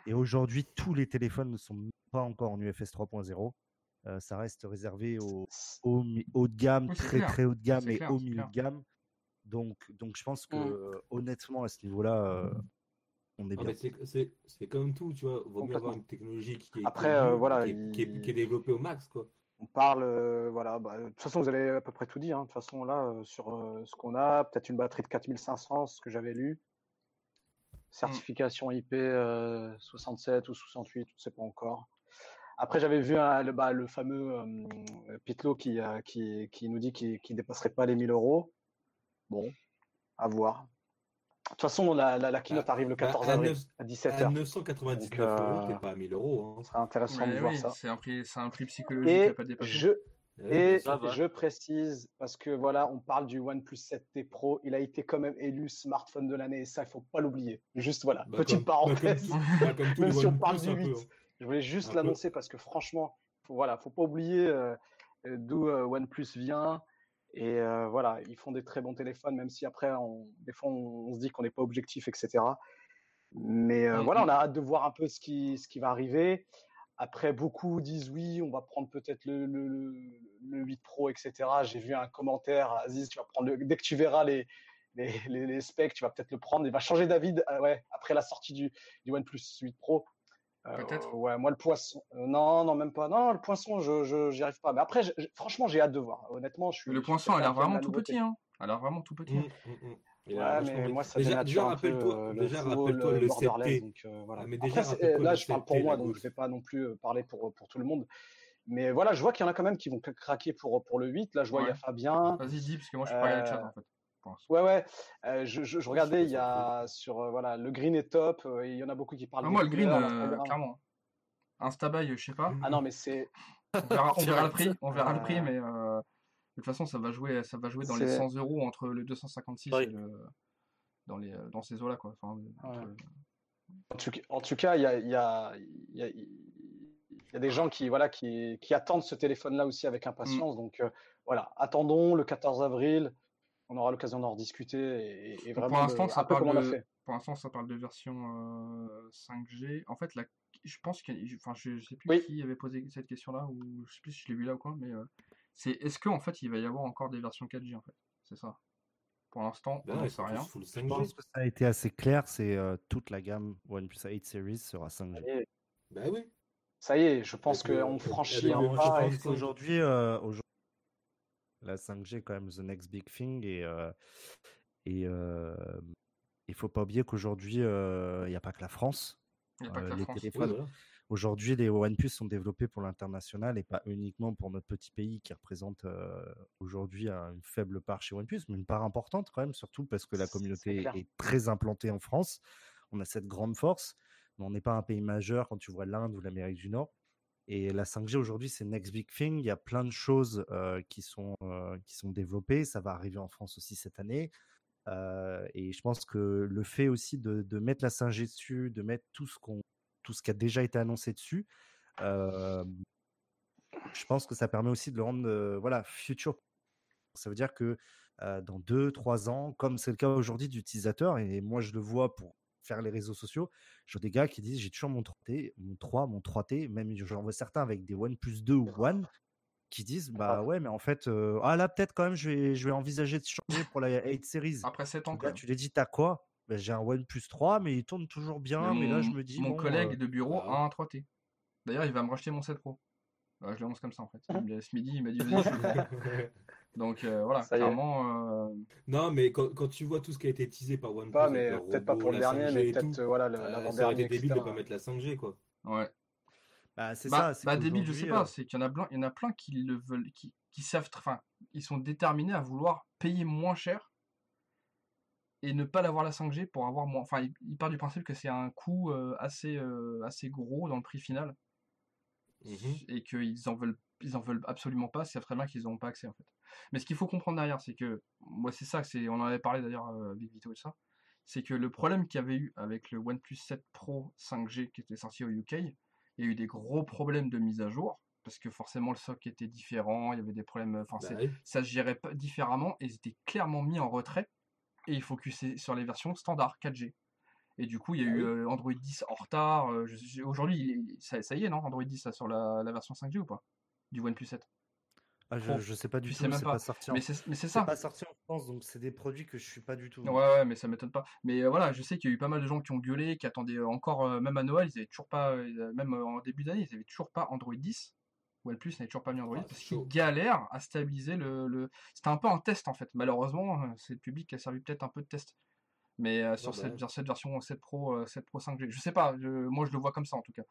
et aujourd'hui, tous les téléphones ne sont même pas encore en UFS 3.0. Euh, ça reste réservé au, au haut de gamme, Oui, très clair. très haut de gamme et clair, au milieu clair. de gamme. Donc, donc je pense que Mm. euh, honnêtement, à ce niveau-là, euh, on est Ah, bien. c'est- comme tout, tu vois. Vaut mieux avoir une technologie qui est, Après, qui est euh, nulle, voilà, qui est, qui est- il- qui est développée au max, quoi. On parle, euh, voilà, bah, de toute façon, vous avez à peu près tout dit. hein. De toute façon, là, euh, sur euh, ce qu'on a, peut-être une batterie de 4500, ce que j'avais lu. Certification IP euh, 67 ou 68, on ne sait pas encore. Après, j'avais vu le, bah, le fameux euh, Pitlow qui, euh, qui, qui nous dit qu'il ne dépasserait pas les 1000 euros. Bon, à voir. De toute façon, la, la, la keynote arrive le Bah, 14 à avril à à 17h. 999 Donc, euros, t'es euh, pas à 1000 euros. Hein. Ce sera intéressant de voir ça. c'est un prix, c'est un prix psychologique à Et pas dépasser. je, Ouais, et je précise, parce que voilà, on parle du OnePlus 7T Pro, il a été quand même élu smartphone de l'année, et ça, il faut pas l'oublier. Juste voilà, Bah, petite comme- bah, comme parenthèse. bah, comme (laughs) Même si on parle du un peu, 8, hein. Je voulais juste l'annoncer parce que franchement, faut, voilà, faut pas oublier euh, euh, d'où euh, OnePlus vient. Et euh, voilà, ils font des très bons téléphones, même si après, on, des fois, on, on se dit qu'on n'est pas objectif, etc. Mais euh, Mm, voilà, mm. on a hâte de voir un peu ce qui, ce qui va arriver. Après, beaucoup disent oui, on va prendre peut-être le, le, le- le 8 Pro, etc. J'ai vu un commentaire, Aziz, tu vas prendre le, dès que tu verras les, les, les- les specs, tu vas peut-être le prendre. Il va changer d'avis ouais, après la sortie du, du OnePlus 8 Pro. Euh, Peut-être. ouais, moi, le poisson. euh, non, non, même pas. Non, le poisson, je, je, j'y arrive pas. Mais après, je- je- franchement, j'ai hâte de voir. Honnêtement, je suis. Le suis poinçon a aime vraiment tout petit. Hein. A l'air vraiment tout petit. Hum, hum, hum. Il a Ouais, mais moi, ça déjà, déjà un peu rappelle-toi, euh, le déjà rappelle-toi le le. 7T. Donc, euh, voilà. Ah, mais déjà, là, le je parle 7T, pour moi, donc je vais pas non plus euh, parler pour, pour tout le monde. Mais voilà, je vois qu'il y en a quand même qui vont cra- craquer pour, pour le 8. Là, je vois, il y a. Fabien. Vas-y, dis, parce que moi je suis pas allé à le chat Euh, en fait. Ouais, ouais. euh, je, je, je regardais, il y a sur euh, voilà, le green est top. euh, Il y en a beaucoup qui parlent Ah, moi, le green, euh, clairement. Instabuy, je sais pas. Ah non, mais c'est On verra, on (laughs) verra le prix, on verra le prix, mais euh, de toute façon, ça va jouer, ça va jouer dans les C'est- 100 euros entre le 256 Oui. et le dans les dans ces eaux-là quoi. Enfin, entre- Ouais. En tout, ca- en tout cas, il y a, il y, a, il y, a, il y a des gens qui, voilà, qui, qui attendent ce téléphone-là aussi avec impatience. Donc euh, voilà, attendons le 14 avril. On aura l'occasion d'en rediscuter et, et vraiment pour l'instant, de- ça un peu parle comme on a de, fait. pour l'instant, ça parle de version euh, 5G. En fait, la, je pense que, enfin, je, je sais plus Oui. qui avait posé cette question-là ou je sais plus si je l'ai vu là ou quoi, mais euh, c'est est-ce que en fait, il va y avoir encore des versions 4G en fait, c'est ça. Pour l'instant, Bah on ils sait rien. Je pense 5G. que ça a été assez clair, c'est euh, toute la gamme OnePlus 8 Series sera 5G. Et Bah oui. ça y est, je pense qu'on franchit un pas. Wi-Fi. pense qu'aujourd'hui, euh, aujourd'hui, la 5G est quand même the next big thing et euh, et euh, il faut pas oublier qu'aujourd'hui il n'y a pas que la France. Il n'y a pas Euh, que la les France. Oui, téléphones voilà. Aujourd'hui, les OnePlus sont développés pour l'international et pas uniquement pour notre petit pays qui représente euh, aujourd'hui un- une faible part chez OnePlus, mais une part importante quand même, surtout parce que la communauté clair. est très implantée en France. On a cette grande force, mais on n'est pas un pays majeur quand tu vois l'Inde ou l'Amérique du Nord. Et la 5G aujourd'hui, c'est next big thing. Il y a plein de choses qui, sont, qui sont développées. Ça va arriver en France aussi cette année. Et je pense que le fait aussi de, de mettre la 5G dessus, de mettre tout ce, qu'on, tout ce qui a déjà été annoncé dessus, je pense que ça permet aussi de le rendre voilà, future. Ça veut dire que dans deux, trois ans, comme c'est le cas aujourd'hui d'utilisateurs, et moi je le vois pour faire les réseaux sociaux, vois des gars qui disent j'ai toujours mon 3T, mon 3, mon 3T, même j'en vois certains avec des OnePlus 2 ou One qui disent bah ouais mais en fait euh, ah là peut-être quand même je vais je vais envisager de changer pour la 8 series. Après 7 ans, même. tu lui dis t'as quoi? Ben, j'ai un OnePlus 3 mais il tourne toujours bien mais, mon, là je me dis mon bon, collègue euh, de bureau bah a un 3T. D'ailleurs, il va me racheter mon 7 Pro. Bah, je l'annonce comme ça en fait. Il me l'a- ce midi, il m'a dit vas-y. (laughs) Donc euh, voilà, Ça clairement. euh, Non, mais quand, quand tu vois tout ce qui a été teasé par OnePlus, Pas, mais peut-être pas pour le dernier, 5G mais peut-être voilà, euh, ça aurait l'avant-dernier, été débile de pas mettre la 5G, quoi. ouais. bah, c'est Bah, ça c'est bah débile, je sais pas. C'est qu'il y en a plein, il y en a plein qui le veulent, qui, qui savent, enfin, ils sont déterminés à vouloir payer moins cher et ne pas l'avoir la 5G pour avoir moins. Enfin, il, il part du principe que c'est un coût euh, assez, euh, assez gros dans le prix final Mhm. et qu'ils en veulent, ils en veulent absolument pas. C'est très bien qu'ils n'auront pas accès en fait. Mais ce qu'il faut comprendre derrière, c'est que moi, c'est ça, c'est, on en avait parlé d'ailleurs euh, avec Vito et ça, c'est que le problème qu'il y avait eu avec le OnePlus 7 Pro 5G qui était sorti au UK, il y a eu des gros problèmes de mise à jour parce que forcément le soc était différent, il y avait des problèmes, enfin Bah oui. ça se gérait pas différemment et ils étaient clairement mis en retrait et il focusait sur les versions standard 4G. Et du coup, il y a Bah eu oui. euh, Android 10 en retard. euh, Aujourd'hui, ça, ça y est, non Android 10 là, sur la, la version 5G ou pas? Du OnePlus 7 Ah, je, je sais pas du Tu tout, sais même c'est pas. pas sorti en Mais c'est ça. pas sorti en France, donc c'est des produits que je suis pas du tout. Ouais, ouais, mais ça m'étonne pas. Mais euh, voilà, je sais qu'il y a eu pas mal de gens qui ont gueulé, qui attendaient euh, encore, euh, même à Noël, ils avaient toujours pas, euh, même en début d'année, ils avaient toujours pas Android 10. OnePlus n'avait toujours pas mis Android Ah, parce qu'ils galèrent à stabiliser le, le- C'était un peu un test en fait. Malheureusement, c'est le public qui a servi peut-être un peu de test. Mais euh, sur bah cette, sur cette version 7 Pro, euh, 7 Pro 5G, je sais pas, je- moi je le vois comme ça en tout cas.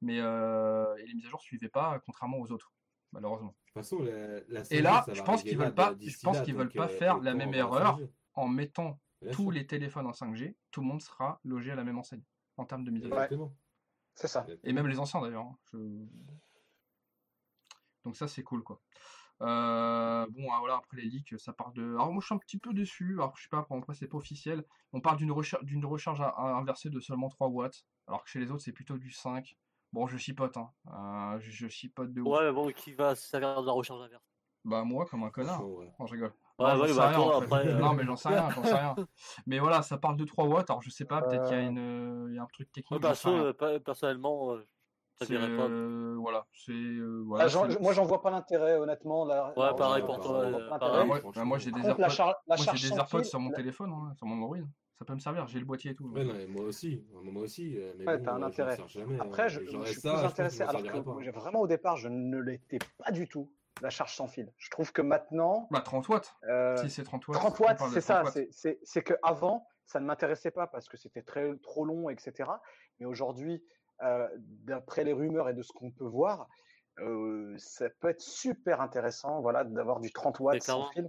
Mais euh, et les mises à jour suivaient pas, contrairement aux autres, malheureusement. De toute façon, la, la Et 5G, là, ça je va pense qu'ils veulent pas, de- je pense qu'ils veulent pas euh, faire la même erreur 5G. en mettant Bien tous sûr. les téléphones en 5G, tout le monde sera logé à la même enseigne en termes de mise à jour. C'est ça. Et même les anciens d'ailleurs. hein, je- Donc ça c'est cool quoi. Euh, bon ah, voilà après les leaks ça parle de. Alors moi je suis un petit peu déçu. Alors je sais pas après c'est pas officiel. On parle d'une recharge d'une recharge inversée de seulement 3 watts. Alors que chez les autres c'est plutôt du 5. Bon je chipote hein. Euh, je, je chipote de ouf. Ouais, mais bon, qui va se servir de la recharge inverse? Bah moi comme un connard. Franchement, ouais. Non, je rigole. Ouais, Non, ouais, bah, rien, toi, en fait. après, euh, Non mais j'en sais rien, j'en sais rien. (laughs) Mais voilà ça parle de 3 watts. Alors je sais pas peut-être qu'il y a Euh, une il y a un truc technique. Perso, personnellement, ça C'est, dirait pas. euh, voilà, c'est euh, Ah, voilà, c'est- moi, j'en vois pas l'intérêt, honnêtement. La, Ouais, pareil pour toi. Ah, moi, bah, moi, j'ai des AirPods, sur mon téléphone, hein, sur mon Android. Ça peut me servir, j'ai le boîtier et tout. Ouais, non, mais moi aussi, moi aussi, euh, mais Ouais, bon, t'as un euh, intérêt. jamais. Après, hein. je, suis ça, plus que intéressé, alors que j'ai- vraiment au départ, je ne l'étais pas du tout, la charge sans fil. Je trouve que maintenant, Bah 30 watts. euh, Si c'est 30 watts. 30 on watts, c'est 30 ça. c'est- que avant, ça ne m'intéressait pas parce que c'était très trop long, etc. Mais aujourd'hui, euh, d'après les rumeurs et de ce qu'on peut voir, euh, ça peut être super intéressant, voilà, d'avoir du 30 watts sans fil.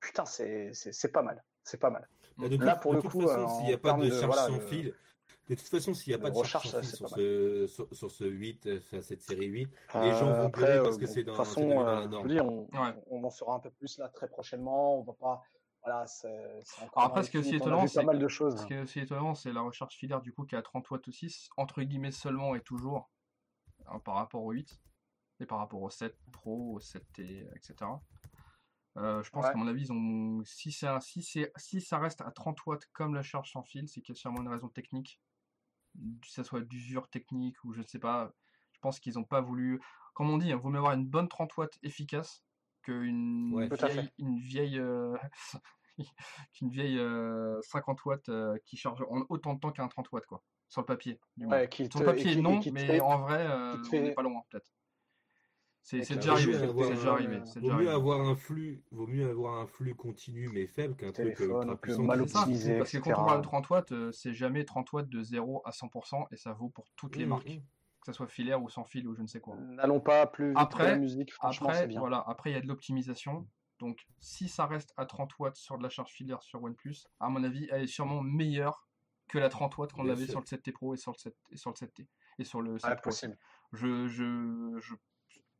Putain, c'est pas mal. C'est pas mal. Bah, de Là, toute- pour de le toute coup, façon, euh, s'il n'y a pas de charge voilà, sans le- fil, de toute façon, s'il n'y a pas de charge recharge, sans ça, sur ce, sur, sur ce 8, euh, sur cette série 8, les Euh, gens vont après, euh, parce que bon, c'est de toute dans, façon, dans euh, la je vous norme. dis, on, Ouais. on en saura un peu plus là très prochainement. On va pas. Voilà, c'est encore dans après, ce qui est aussi étonnant, c'est pas mal de choses. ce qui est aussi étonnant, c'est la recharge filaire du coup qui est à 30 watts aussi, entre guillemets seulement et toujours, hein, par rapport au 8 et par rapport au 7 Pro, au 7T, etc. Euh, je pense Ouais. qu'à mon avis, ils ont... si, c'est un- si, c'est- si ça reste à 30 watts comme la charge sans fil, c'est qu'il y a sûrement une raison technique, que ce soit d'usure technique ou je ne sais pas. Je pense qu'ils n'ont pas voulu. Comme on dit, il vaut mieux avoir une bonne 30 watts efficace qu'une Ouais. Vieille, fait. une vieille, euh, (laughs) qu'une vieille euh, 50 watts euh, qui charge en autant de temps qu'un 30 watts, quoi. Sur le papier. du moins. Ouais, qui Sur le papier, qui- non, qui mais fait- en vrai, euh, on fait- n'est pas loin, peut-être. C'est qui déjà arrivé. C'est déjà arrivé. Vaut mieux avoir un flux, vaut mieux avoir un flux continu mais faible qu'un truc euh, téléphone, ultra puissant. mal ça, optimisé, parce que quand on parle de 30 watts, euh, c'est jamais 30 watts de 0 à 100% et ça vaut pour toutes les Mmh, marques, mmh. que ce soit filaire ou sans fil ou je ne sais quoi. N'allons pas plus vite que la Après, musique, franchement, c'est après, bien. voilà, après il y a de l'optimisation. Donc, si ça reste à 30 watts sur de la charge filaire sur OnePlus, à mon avis, elle est sûrement meilleure que la 30 watts qu'on avait sûr. sur le 7T Pro et sur le 7 et sur le 7T et sur le 7 Ouais, Pro. aussi. possible. Je, je, je-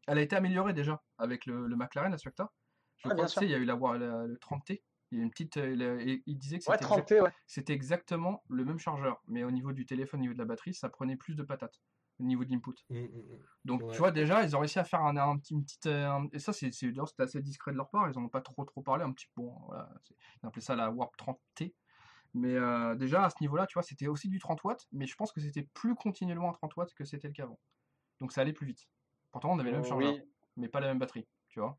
Elle a été améliorée déjà avec le, le McLaren Aspecta. Je Ouais, crois que il y a eu la, la- le 30T. Il y a une petite. euh, la- et il disait que Ouais, c'était 30T, ouais. c'était exactement le même chargeur, mais au niveau du téléphone, au niveau de la batterie, ça prenait plus de patates au niveau de l'input. Mmh, mmh, mmh. Donc Ouais. tu vois déjà, ils ont réussi à faire un, un petit, une petite, euh, un- et ça c'est c'est- d'ailleurs c'était assez discret de leur part, ils en ont pas trop trop parlé, un petit bon, voilà, c'est- ils appelaient ça la Warp 30T. Mais euh, déjà à ce niveau-là, tu vois, c'était aussi du 30 watts, mais je pense que c'était plus continuellement à 30 watts que c'était le cas avant. Donc ça allait plus vite. Pourtant on avait le même chargeur, oui. mais pas la même batterie, tu vois.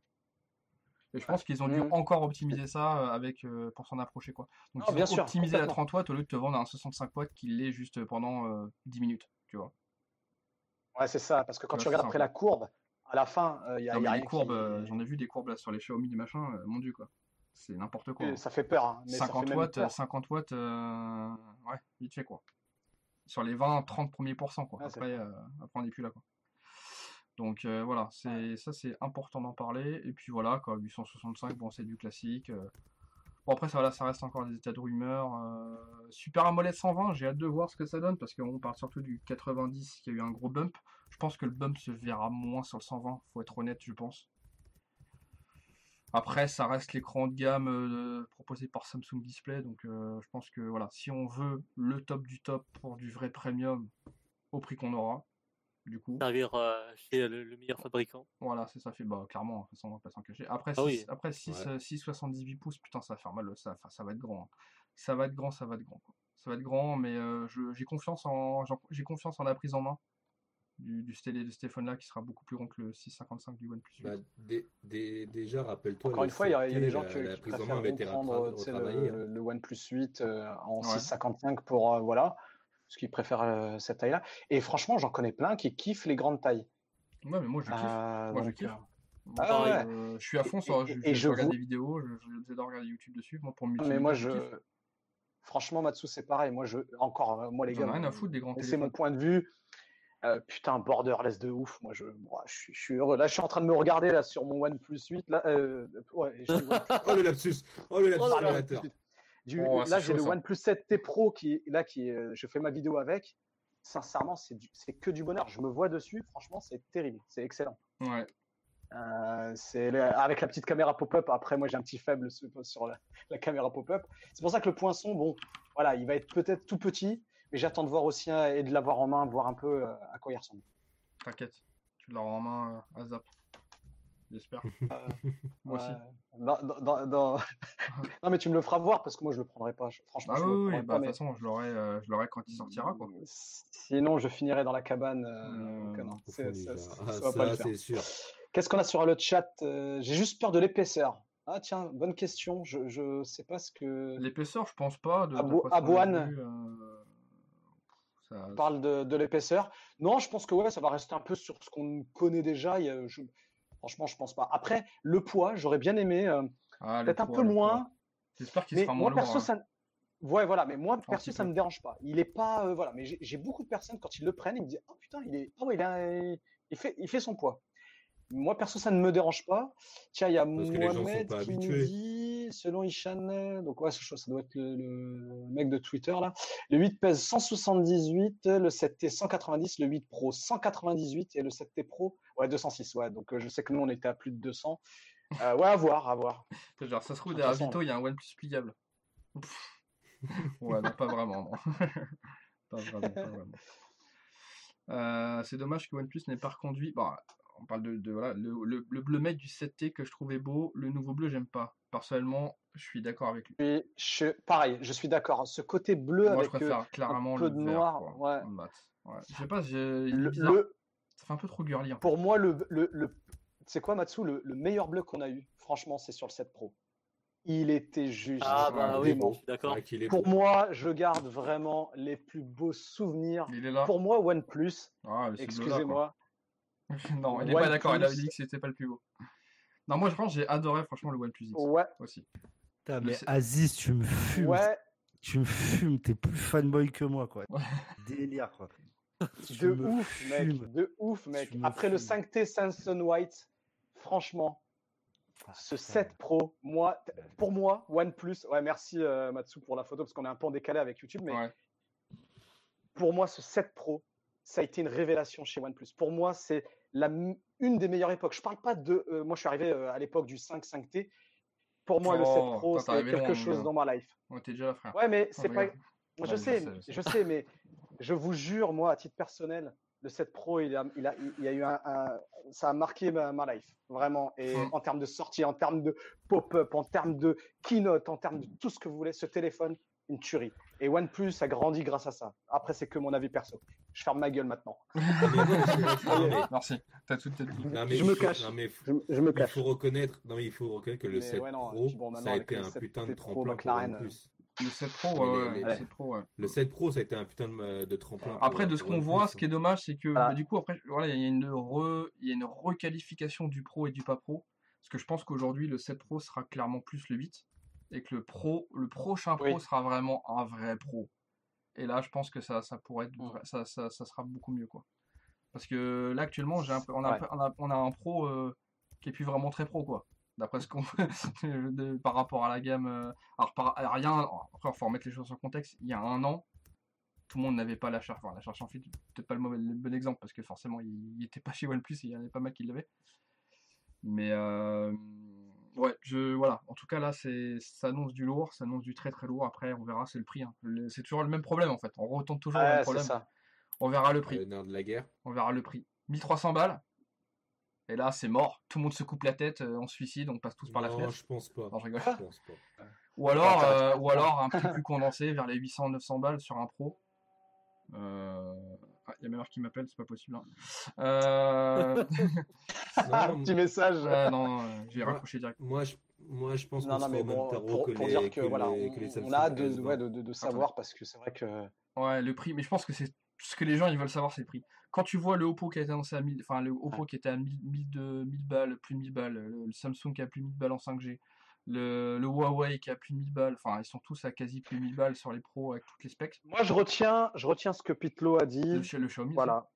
Et je pense qu'ils ont dû Mm. encore optimiser ça euh, avec euh, pour s'en approcher quoi. Donc Non, ils bien ont sûr, optimisé la complètement. 30 watts au lieu de te vendre un 65 watts qui l'est juste pendant euh, 10 minutes, tu vois. Ouais, c'est ça, parce que quand Ouais, tu regardes après la courbe, à la fin, il y a, Non, y mais a les rien courbes, qui... j'en ai vu des courbes là sur les Xiaomi du machin, mon dieu quoi. C'est n'importe quoi. hein. Ça fait peur, hein, mais ça fait 50 même watts, peur. 50 watts, ouais, vite fait quoi. Sur les 20-30 premiers pourcents quoi. Ouais, après, après on n'est plus là quoi. Donc euh, voilà, c'est ça c'est important d'en parler. Et puis voilà quoi, 865, bon c'est du classique. euh. Bon après ça, voilà, ça reste encore des états de rumeur. euh, Super AMOLED 120, j'ai hâte de voir ce que ça donne parce qu'on parle surtout du 90 qui a eu un gros bump. Je pense que le bump se verra moins sur le 120, faut être honnête je pense. Après, ça reste l'écran de gamme proposé par Samsung Display, donc je pense que voilà, si on veut le top du top pour du vrai premium au prix qu'on aura, du coup, Servir euh, chez le, le meilleur fabricant. voilà, c'est ça fait bah clairement, de toute façon, on va pas s'en cacher. Après, Ah 6, oui. après 6, Ouais. euh, 6,78 pouces, putain, ça va faire mal, ça, enfin, ça va être grand. hein. Ça va être grand, ça va être grand. quoi. Ça va être grand, mais euh, j'ai confiance en j'ai confiance en la prise en main du, du, stélé- de ce téléphone-là qui sera beaucoup plus grand que le 655 du OnePlus 8. Bah, dé- dé- déjà, rappelle-toi. Encore une fois, il y a, il y a des 7T, gens la- qui, la qui prise en main préfèrent prendre retravaillée, le, hein. le OnePlus 8 euh, en Ouais. 655 pour euh, voilà, parce qu'ils préfèrent euh, cette taille-là. Et franchement, j'en connais plein qui kiffent les grandes tailles. Ouais, mais moi je kiffe. Euh, moi je kiffe. euh, ah pareil, ouais. euh, je suis à fond sur. et- Je, et je je regarde vous- des vidéos, je, je j'adore regarder YouTube dessus. Moi pour me mais moi, je. kiffe. Franchement, Matsu, c'est pareil. Moi, je. Encore, euh, moi, les gars, rien à foutre des grands c'est mon point de vue. Euh, putain, borderless de ouf. Moi, je, moi, je, suis, je suis heureux. Là, je suis en train de me regarder là sur mon OnePlus 8. Là, euh, ouais, je. (laughs) Oh le lapsus Oh le lapsus Pardon. Du- Oh, là, j'ai le ça. OnePlus 7T Pro qui est là, qui euh, je fais ma vidéo avec. Sincèrement, c'est que du bonheur. Je me vois dessus. Franchement, c'est terrible. C'est excellent. Ouais. Euh, c'est avec la petite caméra pop-up. Après, moi, j'ai un petit faible sur, sur la, la caméra pop-up. C'est pour ça que le poinçon, bon, voilà, il va être peut-être tout petit, mais j'attends de voir aussi hein, et de l'avoir en main, voir un peu euh, à quoi il ressemble. T'inquiète, tu l'auras en main euh, à zap. J'espère. (laughs) Moi aussi. Ouais. Dans- dans- dans- dans- (laughs) non, mais tu me le feras voir parce que moi, je le prendrai pas. Je- Franchement, Ah je le oui, oui, prendrai bah, pas. de mais toute façon, je l'aurai euh, je l'aurai quand il sortira. Quoi. Sinon, je finirai dans la cabane. euh, Euh, euh, c'est- ça, jardin. ça- Ah, ça va pas le ça, faire. c'est sûr. Qu'est-ce qu'on a sur le chat Euh, J'ai juste peur de l'épaisseur. Ah tiens, bonne question. Je, je sais pas ce que. L'épaisseur, je pense pas. De, Abo- Aboine. euh, ça- On parle de, de l'épaisseur. Non, je pense que ouais, ça va rester un peu sur ce qu'on connaît déjà. Il y a- je- Franchement, je pense pas. Après, le poids, j'aurais bien aimé. euh, Ah, Peut-être un peu moins. J'espère qu'il sera moi, moins lourd. perso, hein. ça. Ouais, voilà. Mais moi, perso, ça me dérange pas. Il est pas. euh, voilà. Mais j'ai beaucoup de personnes quand ils le prennent, ils me disent, oh putain, il est. Ah ouais, il a. Il fait, il fait son poids. Moi, perso, ça ne me dérange pas. Tiens, il y a Parce Mohamed qui nous dit, selon Ishan, donc ouais, ça ça doit être le, le mec de Twitter là. Le 8 pèse 178, le 7T 190, le 8 Pro 198 et le 7T Pro, ouais, 206. Ouais, donc euh, je sais que nous, on était à plus de 200. Euh, ouais, à voir, à voir. Genre, ça se trouve, derrière Vito, il y a un OnePlus pliable. Ouais, non, pas vraiment. non. (laughs) pas vraiment, pas vraiment. Euh, c'est dommage que OnePlus n'ait pas reconduit. Bon, on parle de, de- voilà, le, le, le bleu mec du 7T que je trouvais beau. Le nouveau bleu, j'aime pas. Personnellement, je suis d'accord avec lui. Et je, pareil, je suis d'accord. Ce côté bleu Moi, je euh, préfère clairement un peu le de vert, noir, ouais. en mat. Ouais. Je sais pas, il est Le- bizarre. le- Ça fait un peu trop girly. en fait. pour moi, le, le, le- c'est quoi, Matsu, le, le meilleur bleu qu'on a eu, franchement, c'est sur le 7 Pro. Il était juste Ah bah oui, suis d'accord. Ouais, Pour beau. moi, je garde vraiment les plus beaux souvenirs. Il est là. Pour moi, OnePlus, Ah, c'est excusez-moi, (laughs) non, il est pas d'accord, il avait dit que c'était pas le plus beau. Non, moi je pense que j'ai adoré franchement le OnePlus X ouais, aussi. Putain, mais Aziz, tu me fumes. ouais, Tu me fumes, t'es plus fanboy que moi, quoi. Ouais. Délire, quoi. (laughs) De ouf, mec, de ouf, mec. Après le fumes. 5T Samsung White, franchement, Ah, ce putain. 7 Pro, moi, t- pour moi, OnePlus, ouais, merci euh, Matsu pour la photo parce qu'on est un peu en décalé avec YouTube, mais Ouais. pour moi, ce 7 Pro, ça a été une révélation chez OnePlus. Pour moi, c'est une des meilleures époques. Je parle pas de. euh, moi, je suis arrivé euh, à l'époque du 5 5T. Pour moi, le 7 Oh, Pro, c'est quelque chose dans ma life. On était déjà là, frère. Ouais, mais c'est pas. Moi, je sais, sais, je sais, mais je vous jure, moi, à titre personnel, le 7 Pro, il a, il a, il y a eu un, un- ça a marqué ma, ma life, vraiment. Et Hum. en termes de sortie, en termes de pop-up, en termes de keynote, en termes de tout ce que vous voulez, ce téléphone, une tuerie. Et OnePlus a grandi grâce à ça. Après, c'est que mon avis perso. Je ferme ma gueule maintenant. Merci. T'as tout, Je il me faut- cache. non, mais Je, je me Il faut reconnaître, non mais il faut reconnaître que le Mais 7 ouais, non, Pro, bon, ça a été un 7 putain de tremplin pour OnePlus. Le 7 Pro, ouais, les- ouais, les- le 7 Pro, ouais. Le 7 Pro, ça a été un putain de, de tremplin. Après, de ce qu'on voit, ce qui est dommage, c'est que Voilà. bah, du coup, après, voilà, il y a une re, il y a une requalification du Pro et du pas Pro. Parce que je pense qu'aujourd'hui, le 7 Pro sera clairement plus le 8. Et que le Pro, le prochain Pro Oui. sera vraiment un vrai Pro. Et là, je pense que ça, ça pourrait être, Mm. vrai- ça, ça, ça sera beaucoup mieux, quoi. Parce que là, actuellement, j'ai un peu- on, a, un Ouais. peu- on, a, on a un Pro euh, qui est plus vraiment très Pro, quoi. D'après ce qu'on (laughs) de- par rapport à la gamme. euh, alors, par, alors, rien, après, il faut remettre les choses en contexte. Il y a un an, tout le monde n'avait pas la charge. Enfin, la charge sans fil, peut-être pas le, mauvais, le bon exemple parce que forcément, il n'était pas chez OnePlus et il y en avait pas mal qui l'avaient. Mais euh, ouais, je, voilà. En tout cas, là, c'est, ça annonce du lourd, ça annonce du très très lourd. Après, on verra, c'est le prix. hein. C'est toujours le même problème en fait. On retombe toujours au même problème. ça. On verra le prix. Le nerf de la guerre. On verra le prix. 1300 balles. Et là, c'est mort. Tout le monde se coupe la tête, euh, on se suicide, on passe tous par la fenêtre. je pense pas. Non, je rigole. Je pense pas. Ou alors, euh, ou alors un prix (laughs) plus condensé vers les 800-900 balles sur un pro. Euh, Ah, Il y a ma mère qui m'appelle, c'est pas possible. hein. Euh... Non, (laughs) Petit message. Non, euh, j'ai raccroché direct. Moi, je, moi, je pense Non, qu'on mais même bon, pour, que pour les, dire que que voilà, les, on, que les on a hâte de, S20. ouais, de, de- de savoir parce que c'est vrai que. Ouais, le prix, mais je pense que c'est ce que les gens ils veulent savoir, c'est le prix. Quand tu vois le Oppo qui a été annoncé à 1000, enfin le Oppo qui était à 1000, 1000, de- 1000 balles, plus de 1000 balles, le, le Samsung qui a plus de 1000 balles en 5G, le, le Huawei qui a plus de 1000 balles, enfin ils sont tous à quasi plus de 1000 balles sur les pros avec toutes les specs. Moi, je retiens, je retiens ce que Pitlo a dit. Le Xiaomi. Voilà.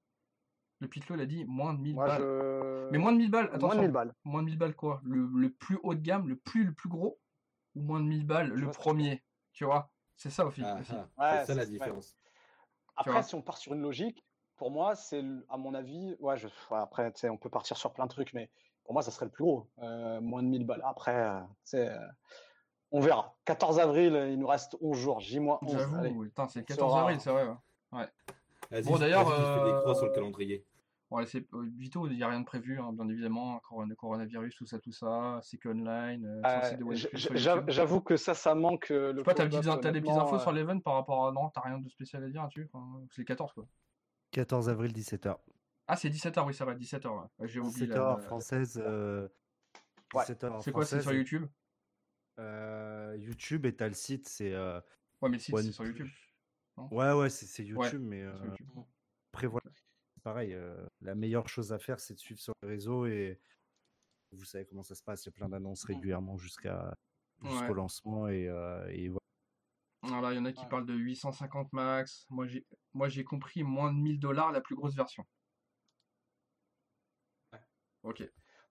le Pitlo il a dit moins de 1000 Moi, balles. je. Mais moins de 1000 balles, Moins attention. de 1000 balles. Moins de 1000 balles quoi le, le plus haut de gamme, le plus le plus gros, ou moins de 1000 balles, le premier, tu vois C'est ça. Ah, aussi. ah, Ouais, c'est ça la différence. Après, si on part sur une logique, pour moi, c'est, le- à mon avis, ouais, je, ouais, après, tu sais, on peut partir sur plein de trucs, mais pour moi, ça serait le plus gros. Euh, moins de 1000 balles. Après, euh, tu euh, on verra. 14 avril, il nous reste 11 jours. J-11. J'avoue, oui. C'est le on 14 saura. avril, c'est vrai. ouais. Bon, d'ailleurs, je fais des croix sur le euh, calendrier. Ouais, c'est euh, Vito, il n'y a rien de prévu, hein, bien évidemment. Corona- coronavirus, tout ça, tout ça. C'est que online. euh, Euh, j'avoue- que ça, ça manque. euh, Je Le sais pas, t'as des, petites infos euh, sur l'event par rapport à. Non, t'as rien de spécial à dire. Enfin, c'est le 14 quoi. 14 avril, 17h. Ah, c'est 17h, oui, c'est vrai, 17h. Ouais. J'ai oublié 17h la- heure la- française. euh, Ouais. 17h heure C'est quoi, c'est sur. YouTube? Euh, YouTube et t'as le site, c'est. euh, Ouais, mais le site, One c'est sur YouTube. Ouais, ouais, c'est c'est YouTube, Ouais, mais euh, YouTube. Pareil, euh, la meilleure chose à faire, c'est de suivre sur les réseaux et vous savez comment ça se passe. Il y a plein d'annonces régulièrement jusqu'à jusqu'au lancement et, euh, et voilà. Voilà, il y en a qui Ouais. parlent de 850 max. Moi, j'ai moi j'ai compris moins de 1000 dollars la plus grosse version. Ok.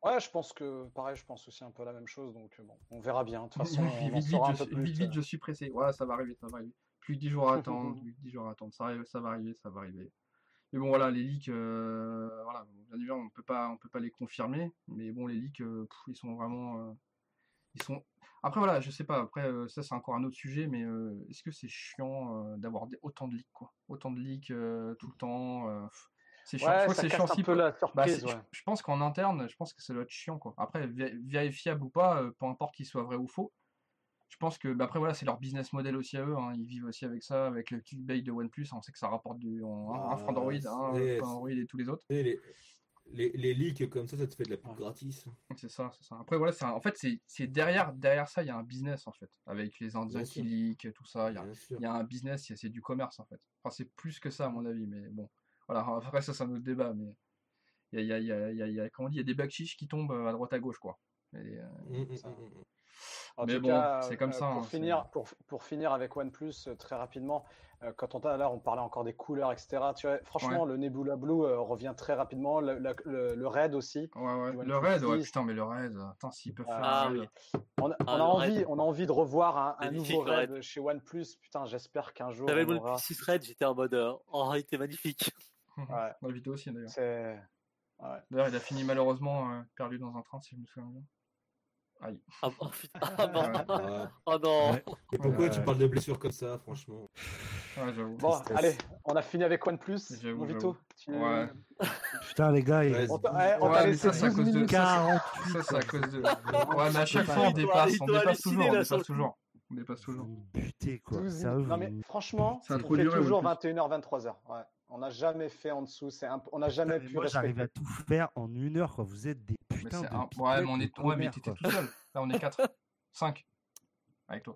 Ouais, je pense que, pareil, je pense aussi un peu la même chose. Donc, euh, bon, on verra bien. De toute (laughs) façon, vite, vite, je, suis- vite, vite, euh. je suis pressé. Ouais, ça va arriver, ça va arriver. Plus que 10 jours à (laughs) attendre, plus que 10 jours à attendre. Ça, arrive- ça va arriver, ça va arriver. Mais bon, voilà, les leaks, euh, voilà, bien évidemment, on peut pas, on peut pas les confirmer. Mais bon, les leaks, euh, pff, ils sont vraiment, euh, ils sont. Après, voilà, je sais pas. Après, euh, ça, c'est encore un autre sujet. Mais euh, est-ce que c'est chiant euh, d'avoir autant de leaks, quoi? Autant de leaks euh, tout le temps. euh, c'est chiant. je Ouais, ça c'est chiant un si peu la bah, surprise. c'est- je, ouais. je pense qu'en interne, je pense que ça doit être chiant, quoi. Après, vé- vérifiable ou pas, euh, peu importe qu'il soit vrai ou faux. Je pense que, bah, après, voilà, c'est leur business model aussi à eux. hein. Ils vivent aussi avec ça, avec le clickbait de OnePlus. On sait que ça rapporte du, en, un, un franc Android, Ah, un Android et tous les autres. Les, les, les leaks comme ça, ça te fait de la pub gratis. C'est ça, c'est ça. Après, voilà, un- en fait, c'est derrière, derrière ça, il y a un business, en fait. Avec les Indiens qui leak, tout ça. Il y y a un business, c'est du commerce, en fait. Enfin, c'est plus que ça, à mon avis. Mais bon, voilà, après, ça, c'est un autre débat. Mais il y a, y a, y a, y a- comment on dit, il y a des bacs chiches qui tombent euh, à droite à gauche, quoi. Et, euh, Mm, mm, ça. mm, mm. En Mais tout bon, cas, c'est comme euh, ça, Pour hein, finir, pour, pour finir avec OnePlus, euh, très rapidement, euh, quand on tout à l'heure on parlait encore des couleurs, etc. Tu vois, franchement, le Nebula Blue euh, revient très rapidement. Le, le, le- le Red aussi. Ouais, ouais. Le Red, ouais, 6. putain, mais le Red, attends, s'ils peuvent faire Ah, oui. On, a- on Ah, a envie, Red. on a envie de revoir un, un nouveau Red, Red. chez OnePlus. Putain, j'espère qu'un jour J'avais le aura. OnePlus 6 Red, j'étais en mode euh, en réalité magnifique. (laughs) Ouais, Dans la vidéo aussi, d'ailleurs. Ouais. D'ailleurs, il a fini malheureusement euh, perdu dans un train, si je me souviens bien. Aïe. Ah, oh, putain, (laughs) ah, non. Ouais. Ah. (laughs) Oh non. Ouais. Et pourquoi Ouais. tu parles de blessures comme ça, franchement? Ouais, j'avoue. Bon, Tristesse. allez, on a fini avec OnePlus. J'avoue, Mon Vito, tu- Ouais. (laughs) Putain, les gars, il On t'a mais laissé ça, c'est à 12 cause de- minutes. ça, 48. Ça, c'est à cause de. Ouais, mais à chaque fois, on dépasse, on dépasse toujours, on dépasse toujours. On dépasse toujours. Butez, quoi. 12 Sérieux, minutes. Non, mais me- franchement, duré, toujours OnePlus. 21h, 23h. Ouais. On n'a jamais fait en dessous. C'est imp- On n'a jamais Putain, mais pu moi, j'arrive à tout faire en une heure, quoi. Vous êtes des Mais putains c'est de un... Ouais, mais on est. Ouais, mais t'étais tout seul. Là, on est 4. 5. (laughs) Avec toi.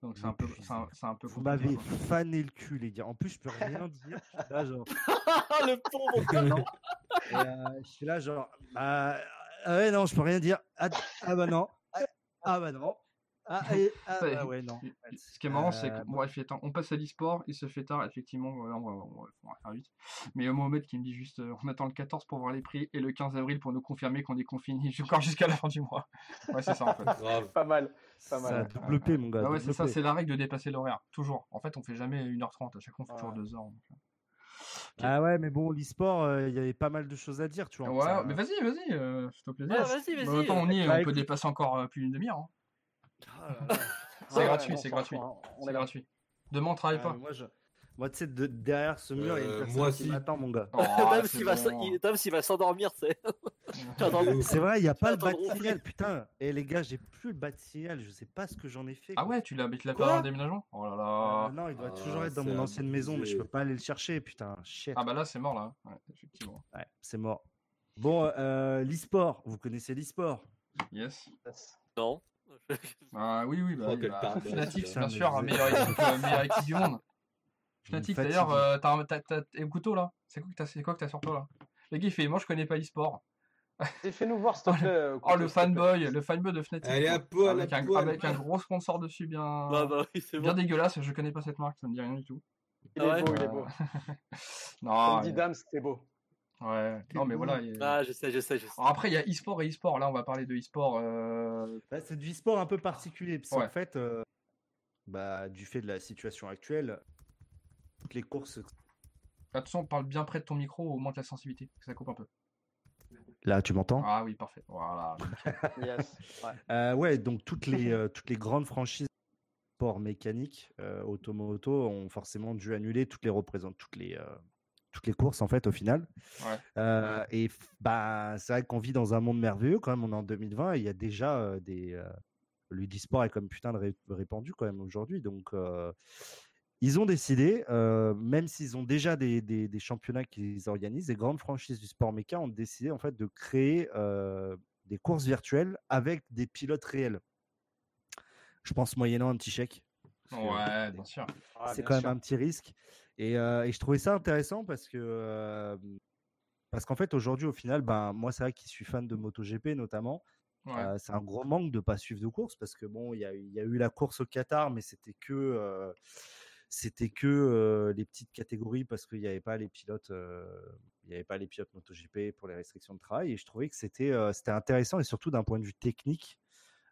Donc c'est un peu. C'est un, peu Vous m'avez fané le cul, les gars. En plus, je peux rien (laughs) dire. Je suis là, genre. Ah, (laughs) le pauvre. Et, euh, je suis là, genre. Bah, ah ouais, non, je peux rien dire. Ah, ah bah non. Ah, ah bah non. Ah, et- ah Ça bah ouais, non. Ce qui est marrant, c'est Euh, que bon, il fait tard. on passe à l'e-sport, il se fait tard, effectivement, on, va, on va- on va faire vite. Mais euh, Mohamed qui me dit juste, euh, on attend le 14 pour voir les prix et le 15 avril pour nous confirmer qu'on est confiné (laughs) encore jusqu'à la fin du mois. Ouais, c'est ça en fait. Grave. Pas mal. Pas Ça mal. a double P, mon gars. Ah ouais, c'est ça, c'est la règle de dépasser l'horaire, toujours. En fait, on fait jamais 1h30, à chaque fois on fait toujours Ouais. 2 heures. donc, euh. Ah ouais, mais bon, l'e-sport, euh, il y avait pas mal de choses à dire, tu vois. Ouais, ça- mais vas-y, vas-y, euh, c'est au plaisir. Ouais, vas-y, Bah, vas-y. attends, on y est, Bah, on peut écoute. dépasser encore euh, plus d'une demi-heure. hein. Ah là. (laughs) C'est gratuit, c'est gratuit. on est gratuit. Demain, on travaille Ah, pas. moi, je... moi, tu sais, de- derrière ce mur, il y a une Euh, personne moi qui aussi. m'attend, mon gars. Oh, (laughs) c'est s'il va, il- s'endormir, (laughs) De ouf. C'est vrai, il n'y a pas le signal, putain. Et les gars, j'ai plus le de signal, je sais pas ce que j'en ai fait. Ah ouais, tu l'as tu l'as perdu en déménagement Oh là Euh, là. non, il doit Ah, toujours être dans mon ancienne maison, mais je peux pas aller le chercher, putain. Shit. Ah bah là, c'est mort là. Ouais, effectivement. Ouais, c'est mort. Bon, euh, l'e-sport, vous connaissez l'e-sport? Yes. Non. (laughs) Ah oui, oui, bah, Oh, oui, bah, Fnatic, bien mais sûr, meilleure équipe, euh, meilleure équipe du monde. Fnatic, d'ailleurs, euh, t'as un- t'as- t'as- couteau là C'est quoi que t'as c'est quoi que t'as sur toi là? Le gars, il fait Moi, je connais pas e-sport. Et Fais-nous voir, s'il te plaît. euh, Oh, le fanboy, le fanboy de Fnatic. Elle est quoi. à poil, avec, un, poil. avec un gros sponsor dessus, bien, Ah bah oui, c'est bien bon. dégueulasse. Je connais pas cette marque, ça me dit rien du tout. Il Ah est ouais beau, il est beau. (laughs) non, Comme dit Dame, c'était beau. Ouais. non, mais voilà. il- Ah, je sais, je sais, je sais. Alors après, il y a e-sport et e-sport. Là, on va parler de e-sport. euh, Bah, c'est du e-sport un peu particulier, parce Ouais. qu'en fait, euh, bah, du fait de la situation actuelle, toutes les courses. Attention, parle bien près de ton micro, au moins de la sensibilité, que ça coupe un peu. Là, tu m'entends? Ah oui, parfait. Voilà. (laughs) Yes. Ouais. Euh, ouais, donc toutes les, euh, toutes les grandes franchises de sport mécanique, euh, automoto, ont forcément dû annuler toutes les représent- toutes les, euh, toutes les courses en fait au final. Ouais. Euh, et bah, c'est vrai qu'on vit dans un monde merveilleux quand même. On est en 2020 et il y a déjà euh, des. Euh, le e-sport est comme putain de ré- répandu quand même aujourd'hui. Donc euh, ils ont décidé, euh, même s'ils ont déjà des, des- des championnats qu'ils organisent, les grandes franchises du sport méca ont décidé en fait de créer euh, des courses virtuelles avec des pilotes réels. Je pense moyennant un petit chèque. Ouais, bien sûr. Ah, c'est quand même un petit risque. Et, euh, et je trouvais ça intéressant parce que euh, parce qu'en fait aujourd'hui au final, ben moi c'est vrai qui suis fan de MotoGP notamment. Ouais. euh, c'est un gros manque de pas suivre de course parce que bon il y a, y a eu la course au Qatar mais c'était que c'était que euh, les petites catégories parce qu'il n'y avait pas les pilotes euh, il y avait pas les pilotes MotoGP pour les restrictions de travail et je trouvais que c'était euh, c'était intéressant et surtout d'un point de vue technique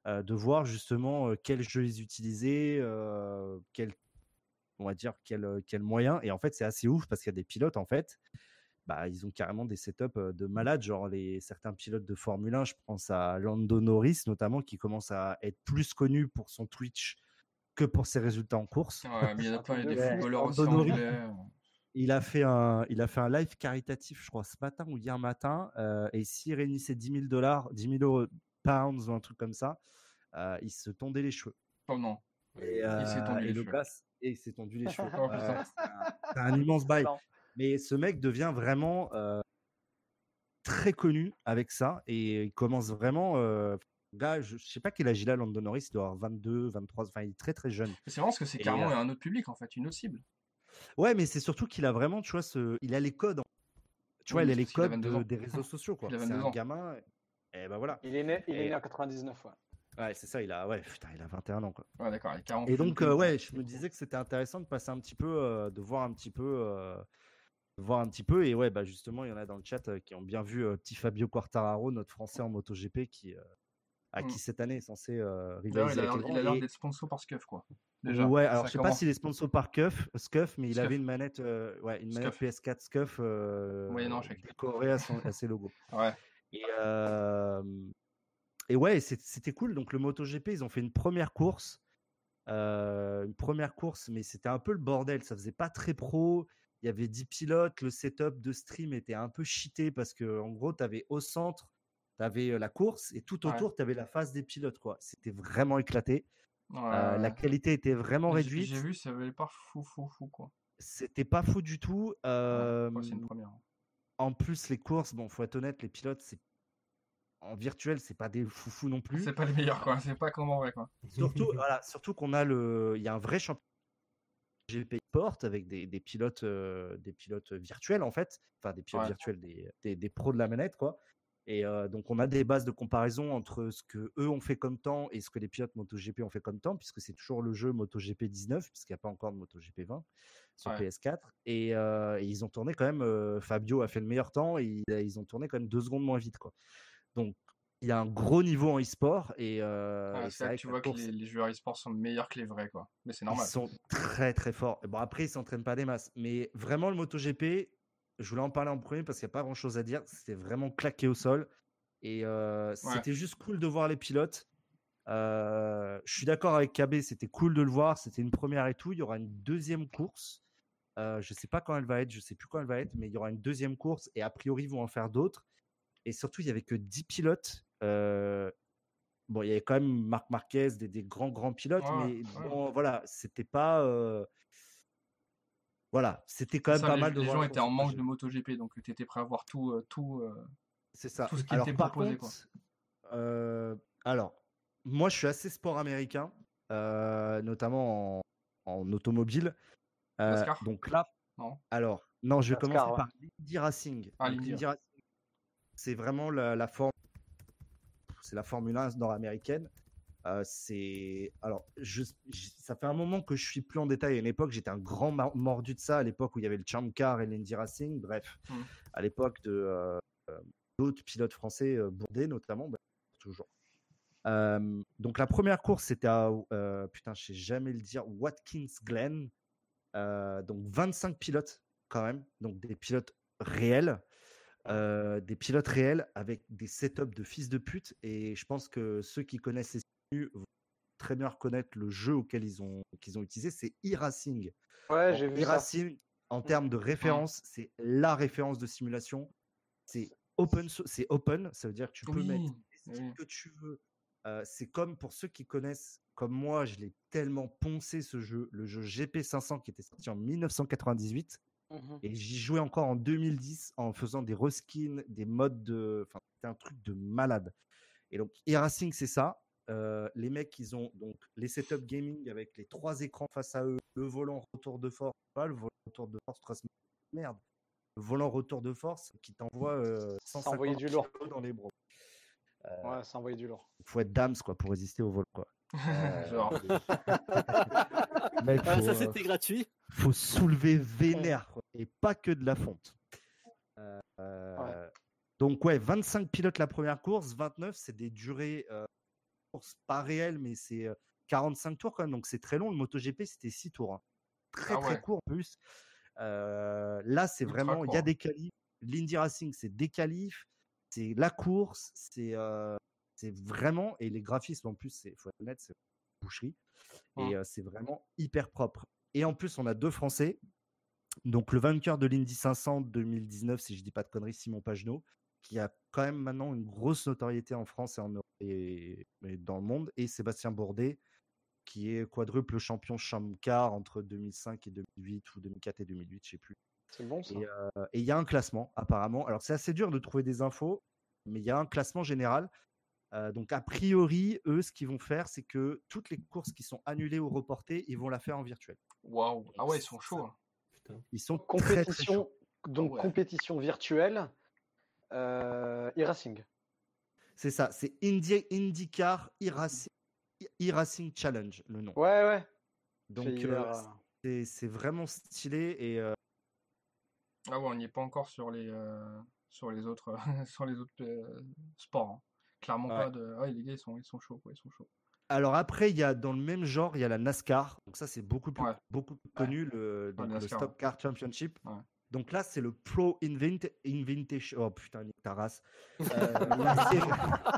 de voir justement quels jeux ils utilisaient quels on va dire quel, quel moyen. Et en fait, c'est assez ouf parce qu'il y a des pilotes, en fait, bah, ils ont carrément des setups de malades. Genre, les, certains pilotes de Formule 1, je pense à Lando Norris notamment, qui commence à être plus connu pour son Twitch que pour ses résultats en course. Ouais, mais il y en a plein, il y a des Ouais. footballeurs aussi anglais. Il a, fait un, il a fait un live caritatif, je crois, ce matin ou hier matin. euh, et s'il réunissait 10 000 dollars, 10 000 euros, pounds ou un truc comme ça, euh, il se tondait les cheveux. Oh non. Et, Il s'est euh, tendu et les le cheveux. gars, et il s'est tendu les cheveux. Oh, putain. c'est un, immense bail. Mais ce mec devient vraiment euh, très connu avec ça et il commence vraiment. Euh, gars, je, je sais pas quel âge il a, Lando Norris, il doit avoir 22, 23, enfin il est très très jeune. C'est marrant parce que c'est carrément euh, un autre public en fait, une autre cible. Ouais, mais c'est surtout qu'il a vraiment, tu vois, ce, il a les codes. en- Tu vois, Oui, il a les codes 22 de- ans. des réseaux sociaux. quoi. Il a C'est 22 un ans. gamin. Et ben voilà. Il est né, il est né en 99, ouais. Ouais, c'est ça, il a, ouais, putain, il a 21 ans. Quoi. Ouais, d'accord, il est carrément Et donc, euh, ouais, je me disais que c'était intéressant de passer un petit peu, euh, de voir un petit peu, euh, de voir un petit peu. Et ouais, bah justement, il y en a dans le chat qui ont bien vu petit Fabio Quartararo, notre Français en MotoGP, qui, à Mm. qui cette année est censé rivaliser il a avec l'air les il a l'air d'être sponsor par Scuf quoi. Déjà. ouais, alors je sais pas s'il est sponsor par Cuff, Scuff, mais il avait une manette, ouais, une manette Scuf. PS4 Scuff euh, Moyennant chèque. décorée à, son- à ses logos. Ouais. Et, euh, et ouais, c'était cool. Donc le MotoGP, ils ont fait une première course, euh, une première course, mais c'était un peu le bordel. Ça faisait pas très pro. Il y avait 10 pilotes. Le setup de stream était un peu cheaté parce que en gros, tu avais au centre, tu avais la course et tout Ouais. autour, tu avais la phase des pilotes. quoi. C'était vraiment éclaté. Ouais, Euh, la ouais. qualité était vraiment réduite. J'ai vu, ça avait pas fou, fou, fou quoi. C'était pas fou du tout. Ouais, Euh, ouais, c'est une première. en plus, les courses, bon, faut être honnête, les pilotes, c'est en virtuel, c'est pas des foufous non plus. C'est pas les meilleurs quoi, c'est pas comme en vrai quoi. (laughs) Surtout, voilà, surtout qu'on a le, il y a un vrai championnat GP Sport avec des, des pilotes, euh, des pilotes virtuels en fait, enfin des pilotes Ouais. virtuels, des, des, des pros de la manette quoi. Et euh, donc on a des bases de comparaison entre ce que eux ont fait comme temps et ce que les pilotes MotoGP ont fait comme temps, puisque c'est toujours le jeu MotoGP 19, puisqu'il n'y a pas encore de MotoGP 20 sur Ouais. PS4. Et, euh, et ils ont tourné quand même. euh, Fabio a fait le meilleur temps et il- ils ont tourné quand même deux secondes moins vite quoi. Donc il y a un gros niveau en e-sport et, euh, Ouais, c'est vrai que tu vois que les, les joueurs e-sport sont meilleurs que les vrais quoi. Mais c'est ils normal. sont très très forts. Bon après ils s'entraînent pas des masses, mais vraiment le MotoGP, je voulais en parler en premier parce qu'il n'y a pas grand chose à dire. C'était vraiment claqué au sol et euh, Ouais. c'était juste cool de voir les pilotes. Euh, je suis d'accord avec KB, c'était cool de le voir. C'était une première et tout. Il y aura une deuxième course. Je sais pas quand elle va être, je sais plus quand elle va être, mais il y aura une deuxième course et a priori ils vont en faire d'autres. Et surtout, il y avait que 10 pilotes. euh, bon, il y avait quand même Marc Marquez, des, des grands, grands pilotes, Ouais, mais ouais. bon, voilà, c'était pas. euh, Voilà, c'était quand même ça, pas les, mal de les gens étaient en manque de MotoGP, donc tu étais prêt à voir tout, euh, tout, C'est ça. tout ce qui Alors, était proposé. Quoi. contre, euh, alors, moi, je suis assez sport américain, euh, notamment en, en automobile. Euh, donc là, Non alors, non, je vais commencer ouais. par l'Indy Racing. Ah, l'Indy Racing, c'est vraiment la, la forme, c'est la Formule 1 nord-américaine. Euh, c'est alors, je, ça fait un moment que je suis plus en détail. À une époque, j'étais un grand mordu de ça. À l'époque où il y avait le Champ Car et l'Indy Racing. Bref, Mm. à l'époque de euh, euh, d'autres pilotes français, Bourdet notamment, bah, toujours. Euh, donc la première course, c'était à putain, je sais jamais le dire, Watkins Glen. Donc 25 pilotes quand même, donc des pilotes réels, euh, des pilotes réels avec des setups de fils de pute. Et je pense que ceux qui connaissent ces simus vont très bien reconnaître le jeu auquel ils ont qu'ils ont utilisé, c'est e-racing. Ouais, Bon, j'ai vu ça. e-racing en termes de référence, c'est la référence de simulation. C'est open, c'est open, ça veut dire que tu peux mettre Oui, skills oui. que tu veux. Euh, c'est comme pour ceux qui connaissent, comme moi, je l'ai tellement poncé ce jeu, le jeu GP500 qui était sorti en 1998, Mhm. et j'y jouais encore en 2010 en faisant des reskins, des modes de. Enfin, c'était un truc de malade. Et donc, e-racing, c'est ça. Euh, les mecs, ils ont donc les setups gaming avec les trois écrans face à eux, le volant retour de force, pas le volant retour de force, merde, le volant retour de force qui t'envoie euh, Ça envoyait 150 du lourd. dans les bras. Euh, Ouais, ça envoyait du lourd. faut être dams quoi pour résister au vol quoi. (laughs) Euh, Genre. (laughs) mec, Ah, faut, ça, euh, c'était gratuit. faut soulever vénère quoi, et pas que de la fonte. Euh, euh, Donc ouais, 25 pilotes la première course, 29 c'est des durées euh, courses pas réelles mais c'est euh, 45 tours quand même donc c'est très long. Le MotoGP c'était 6 tours, hein. très Ah très ouais. court en plus. Euh, là c'est vraiment il y a court. des qualifs. L'Indy Racing c'est des qualifs, c'est la course, c'est euh, c'est vraiment et les graphismes en plus c'est faut être honnête c'est boucherie Mmh. et euh, c'est vraiment hyper propre. Et en plus, on a deux Français. Donc, le vainqueur de l'Indy 500 2019, si je dis pas de conneries, Simon Pagenaud, qui a quand même maintenant une grosse notoriété en France et, en, Europe et, et dans le monde, et Sébastien Bourdet, qui est quadruple champion Chamcar entre 2005 et 2008, ou 2004 et 2008, je sais plus. C'est bon ça. Et euh, et il y a un classement, apparemment. Alors, c'est assez dur de trouver des infos, mais il y a un classement général. Euh, donc, a priori, eux, ce qu'ils vont faire, c'est que toutes les courses qui sont annulées ou reportées, ils vont la faire en virtuel. Waouh. Ah ouais, ils sont chauds. hein. Ils sont très, très Compétition, chauds. donc ouais. compétition virtuelle, euh, e-racing. C'est ça, c'est Indy, IndyCar e-Racing, e-Racing Challenge, le nom. Ouais, ouais. Donc, Fait euh, euh, c'est c'est vraiment stylé et euh, Ah ouais, on n'y est pas encore sur les, euh, sur les autres, (laughs) sur les autres euh, sports. hein. Clairement Ouais. pas de. Ouais, les gars, ils sont, ils sont chauds. Quoi, ils sont chauds. Alors après, il y a dans le même genre, il y a la NASCAR. Donc ça, c'est beaucoup plus, Ouais. beaucoup plus connu, le, donc le Car Championship. Ouais. Donc là, c'est le Pro Invent Invitation. Oh putain, ta race. (laughs) Euh, (laughs)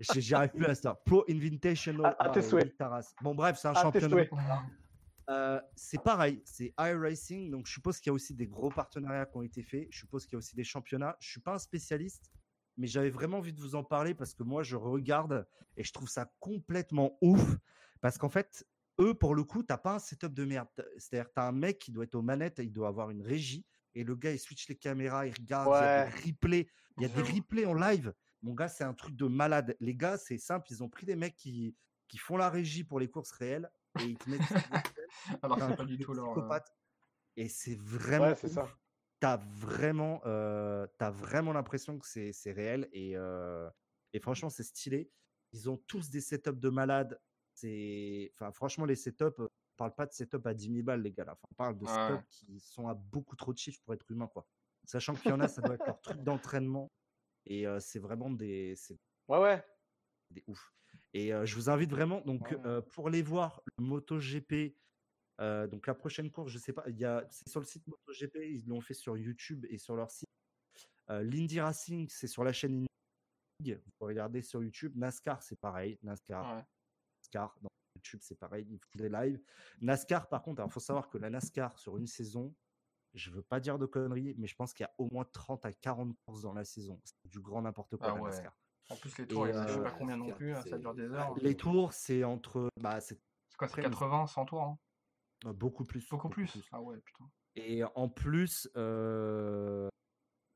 J'ai- J'y arrive plus à ça. Pro Invitational. À- à tes Ah, souhaits. nique ta race. Bon, bref, c'est un À championnat. Euh, c'est pareil, c'est iRacing, donc je suppose qu'il y a aussi des gros partenariats qui ont été faits. Je suppose qu'il y a aussi des championnats. Je suis pas un spécialiste, mais j'avais vraiment envie de vous en parler parce que moi, je regarde et je trouve ça complètement ouf. Parce qu'en fait, eux, pour le coup, t'as pas un setup de merde. T'as- C'est-à-dire, tu as un mec qui doit être aux manettes, il doit avoir une régie, et le gars, il switch les caméras, il regarde, il y a des replays, il y a des replays en live. Mon gars, c'est un truc de malade. Les gars, c'est simple, ils ont pris des mecs qui, qui font la régie pour les courses réelles et ils te mettent. (laughs) Alors C'est pas du tout leur. euh. Et c'est vraiment. Ouais, c'est ça. T'as vraiment, euh, vraiment l'impression que c'est réel et, euh, et franchement c'est stylé. Ils ont tous des setups de malades. C'est, enfin franchement les setups, on parle pas de setup à 10 000 balles les gars là. Enfin, on parle de Ouais. setups qui sont à beaucoup trop de chiffres pour être humain quoi. Sachant qu'il y en a, ça doit être leur truc (laughs) d'entraînement et euh, c'est vraiment des, Ouais, ouais. des ouf. Et je vous invite vraiment, donc Ouais. pour les voir, le MotoGP, euh, donc la prochaine course, je sais pas, il y a, c'est sur le site MotoGP, ils l'ont fait sur YouTube et sur leur site. Euh, L'Indy Racing, c'est sur la chaîne Indy, vous pouvez regarder sur YouTube. NASCAR, c'est pareil, NASCAR, Ouais. NASCAR, dans YouTube, c'est pareil, ils font des lives. NASCAR, par contre, il faut savoir que la NASCAR, sur une saison, je veux pas dire de conneries, mais je pense qu'il y a au moins 30 à 40 courses dans la saison. C'est du grand n'importe quoi Ah la. NASCAR. En plus, les Et, tours, ils font je sais euh, pas combien non plus, hein, ça dure des heures. les tours, c'est entre. Bah, c'est quoi, c'est après, 80, 100 tours hein? euh, beaucoup plus. Beaucoup plus Ah ouais, putain. Et en plus, euh,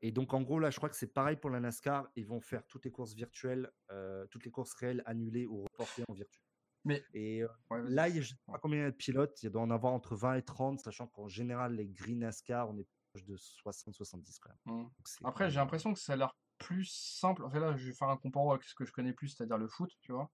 et donc en gros là, je crois que c'est pareil pour la NASCAR. Ils vont faire toutes les courses virtuelles, euh, toutes les courses réelles annulées ou reportées en virtu. Mais Et euh, ouais, là, il y a- je sais pas combien il y a de pilotes. Il doit en avoir entre 20 et 30, sachant qu'en général, les Green NASCAR, on est proche de 60-70 quand même. Donc, c'est Après, j'ai l'impression que ça a l'air plus simple. En fait, là, je vais faire un comparo avec ce que je connais plus, c'est-à-dire le foot, tu vois.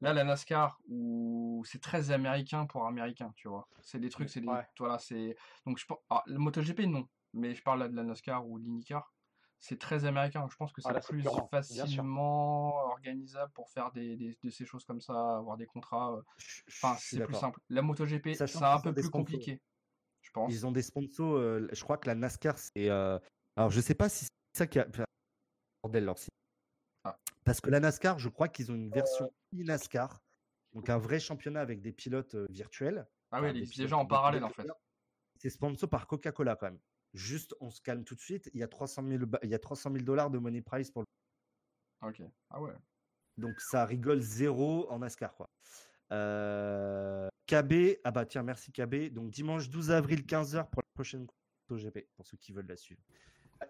Là, la NASCAR, où c'est très américain pour américain, tu vois. C'est des trucs, c'est des. Ouais. Voilà, c'est. Donc, je pense. ah, le MotoGP, non. Mais je parle là de la NASCAR ou de l'IndyCar. C'est très américain. Je pense que c'est Ah, plus facilement organisable pour faire des, des- de ces choses comme ça, avoir des contrats. euh, Enfin, c'est plus simple. La MotoGP, c'est un peu plus compliqué, je pense. Ils ont des sponsors. euh, je crois que la NASCAR, c'est. euh, Alors, je sais pas si c'est ça qui a. Bordel, leur site. Ah. Parce que la NASCAR, je crois qu'ils ont une version e-NASCAR. Donc, un vrai championnat avec des pilotes virtuels. Ah oui, des les- pilotes- déjà en des parallèle, en fait. C'est sponsor par Coca-Cola quand même. Juste, on se calme tout de suite. Il y a 300 000, ba- il y a 300 000 dollars de money price pour le Ok. Ah ouais. donc ça rigole zéro en NASCAR quoi. Euh, KB, ah bah tiens, merci KB. Donc dimanche 12 avril 15h pour la prochaine course GP pour ceux qui veulent la suivre.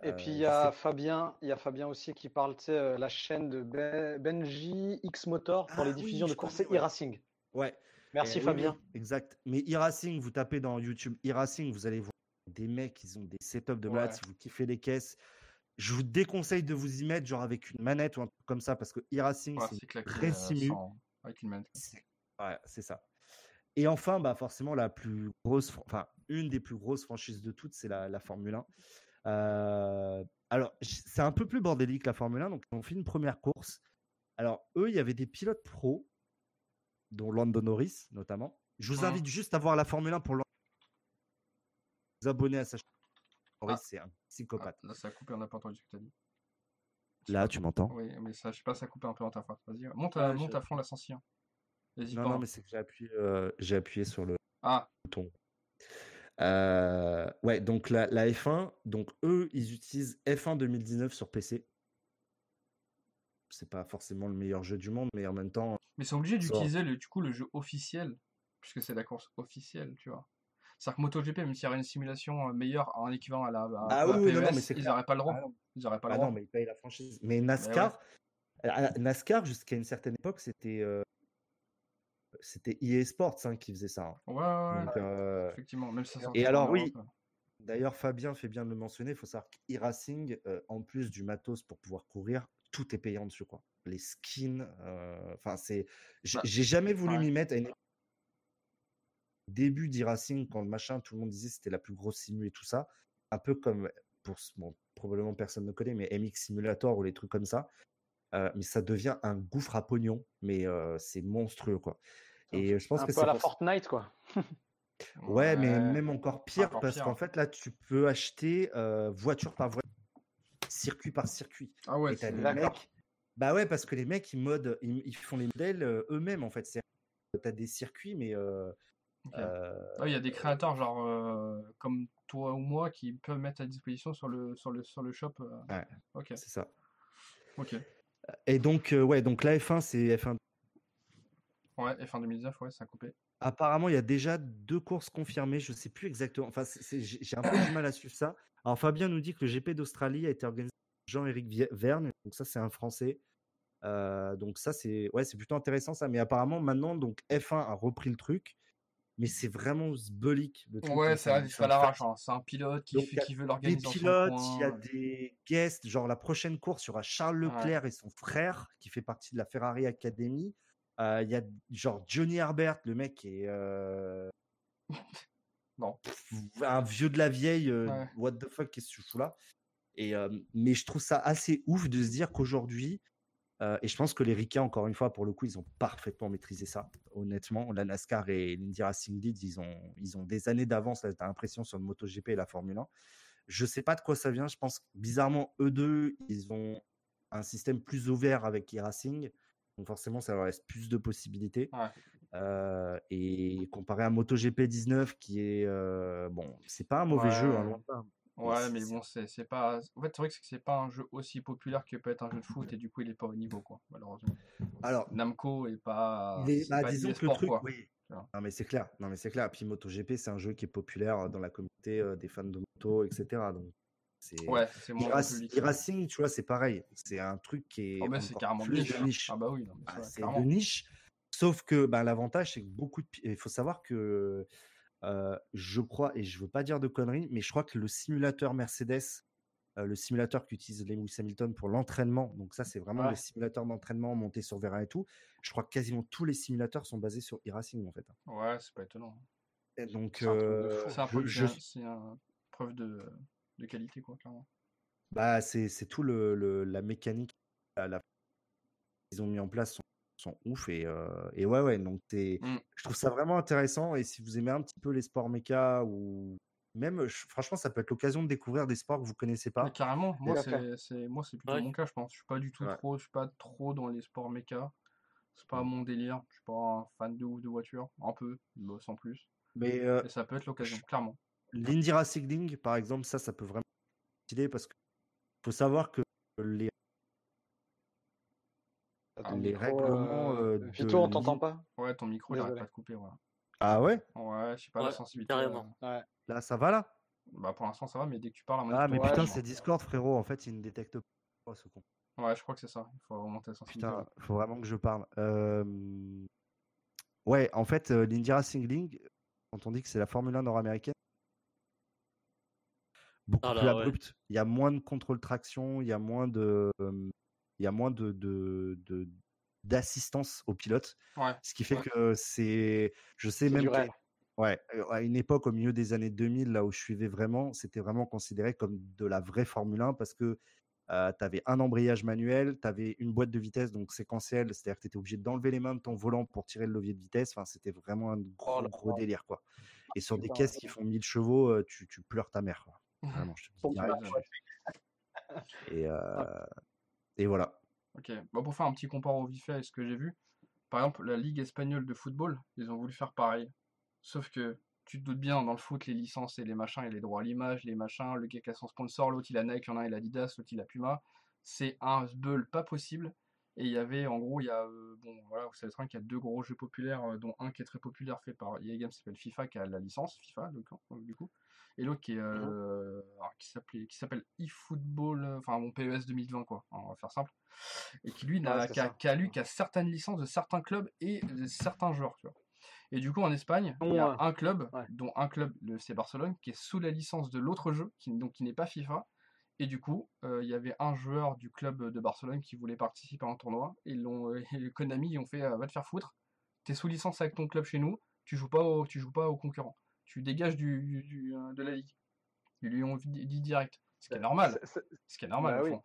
Et Euh, puis il y a Fabien, il y a Fabien aussi qui parle, tu sais, euh, la chaîne de Ben- Benji X Motor pour Ah les oui, diffusions de courses e-racing. Ouais. Merci Eh Fabien. oui, exact. Mais e-racing, vous tapez dans YouTube e-racing, vous allez voir des mecs, ils ont des setups de. Ouais. Si vous kiffez les caisses, je vous déconseille de vous y mettre, genre avec une manette ou un truc comme ça, parce que e-racing, Ouais, c'est vraie euh, simu. avec une manette. C'est- Ouais, c'est ça. Et enfin, bah forcément, la plus grosse, enfin, une des plus grosses franchises de toutes, c'est la, la Formule 1. Euh, alors, c'est un peu plus bordélique la Formule 1. Donc, on fait une première course. Alors, eux, il y avait des pilotes pros, dont Lando Norris notamment. Je vous Mhm. invite juste à voir la Formule 1 pour vous abonner à sa chaîne. Norris, Ah. c'est un Ah, psychopathe. là, ça a coupé, on n'a pas entendu ce que tu as dit. Là, tu m'entends? Oui, mais ça, je sais pas, ça a coupé un peu dans ta phrase. Vas-y, monte, à, monte je- à fond l'ascension. N'hésite Non, pas. non, mais c'est que j'ai appuyé, euh, j'ai appuyé sur le Ah, bouton. Euh, ouais, donc la, la F1, donc eux, ils utilisent F1 2019 sur PC. C'est pas forcément le meilleur jeu du monde, mais en même temps, mais c'est obligé Ça- d'utiliser le, du coup le jeu officiel, puisque c'est la course officielle, tu vois. C'est-à-dire que MotoGP, même s'il y aurait une simulation euh, meilleure en équivalent à la à, Ah oui, non, PES, mais ils n'auraient pas le droit. Ah. Ils n'auraient pas le ah droit. non, mais ils payent la franchise. Mais NASCAR, euh, NASCAR jusqu'à une certaine époque, c'était euh, c'était EA Sports hein, qui faisait ça. hein. Ouais, ouais, ouais, euh, effectivement, même ça et alors oui. D'ailleurs, Fabien fait bien de le mentionner. Il faut savoir qu'e-racing, euh, en plus du matos pour pouvoir courir, tout est payant dessus. Quoi. Les skins, euh, enfin, c'est. J'ai Bah, jamais voulu m'y mettre. À une... Début d'e-racing, quand le machin, tout le monde disait que c'était la plus grosse simu et tout ça. Un peu comme, pour, bon, probablement personne ne connaît, mais MX Simulator ou les trucs comme ça. Euh, mais ça devient un gouffre à pognon, mais euh, c'est monstrueux, quoi. Et je pense Un que peu c'est à la pour- Fortnite, quoi. Ouais, mais même encore pire, Encore parce qu'en fait, là, tu peux acheter euh, voiture par voiture, circuit par circuit. Ah ouais, c'est- mecs. Bah ouais, parce que les mecs, ils, modent, ils, ils font les modèles eux-mêmes, en fait. C'est- T'as des circuits, mais. euh, Ok. euh, Ah oui, il y a des créateurs genre euh, comme toi ou moi qui peuvent mettre à disposition sur le sur le sur le shop. euh. Ouais. Ok. c'est ça. Ok. Et donc, euh, ouais, donc la F1, c'est F1. Ouais, F1 2019, ouais, ça a coupé. Apparemment, il y a déjà deux courses confirmées. Je sais plus exactement. Enfin, j'ai un peu du mal à suivre ça. Alors, Fabien nous dit que le GP d'Australie a été organisé par Jean-Éric Verne. Donc, ça, c'est un Français. Euh, donc, ça, c'est ouais, plutôt intéressant, ça. Mais apparemment, maintenant, donc F1 a repris le truc. Mais c'est vraiment zbolique. le truc, Ouais, à un l'arrache. hein. C'est un pilote qui, Donc, fait, veut des l'organiser son pilotes, il y a des guests, genre la prochaine course, il y aura Charles Ouais. Leclerc et son frère qui fait partie de la Ferrari Academy. Euh, il y a genre Johnny Herbert, le mec est euh, (laughs) Non. un vieux de la vieille, euh, Ouais. what the fuck, qu'est-ce que tu fous là? Et, Mais je trouve ça assez ouf de se dire qu'aujourd'hui, euh, et je pense que les Ricains, encore une fois, pour le coup, ils ont parfaitement maîtrisé ça. Honnêtement, la NASCAR et l'Indy Racing Leads, ils ont, ils ont des années d'avance, là, t'as l'impression, sur le MotoGP et la Formule 1. Je sais pas de quoi ça vient. Je pense que, bizarrement, eux deux, ils ont un système plus ouvert avec e-racing. Donc forcément, ça leur laisse plus de possibilités. Ouais. Euh, et comparé à MotoGP 19, qui est euh, bon, c'est pas un mauvais jeu, hein, loin de là. Ouais, mais bon, c'est pas. En fait, c'est vrai que c'est pas un jeu aussi populaire que peut être un jeu de foot et du coup, il est pas au niveau, quoi, malheureusement. Alors, Namco est pas. il est, bah, pas disons que le truc, quoi. oui. Non mais c'est clair, non mais c'est clair. Puis MotoGP, c'est un jeu qui est populaire dans la communauté euh, des fans de moto, etc. Donc c'est Ouais, public. e-racing, tu vois, c'est pareil. C'est un truc qui est Oh, c'est carrément plus niche. de niche. Ah bah oui, non, mais Ah, c'est- de niche. Sauf que ben, l'avantage, c'est que beaucoup de. Il faut savoir que euh, je crois, et je veux pas dire de conneries, mais je crois que le simulateur Mercedes, euh, le simulateur qu'utilise Lewis Hamilton pour l'entraînement, donc ça, c'est vraiment Ouais. le simulateur d'entraînement monté sur Vérin et tout. Je crois que quasiment tous les simulateurs sont basés sur e-racing en fait. Ouais, c'est pas étonnant. Et donc, C'est euh, un je- peu je- c'est un- preuve de, de qualité, quoi, clairement. bah, c'est c'est tout le, le- la mécanique, la, la- qu'ils ont mis en place sont, sont ouf et, euh, et ouais ouais donc c'est Mm. je trouve ça vraiment intéressant et si vous aimez un petit peu les sports méca ou même je- franchement ça peut être l'occasion de découvrir des sports que vous connaissez Mais pas carrément, moi c'est moi c'est plutôt Ouais. mon cas, je pense. Je suis pas du tout Ouais. trop, je suis pas trop dans les sports méca. C'est pas Mm. mon délire. Je suis pas un fan de ouf de voiture, un peu, mais sans plus. mais euh, Et ça peut être l'occasion, clairement. l'Indy Racing par exemple ça ça peut vraiment être parce que faut savoir que les, Ton les micro, règlements euh, euh, de Vito, on t'entend pas Ouais, ton micro, il arrête Désolé. pas de couper, voilà. ah ouais? Ouais, je sais pas la sensibilité. carrément. euh, Ouais. là ça va là? Bah pour l'instant ça va, mais dès que tu parles ah mais putain c'est Discord frérot en fait il ne détecte pas ce con Ouais, je crois que c'est ça. Il faut remonter la sensibilité. Putain, faut vraiment que je parle. Euh, Ouais, en fait, euh, l'Indy Racing League, quand on dit que c'est la Formule 1 nord-américaine, beaucoup Ah plus ouais. abrupte. Il y a moins de contrôle traction, il y a moins de, euh, il y a moins de, de, de- d'assistance au pilote, Ouais. ce qui fait Ouais. que c'est, je sais C'est même ouais, euh, à une époque au milieu des années 2000, là où je suivais vraiment, c'était vraiment considéré comme de la vraie Formule 1 parce que tu avais un embrayage manuel, tu avais une boîte de vitesse donc séquentielle, c'est-à-dire que tu étais obligé d'enlever les mains de ton volant pour tirer le levier de vitesse. Enfin, c'était vraiment un gros, Oh gros délire. quoi. Et sur des caisses qui font 1000 chevaux, euh, tu, tu pleures ta mère. quoi. (laughs) Vraiment, je te dis père, Et, euh, et voilà. Ok, bah, pour faire un petit comparo au vif fait avec ce que j'ai vu, par exemple, la Ligue espagnole de football, ils ont voulu faire pareil. Sauf que tu te doutes bien, dans le foot, les licences et les machins, et les droits à l'image, les machins, le gars a son sponsor, l'autre il a Nike, l'un il a Adidas, l'autre il a Puma, c'est un sbeul pas possible. Et il y avait, en gros, il y a, euh, bon, voilà, vous savez très bien qu'il y a deux gros jeux populaires, euh, dont un qui est très populaire, fait par EA Games, qui s'appelle FIFA, qui a la licence FIFA, du coup, et l'autre qui est, euh, alors, qui s'appelait, qui s'appelle eFootball, euh, enfin, mon PES 2020, quoi, on va faire simple, et qui lui n'a Ouais, c'est qu'à lui qu'à certaines licences de certains clubs et de certains joueurs, tu vois. Et du coup, en Espagne, il y a un club, Ouais. dont un club, le FC Barcelone, qui est sous la licence de l'autre jeu, qui, donc qui n'est pas FIFA. Et du coup, euh, il y avait un joueur du club de Barcelone qui voulait participer à un tournoi. Et, l'ont- euh, (laughs) Konami, ils ont fait euh, Va te faire foutre, t'es sous licence avec ton club chez nous, tu joues pas au, tu joues pas aux concurrents. Tu dégages du, du- du, euh, de la ligue. Ils lui ont dit direct. Ce qui est normal. C'est- c'est- Ce qui est normal, Bah au oui.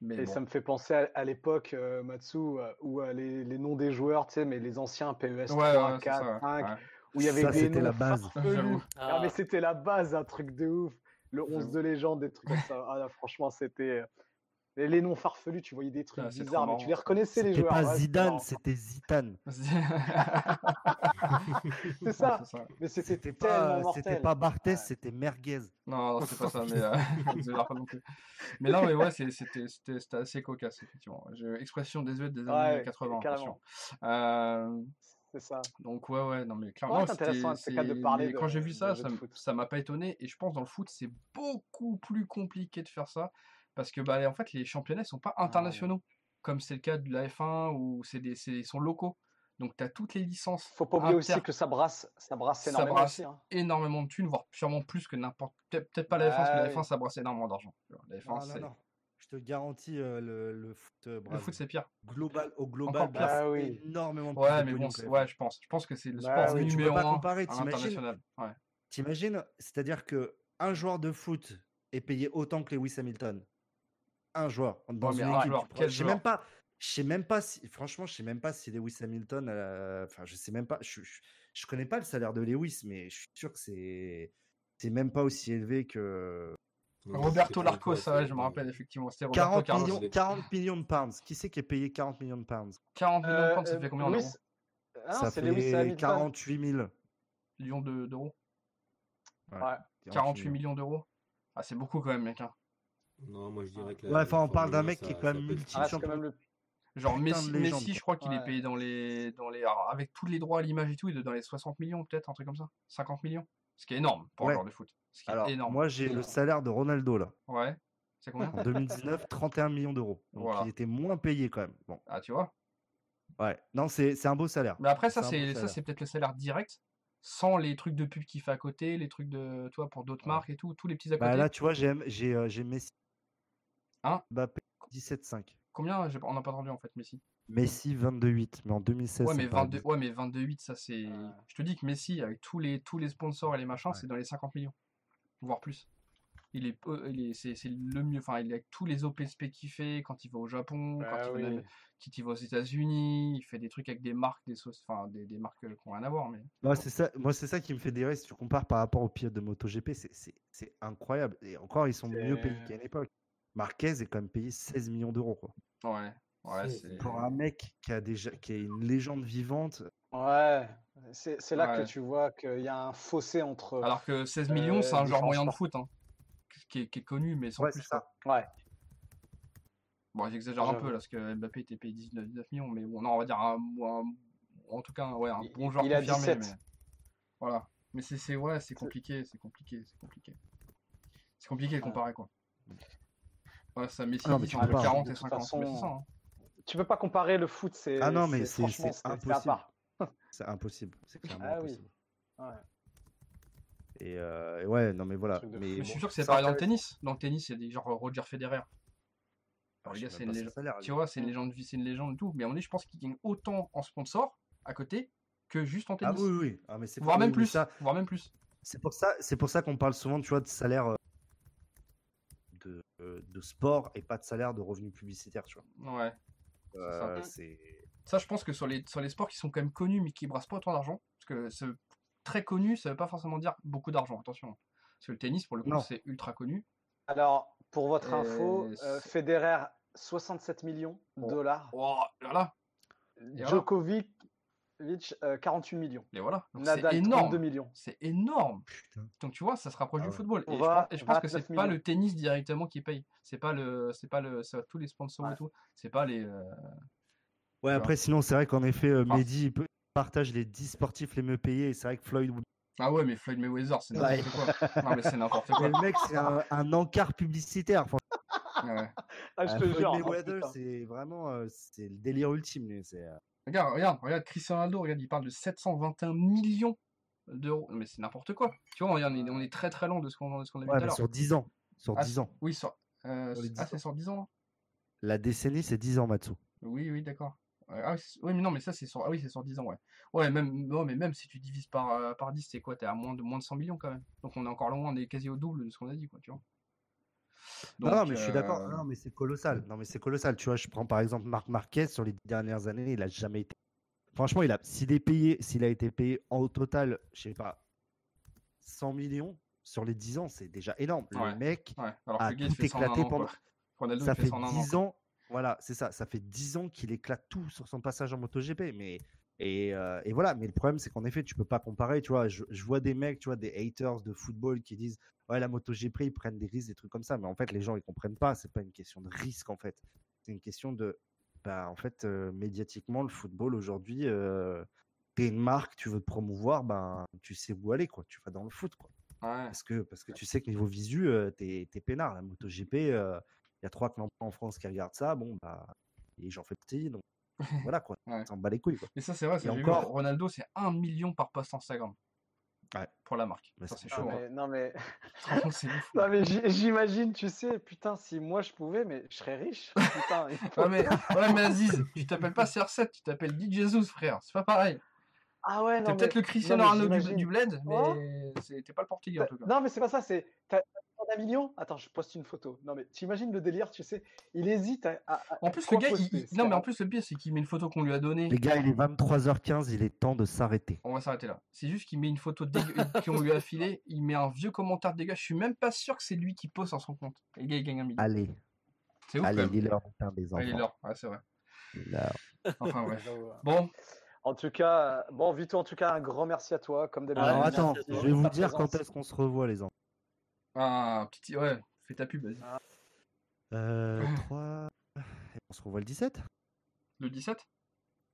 Mais Et bon. ça me fait penser à, à l'époque, euh, Matsu, euh, où euh, les, les noms des joueurs, tu sais, mais les anciens PES 3, Ouais, ouais, c'est 4, ça, ouais. 5, Ouais. où il y avait Ça, des c'était noms la base. (laughs) Ah, mais Ah. c'était la base, un truc de ouf. Le 11 de légende, des trucs comme ça. Ah, là, franchement, c'était. Les, les noms farfelus, tu voyais des trucs Ah, bizarres, mais tu les reconnaissais, les C'était joueurs. pas ouais, c'était Zidane, marrant. c'était Zidane. (laughs) C'est ça. Mais c'était pas, c'était pas Barthez, Ouais. c'était Merguez. Non, non, c'est pas ça, mais euh, (laughs) (laughs) pas non plus. Mais non, mais ouais, c'est- c'était c'était- c'était assez cocasse, effectivement. Je- expression désuète des années Ouais, 80, carrément. Euh, C'est ça. donc ouais, ouais, non mais clairement, Ouais, c'est cas de parler Quand j'ai vu ça, ça m'a pas étonné, et je pense dans le foot, c'est beaucoup plus compliqué de faire ça, parce que bah, en fait, les championnats sont pas Ah, internationaux, comme c'est le cas de la F1, où c'est des, c'est- ils sont locaux. Donc tu as toutes les licences Faut pas oublier aussi que ça brasse, ça brasse Ça énormément brasse. aussi. hein. énormément de thunes, voire sûrement plus que n'importe... Peut-être peut-être pas la F1, parce que Ah la F1, oui. ça brasse énormément d'argent. tu vois. La F1, Non, non, c'est... non. Je te garantis, euh, le, le foot, euh, Le foot, c'est pire. global, au global, Encore pire. brasse Ah oui. énormément plus Ouais, de mais bon, ouais, F1. je pense. Je pense que c'est le Bah sport oui. Tu peux numéro un. Ouais. T'imagines, c'est-à-dire que un joueur de foot est payé autant que Lewis Hamilton. Un joueur dans une un équipe. je sais même pas. Je sais même pas si, franchement, je sais même pas si Lewis Hamilton, euh, enfin, je sais même pas, je, je, je connais pas le salaire de Lewis, mais je suis sûr que c'est, c'est même pas aussi élevé que Roberto Larco, ça, ouais, je me rappelle effectivement. C'était Roberto 40 Carlos. millions, 40 millions de pounds. Qui c'est qui est payé 40 millions de pounds? 40 millions de pounds, ça euh, fait combien en Louis, euros? euh, Ah ça Lewis fait Hamilton. 48 000. Millions de- d'euros. Ouais, Ouais. 48 millions d'euros. Ah, c'est beaucoup quand même, mec. hein. Non, moi je dirais que. Ouais, enfin, on parle d'un Formule 1, mec qui est quand même pèse. Ah, c'est multi-champion. quand même le. Genre Messi, légende, Messi, je crois qu'il est payé dans les, dans les, alors, avec tous les droits à l'image et tout, il est dans les 60 millions peut-être, un truc comme ça, 50 millions, ce qui est énorme pour un Ouais. joueur de foot. Ce qui Alors, est énorme. moi, j'ai le salaire de Ronaldo, là. Ouais. C'est combien? En 2019, 31 (laughs) millions d'euros. Donc, Voilà. il était moins payé quand même. Bon, Ah, tu vois? ouais. Non, c'est c'est un beau salaire. Mais après, ça, C'est un ça, c'est peut-être le salaire direct, sans les trucs de pub qu'il fait à côté, les trucs de, toi, pour d'autres Ouais. marques et tout, tous les petits à côté. Bah, là, tu vois, j'ai euh, j'ai Messi. Hein Mbappé, 17,5. Combien j'ai pas- On n'a pas entendu en fait, Messi. Messi, 22,8. Mais en 2016, Ouais, mais me paraît 22, ouais, mais 22,8, ça c'est. Je te dis que Messi, avec tous les, tous les sponsors et les machins, Ouais. c'est dans les 50 millions, voire plus. Il est, euh, il est, c'est, c'est le mieux. Enfin, il est avec tous les OPSP qu'il fait quand il va au Japon, quand il va, oui. dans- quand il va aux États-Unis, il fait des trucs avec des marques, des sauces, enfin des, des marques euh, qui n'ont rien à voir. Mais Moi, c'est ça, moi, c'est ça qui me fait délirer. Si tu compares par rapport aux pilotes de MotoGP, c'est- c'est c'est incroyable. Et encore, ils sont mieux payés qu'à une époque. Marquez est quand même payé 16 millions d'euros. quoi. ouais, ouais, C'est-. Pour un mec qui, a déjà, qui est une légende vivante, Ouais. C'est c'est là Ouais. que tu vois qu'il y a un fossé entre. Alors que 16 millions, c'est Euh, un différents moyen de foot, hein, qui, est, qui est connu, mais sans ouais, plus. c'est ça. Ouais. Bon, j'exagère un peu là, parce que Mbappé était payé 19, 19 millions, mais bon, non, on va dire un, un- en tout cas, ouais, un Il- bon joueur il a confirmé. 17. Mais... Voilà. Mais c'est, c'est, ouais, c'est compliqué, c'est compliqué, c'est compliqué. C'est compliqué de comparer, quoi. Ouais, ça, Messi, Non, mais tu entre peux pas. 40 De et toute 50, mais c'est façon, ça. hein. Tu peux pas comparer le foot, c'est. Ah non, mais c'est- franchement, c'est à impossible. (laughs) C'est impossible. C'est clairement Ah oui. impossible. Ouais. Et, euh, et ouais, non, mais voilà. Mais. Mais je suis bon, sûr que c'est pareil dans le tennis. Dans le tennis, il y a des genre Roger Federer. Ah, Alors, je le gars, c'est une légende. salaire, Tu vois, c'est une Mm. légende, c'est une légende et tout. Mais à mon avis, je pense qu'il gagne autant en sponsor à côté que juste en Ah tennis. oui, oui, oui. Ah, mais Voire même plus. ça, Voire même plus. C'est pour ça, c'est pour ça qu'on parle souvent, tu vois, de salaire euh, de, euh, de sport et pas de salaire de revenus publicitaires, tu vois. Ouais. Euh, ça. c'est Ça, je pense que sur les, sur les sports qui sont quand même connus mais qui brassent pas autant d'argent, parce que c'est très connu, ça veut pas forcément dire beaucoup d'argent, attention. Parce que le tennis, pour le coup, c'est ultra connu. Alors, pour votre Et info, euh, Federer, 67 millions de Oh. dollars. Oh. Djokovic, euh, 48 millions. Et voilà. Donc, Nadal, c'est 32 énorme. millions. C'est énorme. putain. Donc tu vois, ça se rapproche Ah du football. Et On je, va pense, et je pense que 29 c'est pas le tennis directement qui paye. C'est pas le, c'est pas le, c'est tous les sponsors et tout. C'est pas les. euh, Ouais, après, sinon, c'est vrai qu'en effet, euh, Ah. Mehdi il peut- partage les 10 sportifs les mieux payés. Et c'est vrai que Floyd. Ah ouais, mais Floyd Mayweather, c'est Ouais. n'importe quoi. Non mais c'est n'importe quoi. (laughs) Le mec, c'est un, un encart publicitaire. Enfin, Ouais. Ah, je euh, te Floyd jure. oh, Mayweather, c'est vraiment euh, c'est le délire ultime. lui, c'est, euh, Regarde, regarde, regarde, Cristiano Ronaldo, regarde, il parle de 721 millions d'euros. Mais c'est n'importe quoi. Tu vois, on est, on est- très très loin de ce qu'on a vu Ouais, tout à sur 10 ans. Sur Ah, 10 ans. Oui, sur, euh, Sur ah, 10 c'est ans. sur 10 ans, non La décennie, c'est 10 ans, Matsu. Oui, oui, d'accord. Ah, oui, mais non, mais ça, c'est sur, ah oui, c'est sur 10 ans, ouais. Ouais, même, non, mais même si tu divises par, euh, par 10, c'est quoi? T'es à moins de, moins de 100 millions quand même. Donc on est encore loin, on est quasi au double de ce qu'on a dit, quoi, tu vois. Non, non, Donc, mais je suis d'accord. euh, Non, mais c'est colossal. Non, mais c'est colossal. Tu vois, je prends par exemple Marc Marquez sur les dernières années, il a jamais été. Franchement, il a, s'il est payé, s'il a été payé en total, je sais pas, 100 millions sur les 10 ans, c'est déjà énorme. Ouais. Le mec Ouais, alors a tout éclaté an, quoi. pendant. Ronaldo, Ça fait fait ça en un an, 10 quoi. ans. Voilà, c'est ça. Ça fait 10 ans qu'il éclate tout sur son passage en MotoGP. Mais et, euh, et voilà. Mais le problème, c'est qu'en effet, tu peux pas comparer. Tu vois, je, je vois des mecs, tu vois, des haters de football qui disent ouais la MotoGP ils prennent des risques, des trucs comme ça. Mais en fait, les gens ils comprennent pas. C'est pas une question de risque en fait. C'est une question de bah en fait euh, médiatiquement le football aujourd'hui. Euh, T'es une marque, tu veux te promouvoir, ben tu sais où aller quoi. Tu vas dans le foot quoi. Ouais. Parce que parce que tu sais que niveau visu, euh, t'es t'es peinard. La MotoGP, il y a trois clans en France qui regardent ça. Bon bah et j'en fais petit, donc (laughs) voilà quoi. Ouais. On s'en bat les couilles quoi. Mais ça, c'est vrai, Et vu, encore- Ronaldo, c'est 1 million par post Instagram. Ouais. Pour la marque. Mais Ça, c'est c'est Non, chaud. hein. mais, non, mais, (laughs) c'est ouf. non, mais j'imagine, tu sais, putain, si moi je pouvais, mais je serais riche. (laughs) Putain, faut- Ouais, mais, ouais, mais Aziz, tu t'appelles pas CR7, tu t'appelles DJ Jesus, frère. C'est pas pareil. Ah ouais, non, T'es peut-être mais- le Cristiano non, Ronaldo du, du Bled, mais Oh. c'est- t'es pas le Portugais en tout cas. Non, mais c'est pas ça, c'est. Million? Attends, je poste une photo. Non, mais t'imagines le délire, tu sais. Il hésite à. En plus, le gars, poster, il- non, mais en plus, le pire, c'est qu'il met une photo qu'on lui a donnée. Les gars, il est 23h15, il est temps de s'arrêter. On va s'arrêter là. C'est juste qu'il met une photo dégueu- (laughs) qu'on lui a filée, il met un vieux commentaire dégueu. Je suis même pas sûr que c'est lui qui pose sur son compte. Et le gars, il gagne un million. Allez, C'est ouf, allez, il est l'heure des Ouais, il est enfants. l'heure. Ouais, c'est vrai. Enfin, (laughs) ouais. Bon, En tout cas, euh, bon, Vito, en tout cas, un grand merci à toi, comme d'habitude. Alors attends, je vais vous dire présence. quand est-ce qu'on se revoit, les enfants. Ah, petit. Ouais, fais ta pub, vas-y. Euh, 3... On se revoit le 17 Le 17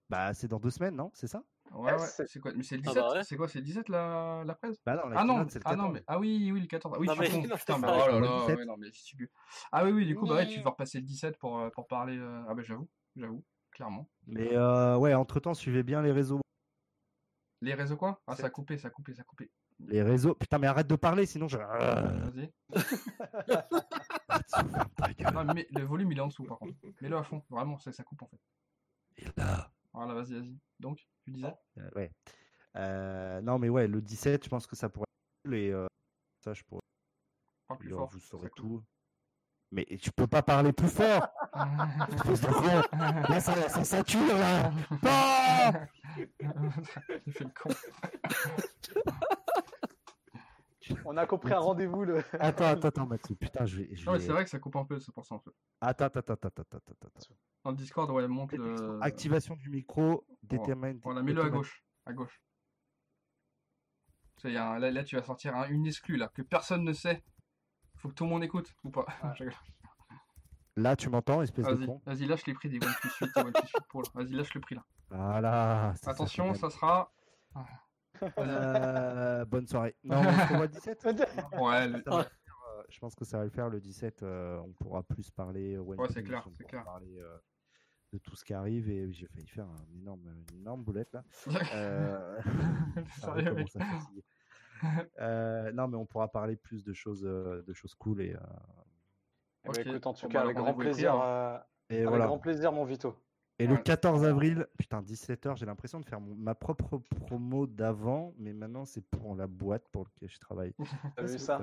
Bah, c'est dans deux semaines, non? C'est ça? Ouais, Eh, ouais. c'est- quoi Mais c'est le Ah 17 bah ouais. C'est quoi C'est le 17 la, la presse? Bah non, la Ah non, c'est le ah non, 14. mais ah oui, oui, le 14. Ah oui, Non, je mais- suis con. non, Putain, c'est mais ça, oh je là parle là, du 17. ouais, non, mais si tu Ah oui, oui, du coup, bah ouais, tu vas repasser le 17 pour, euh, pour parler. euh, Ah bah j'avoue, j'avoue, clairement. Mais euh, ouais, entre-temps, suivez bien les réseaux. Les réseaux quoi? Ah, ça a coupé, ça a coupé, ça a coupé. Les réseaux... Putain, mais arrête de parler, sinon je... Vas-y. (laughs) Non, mais le volume il est en dessous par contre. Mets-le à fond, vraiment, ça, ça coupe en fait. Et là Voilà, vas-y, vas-y. Donc, tu disais Euh, ouais. Euh, non, mais ouais, le 17, je pense que ça pourrait être cool et euh, ça, je pourrais. Parle plus fort. vous saurez tout. Mais tu peux pas parler plus fort (laughs) Là, ça, ça sature, là (laughs) Ah J'ai fait le con. On a compris un rendez-vous. Le... (laughs) Attends, attends, attends, Mathieu. Putain, je vais. je Non, mais vais- c'est vrai que ça coupe un peu, c'est pour ça en fait. Attends, attends, attends, attends, attends, attends, attends. Dans le Discord, ouais, monte le. Activation du micro, détermine. Voilà, mets-le à gauche. À gauche. Y est, un- là, là, tu vas sortir un- une exclue là, que personne ne sait. Faut que tout le monde écoute ou pas. (laughs) Là, tu m'entends, espèce de Vas-y, con vas-y, lâche les prix des OnePlus 8 et OnePlus 8 Pro. là. Vas-y, lâche le prix là. Voilà. ça, Attention, ça sera. Euh, bonne soirée. (laughs) Non, on se revoit le 17 Ouais, le- Ça va le faire, euh, Je pense que ça va le faire le 17. euh, on pourra plus parler. euh, One c'est Piece, clair, on c'est pourra clair. parler euh, de tout ce qui arrive. Et j'ai failli faire un énorme, une énorme boulette là. (laughs) Euh, (laughs) Sérieux, mec. à fatiguer. Euh, non, mais on pourra parler plus de choses, euh, de choses cool et, euh, Eh ben, Ok. écoute, en tout Bon, cas, avec grand rendez-vous est pris, plaisir. alors. euh, et avec voilà. grand plaisir, mon Vito. Et le Ouais. 14 avril, putain, 17h, j'ai l'impression de faire mon- ma propre promo d'avant, mais maintenant c'est pour la boîte pour laquelle je travaille. (laughs) T'as vu C'est ça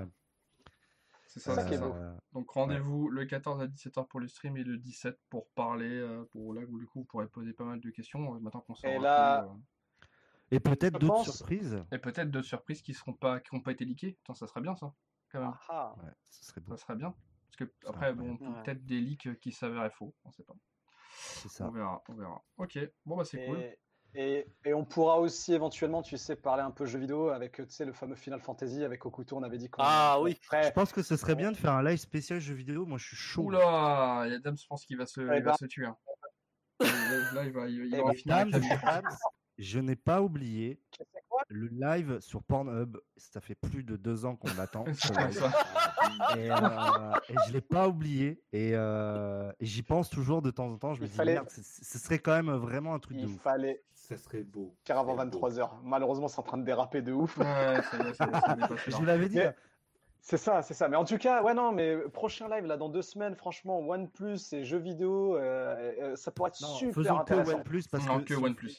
C'est ça, ça qui est ça. beau. Euh, Donc rendez-vous le 14 à 17h pour le stream et le 17 pour parler. euh, pour là où du coup vous pourrez poser pas mal de questions euh, maintenant qu'on Et là- tout, euh, Et peut-être d'autres pense- surprises. Et peut-être d'autres surprises qui seront pas qui n'ont pas été leakées. Putain, ça serait bien ça. Quand même. Ah, Ouais, ce serait beau. Ça serait bien. Parce que après, bon, peut-être des leaks qui s'avéraient faux. On sait pas. C'est ça. On verra, on verra. Ok, bon bah c'est cool. et, et, on pourra aussi éventuellement, tu sais, parler un peu jeux vidéo avec, tu sais, le fameux Final Fantasy avec Okuto. On avait dit qu'on Ah on oui. Je ferait- pense que ce serait bien de faire un live spécial jeux vidéo. Moi, je suis chaud. Oula, il y a Dams, je pense qu'il va se, Eh il va ben- se tuer. hein. Là, il va, il, il va finir avec Dams, je. Dams, je n'ai pas oublié le live sur Pornhub. Ça fait plus de deux ans qu'on l'attend. (laughs) Et, euh, et je l'ai pas oublié. Et, euh, et j'y pense toujours de temps en temps. Je me Il dis, fallait- merde, ce- serait quand même vraiment un truc de Il ouf. fallait Ça serait beau. faire avant Ça serait beau. 23h. Malheureusement, c'est en train de déraper de ouf. Ouais, Je vous l'avais dit. Mais- hein. C'est ça, c'est ça. Mais en tout cas, ouais, non, mais prochain live, là, dans deux semaines, franchement, OnePlus et jeux vidéo, euh, euh, ça pourrait être Non, super faisons que intéressant. OnePlus parce Non, que, que OnePlus.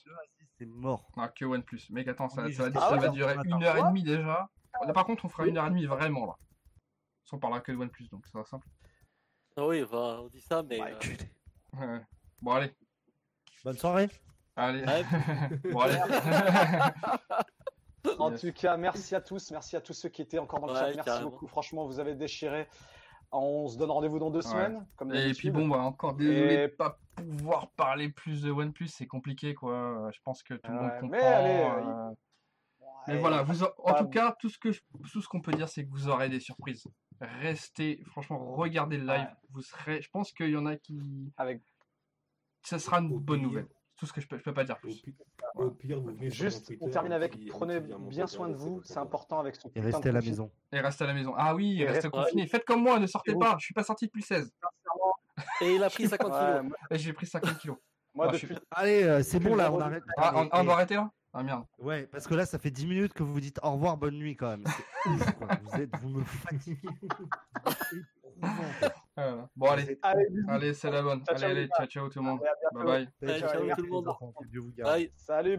C'est mort. Ah, que OnePlus. Mec, attends, ça, ça va, ça Ah va durer une heure et demie déjà. Là, par contre, on fera une heure et demie vraiment là. Si on parlera que de OnePlus, donc ça sera simple. Ah oui, bah, on dit ça, mais. Ouais, euh. Ouais. Bon, allez. Bonne soirée. Allez. Ouais. (laughs) bon, allez. (laughs) En Yes. tout cas, merci à tous. Merci à tous ceux qui étaient encore dans le Ouais, chat. Merci carrément. beaucoup. Franchement, vous avez déchiré. On se donne rendez-vous dans deux Ouais. semaines. Comme Et puis bon, bah encore désolé Et- de pas pouvoir parler plus de OnePlus, c'est compliqué quoi. Je pense que tout le monde comprend. mais allez, euh, euh, Mais Ouais, voilà, vous a- en tout cas, tout ce que je- tout ce qu'on peut dire, c'est que vous aurez des surprises. Restez, franchement, regardez le live. Ouais. Vous serez, je pense qu'il y en a qui, Avec ça sera une bonne nouvelle. Tout ce que je peux, je peux pas dire Au plus. pire, au pire, vous venez sur mon juste, Twitter on termine avec puis- prenez bien soin de vous. C'est important avec ce Et restez à la maison. Et restez à la maison. Ah oui, Et restez restez- confinés. Faites comme moi, ne sortez Et pas. Je suis pas sorti depuis le 16. (laughs) Et il a pris 50 Ouais, kilos. Et j'ai pris 50 kilos. moi, depuis. Allez, euh, c'est bon là, on arrête. Ah, on, doit arrêter là? Ah merde. Ouais, parce que là, ça fait 10 minutes que vous vous dites au revoir, bonne nuit quand même. C'est ouf, quoi. Vous, êtes, vous me fatiguez. (laughs) Quoi. Voilà. Bon allez, Allez, allez, c'est la bonne. Ciao, Allez, ciao, allez, ciao, ciao tout le monde. Bye bye. Allez, Ciao, tout le monde. Dieu vous garde. Bye. Salut.